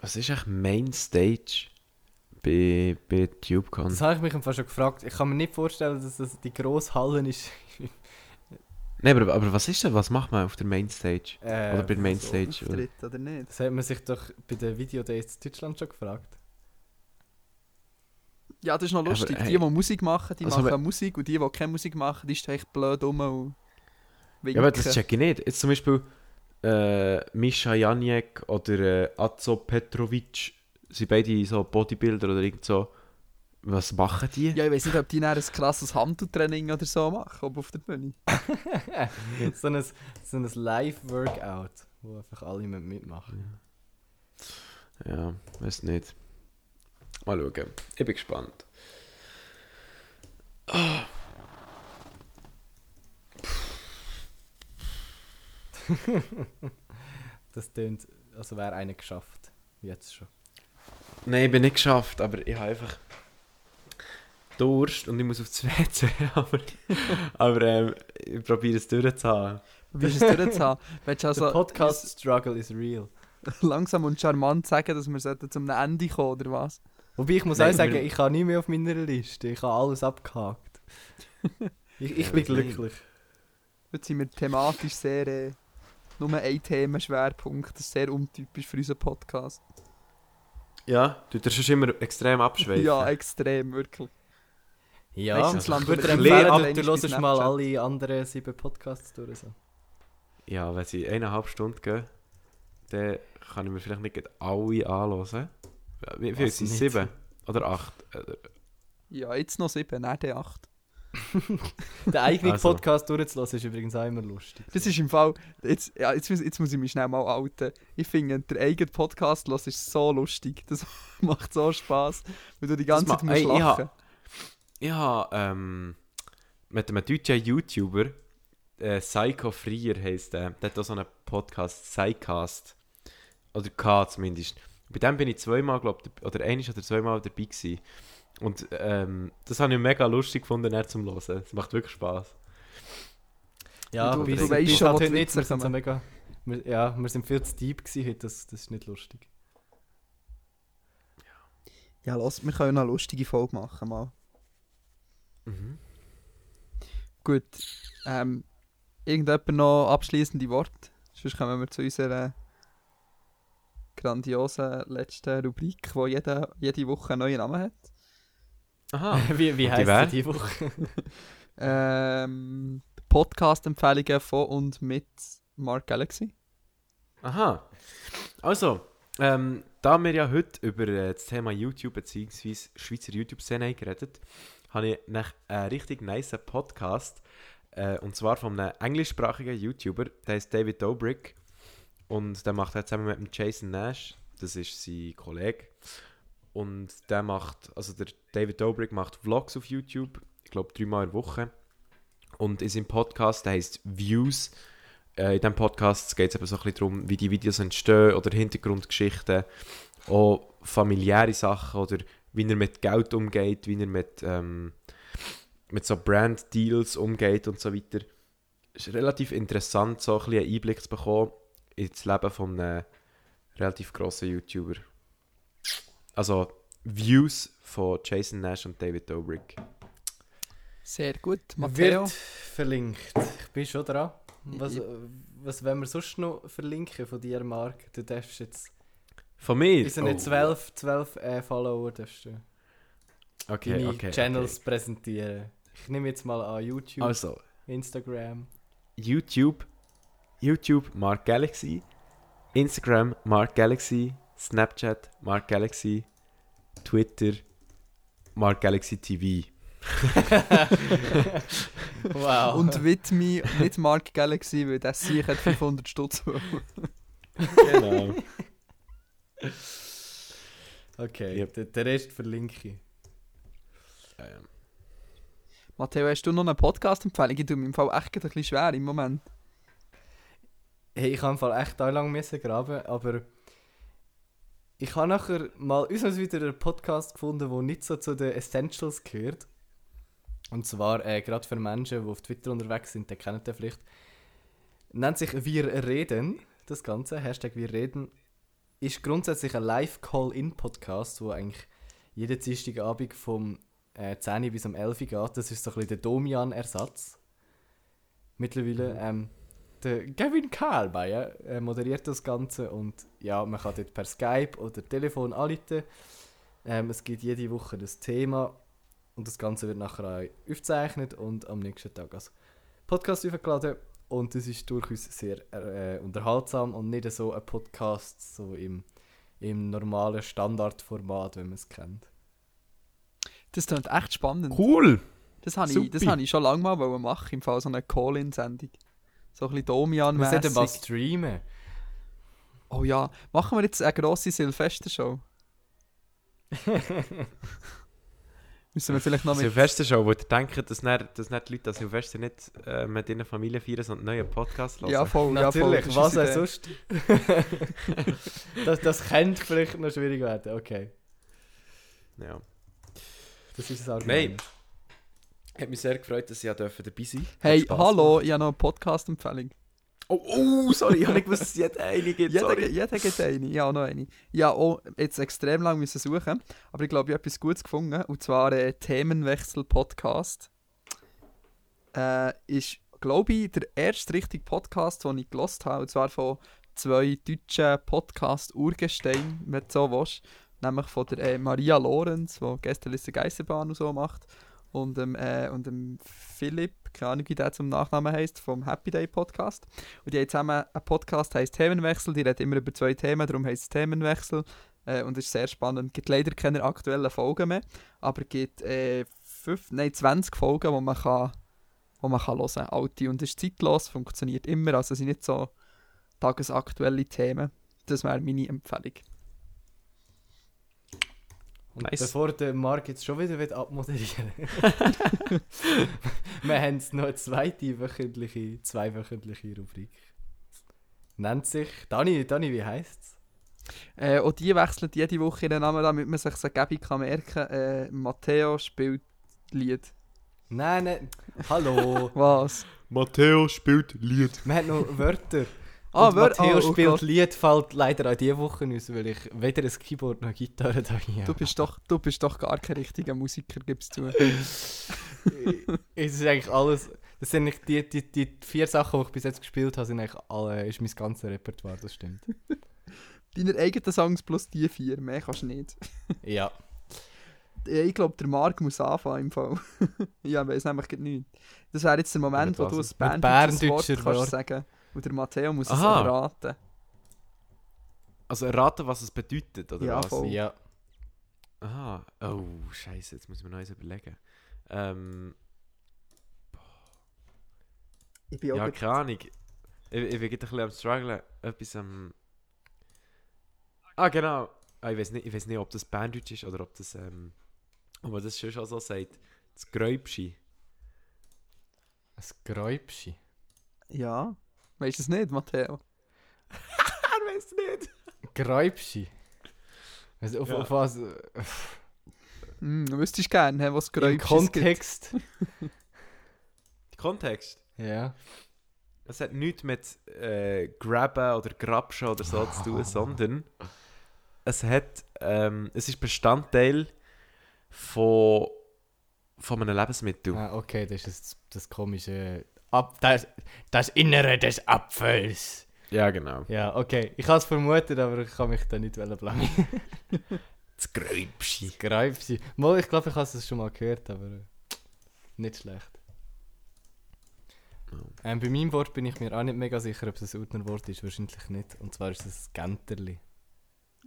S3: Was ist eigentlich Mainstage bei, bei TubeCon?
S2: Das habe ich mich Fall schon gefragt. Ich kann mir nicht vorstellen, dass das die grosse Halle ist.
S3: Nein, aber, aber was ist denn? Was macht man auf der Mainstage?
S2: Äh,
S3: Oder bei der
S1: So
S3: Mainstage? oder?
S1: Auftritt, oder nicht?
S2: Das hat man sich doch bei den Videodays in Deutschland schon gefragt.
S1: Ja, das ist noch
S3: Aber,
S1: lustig.
S3: hey.
S1: die, die Musik machen, die
S3: Also,
S1: machen
S3: aber-
S1: Musik und die, die keine Musik machen, die stehen echt blöd rum und winken.
S3: Ja, aber das check ich nicht. Jetzt zum Beispiel äh, Mischa Janiek oder äh, Azo Petrovic sind beide so Bodybuilder oder irgend so. Was machen die?
S1: Ja, ich weiß nicht, ob die ein krasses Handeltraining oder so machen, ob auf der Bühne.
S2: so ein, so ein Live-Workout, wo einfach alle mit- mitmachen.
S3: Ja, weiß nicht. Mal schauen. Ich bin gespannt.
S2: Das tönt, also wäre einer geschafft. Jetzt schon.
S3: Nein, ich bin nicht geschafft, aber ich habe einfach Durst und ich muss aufs WC. aber aber ähm, ich probiere es durchzuhaben.
S1: Wie ist es durchzuhaben? Willst du also
S2: Podcast-Struggle is real.
S1: langsam und charmant sagen, dass wir sollten zum Ende kommen, oder was?
S2: Wobei ich muss
S3: Nein,
S2: auch sagen,
S3: wir-
S2: ich habe nie mehr auf meiner Liste. Ich habe alles abgehakt. ich ich bin glücklich.
S1: Heute sind wir thematisch sehr... Äh, nur ein Themenschwerpunkt. Das ist sehr untypisch für unseren Podcast.
S3: Ja, du tust schon immer extrem abschweifen.
S1: Ja, extrem, wirklich.
S2: Ja,
S1: Meistens
S2: ich
S1: landen
S2: würde empfehlen,
S3: ab-
S2: du, du hörst mal alle anderen sieben Podcasts durch. So.
S3: Ja, wenn sie eineinhalb Stunden gehen, dann kann ich mir vielleicht nicht alle anhören. Wie viel
S2: Was
S3: sind es? Sieben? Oder acht?
S1: Ja, jetzt noch sieben, nein, der acht.
S2: Den eigenen
S3: Also.
S2: Podcast durchzulassen ist übrigens auch immer lustig.
S1: Das ist im Fall... Jetzt, ja, jetzt, muss- jetzt muss ich mich schnell mal outen. Ich finde, der eigene Podcast los ist so lustig. Das macht so Spass, weil du die ganze
S3: Das
S1: Zeit musst
S3: Ey,
S1: lachen.
S3: Ich habe ähm, mit einem deutschen YouTuber, äh, Psycho Frier heisst der, der hat auch so einen Podcast, Psycast. Oder K zumindest. Bei dem bin ich zweimal, glaube ich, oder einiges oder zweimal dabei gewesen. Und ähm, das habe ich mega lustig gefunden, er zum Hören. Es macht wirklich Spaß.
S2: Ja,
S1: Du-
S2: bis,
S1: du weißt schon,
S2: halt
S1: die
S2: heute nicht. Wir sind so mega... Wir, ja, wir sind viel zu deep gewesen heute, das, das ist nicht lustig.
S1: Ja, los, wir können eine lustige Folge machen, mal.
S3: Mhm.
S1: Gut. Ähm, irgendjemand noch abschließende Worte? Sonst kommen wir zu unserer grandiosen letzten Rubrik, die jede, jede Woche einen neuen Namen hat.
S3: Aha.
S2: wie wie
S3: Und die
S2: die Woche?
S1: Ähm, Podcast-Empfehlungen von und mit Mark Galaxy.
S3: Aha. Also, ähm, da wir ja heute über äh, das Thema YouTube bzw. Schweizer YouTube-Szene haben geredet habe ich einen richtig nice Podcast. Äh, und zwar von einem englischsprachigen YouTuber, der heißt David Dobrik. Und der macht halt zusammen mit Jason Nash, das ist sein Kollege. Und der macht, also der David Dobrik macht Vlogs auf YouTube, ich glaube dreimal in der Woche. Und in seinem Podcast, der heißt Views, äh, in diesem Podcast geht es eben so ein bisschen darum, wie die Videos entstehen oder Hintergrundgeschichten, auch familiäre Sachen oder wie er mit Geld umgeht, wie er mit, ähm, mit so Brand-Deals umgeht und so weiter. Es ist relativ interessant, so ein bisschen einen Einblick zu bekommen ins Leben von einem relativ grossen YouTuber. Also Views von Jason Nash und David Dobrik.
S1: Sehr gut. Matteo?
S2: Wird verlinkt. Ich bin schon dran. Was, was wollen wir sonst noch verlinken von dir, Marc? Du darfst jetzt...
S3: Von mir?
S2: Wir sind nicht
S3: Oh.
S2: 12, 12 äh, Follower, darfst du
S3: Okay,
S2: deine
S3: okay.
S2: Channels präsentieren. Ich nehme jetzt mal an YouTube,
S3: Okay. Also,
S2: Instagram.
S3: YouTube, YouTube Mark Galaxy, Instagram Mark Galaxy, Snapchat Mark Galaxy, Twitter Mark Galaxy TV.
S2: wow.
S1: Und widme nicht Mark Galaxy, weil das sicher hat 500 Stutz.
S3: Genau.
S2: Okay,
S3: Yep.
S2: den, den Rest verlinke ich.
S3: ähm,
S1: Matteo, hast du noch eine Podcast-Empfehlung? Ich tue mir im Fall echt ein bisschen schwer im Moment.
S2: Hey, ich habe im Fall echt da lang müssen graben, aber ich habe nachher mal uns wieder einen Podcast gefunden, der nicht so zu den Essentials gehört. Und zwar äh, gerade für Menschen, die auf Twitter unterwegs sind, die kennen den vielleicht. Nennt sich Wir reden, das Ganze, Hashtag Wir reden, ist grundsätzlich ein Live-Call-In-Podcast, wo eigentlich jeden Dienstagabend vom äh, 10 bis um 11 Uhr geht. Das ist so ein bisschen der Domian-Ersatz. Mittlerweile. Ähm, der Gavin Karlmeier äh, moderiert das Ganze und ja, man kann dort per Skype oder Telefon anrufen. Ähm, es gibt jede Woche das Thema und das Ganze wird nachher auch aufgezeichnet und am nächsten Tag als Podcast aufgeladen. Und das ist durchaus sehr äh, unterhaltsam und nicht so ein Podcast so im, im normalen Standardformat, wie man es kennt.
S1: Das klingt echt spannend.
S3: cool!
S1: Das habe ich, das hab ich schon lange mal machen, im Fall so eine Call-In-Sendung. So ein bisschen domian
S2: Wir sollten mal streamen.
S1: Oh ja, machen wir jetzt eine grosse Silvestershow? Müssen wir vielleicht noch mit...
S3: Silvester schon, wo ihr denkt, dass, nicht, dass nicht die Leute an Silvester nicht äh, mit ihren Familien feiern, sondern einen neuen Podcast hören.
S1: Ja, voll, ja, voll.
S2: Natürlich,
S1: das ist
S2: was sonst. das, das könnte vielleicht noch schwierig werden, okay.
S3: ja.
S2: Das ist das Argument.
S3: Nein. Hat mich sehr gefreut, dass ich dabei sein durfte.
S1: Hey, hallo, ich habe noch eine Podcast-Empfehlung.
S3: Oh, oh, sorry, ich habe nicht gewusst, jetzt eine gibt.
S1: Jeder, jeder gibt eine. Ja, noch eine. Ja, auch jetzt extrem lange müssen suchen, aber ich glaube, ich habe etwas Gutes gefunden. Und zwar äh, Themenwechsel-Podcast. Äh, ist, glaube ich, der erste richtige Podcast, den ich gelost habe. Und zwar von zwei deutschen Podcast-Urgestein, wenn du so willst. Nämlich von der äh, Maria Lorenz, die Gästeliste Geisterbahn und so macht. Und dem, äh, und dem Philipp, keine Ahnung, wie der zum Nachnamen heißt, vom Happy Day Podcast. Und die haben zusammen einen Podcast, der heisst Themenwechsel. Die reden immer über zwei Themen, darum heisst es Themenwechsel. Äh, und ist sehr spannend. Es gibt leider keine aktuellen Folgen mehr, aber es gibt äh, fünf, nein, 20 Folgen, die man kann, wo man kann hören kann. Alte. Und ist zeitlos, funktioniert immer. Also es sind nicht so tagesaktuelle Themen. Das wäre meine Empfehlung.
S2: Und
S3: Nice.
S2: bevor der Marc jetzt schon wieder will abmoderieren Wir haben noch eine zweite wöchentliche, zweiwöchentliche Rubrik. Nennt sich. Dani, Dani wie heisst es?
S1: Äh, und die wechseln jede Woche ihren Namen, damit man sich so gäbig kann merken kann. Äh, Matteo spielt Lied.
S2: Nein, nein. Hallo.
S1: Was?
S3: Matteo spielt Lied.
S2: Wir haben noch Wörter.
S1: Ah,
S2: Und Matteo
S1: ah, oh
S2: spielt
S1: Gott.
S2: Lied, fällt leider auch diese Woche aus, weil ich weder ein Keyboard noch Gitarre da hier
S1: Du bist, doch, du bist doch gar kein richtiger Musiker, gibst zu.
S2: es ist eigentlich alles. Das sind nicht die, die, die vier Sachen, die ich bis jetzt gespielt habe, sind eigentlich alle, ist mein ganzes Repertoire, das stimmt.
S1: Deine eigenen Songs plus die vier, mehr kannst du nicht.
S2: Ja.
S1: Ich glaube, der Marc muss anfangen im Fall. ja, weiß nämlich nicht. Das wäre jetzt der Moment, wo du ein
S2: Mit
S1: Berndeutsches Wort
S2: Berndeutscher
S1: kannst
S2: Wort.
S1: sagen Und der Matteo muss es
S3: Aha.
S1: erraten.
S3: Also erraten, was es bedeutet, oder
S1: Ja,
S3: was?
S1: voll.
S2: Ja.
S3: Aha. Oh, scheiße, jetzt muss ich mir noch eins überlegen. Ähm,
S1: Ich bin auch
S3: ja, keine Ahnung. Ich, ich bin gerade ein bisschen am strugglen. Etwas am... Ah, genau. Ah, ich weiß nicht, ich weiß nicht, ob das Banddeutsch ist oder ob das, ähm... Ob man das schon schon so sagt. Das Gräubschi.
S2: Ein Gräubschi.
S1: Ja. Weißt du es nicht, Matteo?
S3: Er weiß nicht.
S2: Gräubschi. Also auf,
S3: Ja.
S2: auf was?
S1: Hm, du wüsstest gerne, was
S2: Im
S1: Geräusch
S2: Kontext.
S3: Kontext.
S2: ja.
S3: Es hat nichts mit äh, Grabben oder Grabschen oder so zu tun, sondern es hat, ähm, es ist Bestandteil von von einem Lebensmittel.
S2: Ah, okay, das ist das, das komische. Ab, das, das Innere des Apfels.
S3: Ja, genau.
S2: Ja, okay. Ich habe es vermutet, aber ich kann mich da nicht blamieren.
S3: Das Gräubschi.
S2: Greifsi. Mal, ich glaube, ich habe es schon mal gehört, aber äh, nicht schlecht. Ähm, bei meinem Wort bin ich mir auch nicht mega sicher, ob es ein Urner Wort ist. Wahrscheinlich nicht. Und zwar ist es Genterli.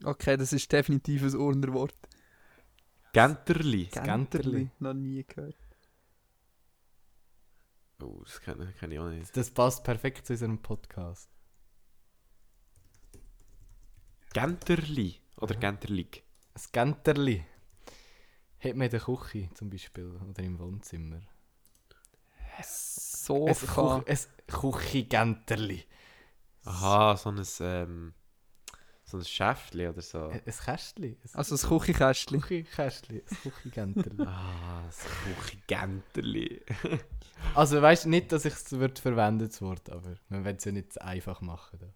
S1: Okay, das ist definitiv ein Urner Wort.
S3: Genterli.
S2: Genterli.
S1: Noch nie gehört.
S3: Oh, das kenne kenn ich auch nicht.
S2: Das passt perfekt zu unserem Podcast.
S3: Genterli. Oder
S2: Ja.
S3: Genterlig.
S2: Ein Genterli. Hat man in der Küche zum Beispiel oder im Wohnzimmer. Ein,
S1: Sofa.
S2: Kuch- ein Küche-Genterli.
S3: Aha, so ein, ähm, so ein Schäftli oder so.
S2: Ein ein Kästli. Ein
S1: Also das Küchenkästchen.
S2: Küche-Kästli. Ein Küche-Genterli.
S3: Ah, das Küche-Genterli.
S2: Also weißt du nicht, dass ich es wird verwenden das Wort, aber man will es ja nicht einfach machen. Da.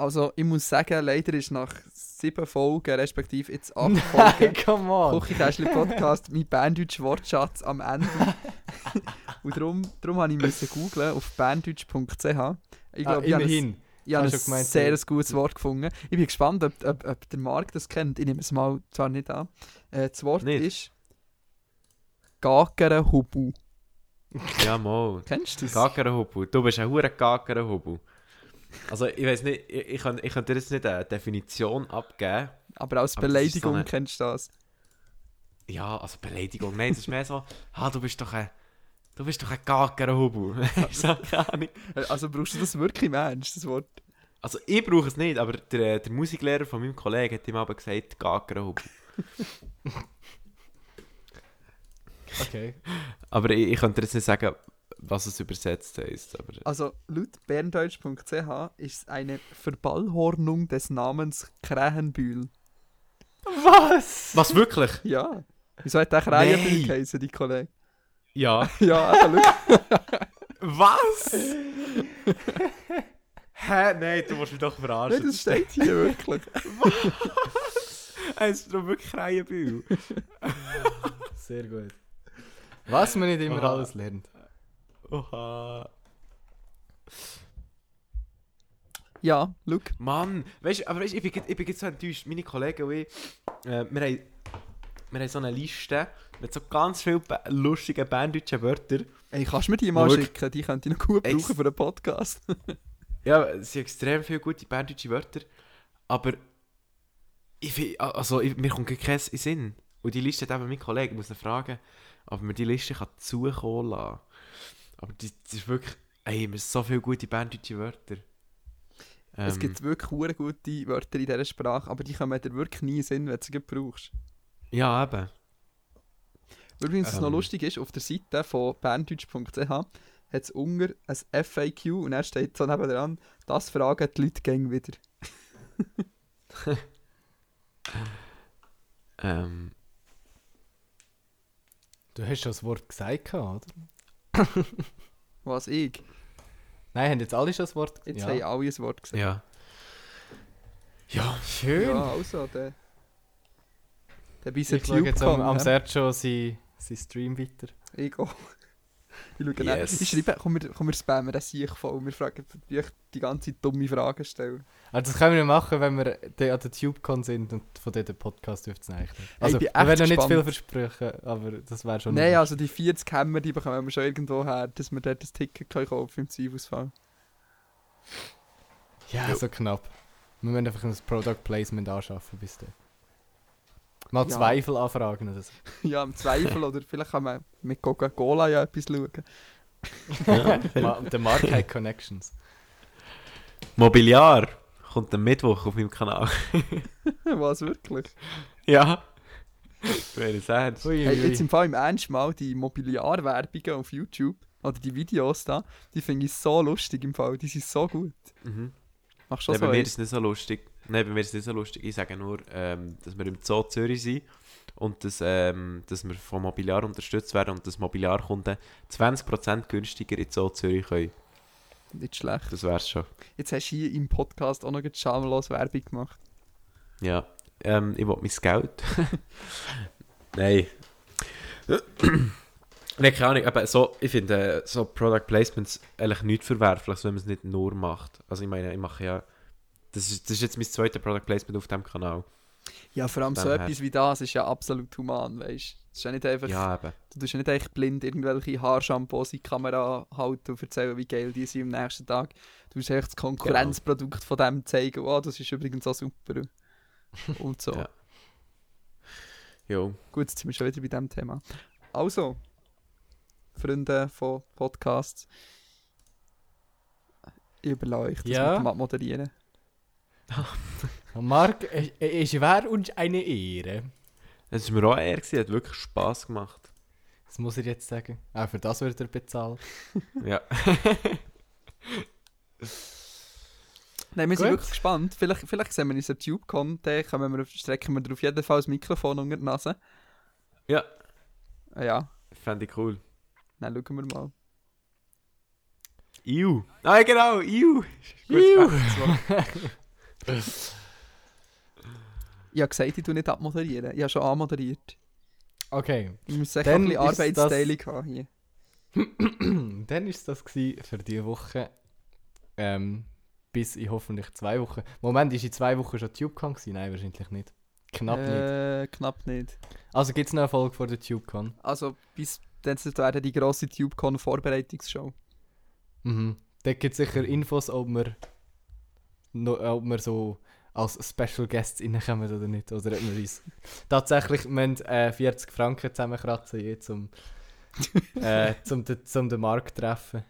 S1: Also ich muss sagen, leider ist nach sieben Folgen, respektive jetzt acht Folgen,
S2: come on!
S1: Küchenkästchen Podcast, mein Berndeutsch Wortschatz am Ende. Und darum, darum habe ich müssen googlen auf berndeutsch.ch. Ich
S2: ah,
S1: glaube, ein,
S2: immerhin.
S1: ich habe ein sehr
S2: äh,
S1: ein gutes Wort gefunden. Ich bin gespannt, ob, ob, ob der Marc das kennt. Ich nehme es mal zwar nicht an. Äh, das Wort
S3: Nicht?
S1: ist Gagerenhubu.
S3: Ja, mal.
S1: Kennst du das?
S3: Gagerenhubu. Du bist ein hure Gagerenhubu. Also, ich weiß nicht, ich, ich, kann, ich kann dir jetzt nicht eine Definition abgeben.
S1: Aber als
S3: Aber das ist so
S1: Beleidigung
S3: eine-
S1: kennst du das.
S3: Ja, also Beleidigung. Nein, es ist mehr so, ah, du bist doch ein, du bist doch ein Gagerenhubu. ich sag keine Ahnung.
S1: Äh, Also brauchst du das wirklich im Ernst, das Wort?
S3: Also, ich brauche es nicht, aber der, der Musiklehrer von meinem Kollegen hat ihm aber gesagt, Gagerenhubu.
S2: Okay.
S3: Aber ich, ich könnte dir jetzt nicht sagen, was es übersetzt heisst. Aber
S1: Also laut berndeutsch.ch ist es eine Verballhornung des Namens Krähenbühl.
S2: Was?
S3: was, wirklich?
S1: Ja. Wieso hat der Krähenbühl geheißen, die Kollege?
S3: Ja.
S1: Ja, eben, schau.
S3: Was? Hä? Nein, du musst mich doch verarschen.
S1: Nein, das steht hier wirklich.
S3: Es ist doch wirklich Kreienbühl.
S2: Sehr gut. Was man nicht immer
S3: Aha.
S2: alles lernt.
S3: Oha.
S1: Ja, schau.
S3: Mann, weißt du, aber weißt, ich, bin, ich bin jetzt so enttäuscht. Meine Kollegen und ich, äh, wir, haben, wir haben so eine Liste mit so ganz vielen lustigen berndeutschen Wörtern.
S1: Ey, kannst du mir die mal schicken? Die könnte ich noch gut brauchen für einen Podcast.
S3: Ja, es sind extrem viele gute berndeutsche Wörter. Aber ich find, also, ich, mir kommt kein Sinn. Und die Liste hat eben mein Kollege, ich muss ihn fragen, ob man die Liste kann zukommen lassen Aber die ist wirklich, ey, wir haben so viele gute berndeutsche Wörter.
S1: es
S3: Ähm,
S1: gibt wirklich hure gute Wörter in dieser Sprache, aber die kommen dir wirklich nie in Sinn, wenn du sie brauchst.
S3: Ja, eben.
S1: Übrigens, was noch
S3: Ähm.
S1: lustig ist, auf der Seite von berndeutsch.ch hat es unter ein FAQ und er steht so nebenan, das fragen die Leute gäng wieder.
S3: Ähm,
S2: Du hast schon das Wort gesagt, oder?
S1: Was ich?
S2: Nein, haben jetzt alle schon das Wort
S1: Jetzt
S2: ja.
S1: haben alle ein Wort gesagt.
S3: ja. Ja,
S2: Schön.
S1: Ja, also, der. Der bis
S2: ich schaue jetzt am, am Sergio sein, sein Stream weiter.
S1: Ich auch. Ich schaue
S3: Yes.
S1: yes. Ich schreibe, komm, wir, komm, wir spammen das sich voll. Wir fragen die, ganze Zeit dumme Fragen stellen.
S2: Also das können wir machen, wenn wir an der TubeCon sind und von dort den Podcast aufzeichnen. Also,
S1: bin
S2: wir
S1: echt
S2: werden noch nicht viel versprechen, aber das wäre schon...
S1: Nein, also die 40 Hämmer, die bekommen wir schon irgendwo her, dass wir dort das Ticket können kaufen im Zweifelsfall.
S2: Ja, so knapp. Wir müssen einfach ein Product Placement anschaffen bis dann. Mal
S1: Ja.
S2: Zweifel anfragen oder so.
S1: ja, im Zweifel, oder vielleicht kann man mit Coca-Cola ja etwas schauen.
S2: Ma der Mark hat Connections.
S3: Mobiliar kommt am Mittwoch auf meinem Kanal.
S1: Was, wirklich?
S3: ja. Wäre es ernst.
S1: Hey, jetzt im Fall im Ernst mal, die Mobiliarwerbungen auf YouTube, oder die Videos da, die finde ich so lustig im Fall, die sind so gut.
S3: Mhm.
S1: Machst du
S3: Nein,
S1: schon
S3: bei mir ist es nicht so lustig. Nein, bei mir ist es nicht so lustig. Ich sage nur, ähm, dass wir im Zoo Zürich sind und dass, ähm, dass wir vom Mobiliar unterstützt werden und dass Mobiliarkunden 20% günstiger in Zoo Zürich können.
S1: Nicht schlecht.
S3: Das wär's schon.
S1: Jetzt hast du hier im Podcast auch noch schamlos Werbung gemacht.
S3: Ja. ähm, ich will mein Geld. Nein. Nein, keine Ahnung, aber so, ich finde äh, so Product Placements eigentlich nichts verwerfliches, wenn man es nicht nur macht. Also ich meine, ich mache ja, das ist, das ist jetzt mein zweites Product Placement auf dem Kanal.
S1: Ja, vor allem so
S3: Dem her.
S1: etwas wie das ist ja absolut human, weißt du? Das ist ja nicht einfach,
S3: Ja, eben.
S1: du tust ja nicht echt blind irgendwelche Haarshampoos in die Kamera halten und erzählen, wie geil die sind am nächsten Tag. Du musst echt das Konkurrenzprodukt von dem zeigen, oh, das ist übrigens auch super. Und so.
S3: Ja. Jo.
S1: Gut, jetzt sind wir schon wieder bei diesem Thema. Also, Freunde von Podcasts, ich überlasse euch das
S2: Ja?
S1: mit dem Abmoderieren.
S2: Marc, es, es wäre uns eine Ehre.
S3: Es war mir auch eher, gewesen, hat wirklich Spass gemacht.
S2: Das muss ich jetzt sagen. Auch für das wird er bezahlt.
S3: Ja.
S1: Nein, wir sind
S2: Gut.
S1: wirklich gespannt. Vielleicht, vielleicht sehen wir uns an TubeCon, dann können wir, strecken wir auf jeden Fall das Mikrofon unter die Nase.
S3: Ja,
S1: Ah ja,
S3: fände ich cool.
S1: Dann schauen wir mal.
S3: Iu. Ah, genau, Iu.
S2: Iu.
S1: Ich habe gesagt, ich tue nicht abmoderieren. Ich habe schon anmoderiert.
S2: Okay,
S1: Ich muss echt ein bisschen
S2: das-
S1: Arbeitsteilung haben hier.
S2: dann ist das für diese Woche. Ähm, bis in hoffentlich zwei Wochen. Moment, ist in zwei Wochen schon TubeCon? Nein, wahrscheinlich nicht. Knapp nicht.
S1: äh, Knapp nicht.
S2: Also gibt es noch eine Folge vor der TubeCon?
S1: Also, bis dann wäre die grosse TubeCon-Vorbereitungsshow.
S2: Mhm. Da gibt es sicher Infos, ob wir, ob wir so als Special Guests reinkommen oder nicht. Oder ob wir uns tatsächlich wir äh, 40 Franken zusammenkratzen, je, zum, äh, zum, de, zum den Markt treffen.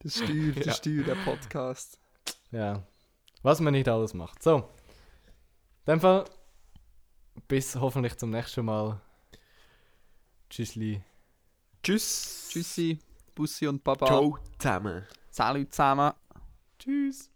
S1: Das Steuer, der
S3: Ja.
S1: Steuer, der Podcast.
S2: Ja. Was man nicht alles macht. So. In dem Fall. Bis hoffentlich zum nächsten Mal. Tschüssli.
S3: Tschüss.
S1: Tschüssi, Bussi und Baba.
S3: Ciao zusammen.
S1: Salut zusammen.
S2: Tschüss.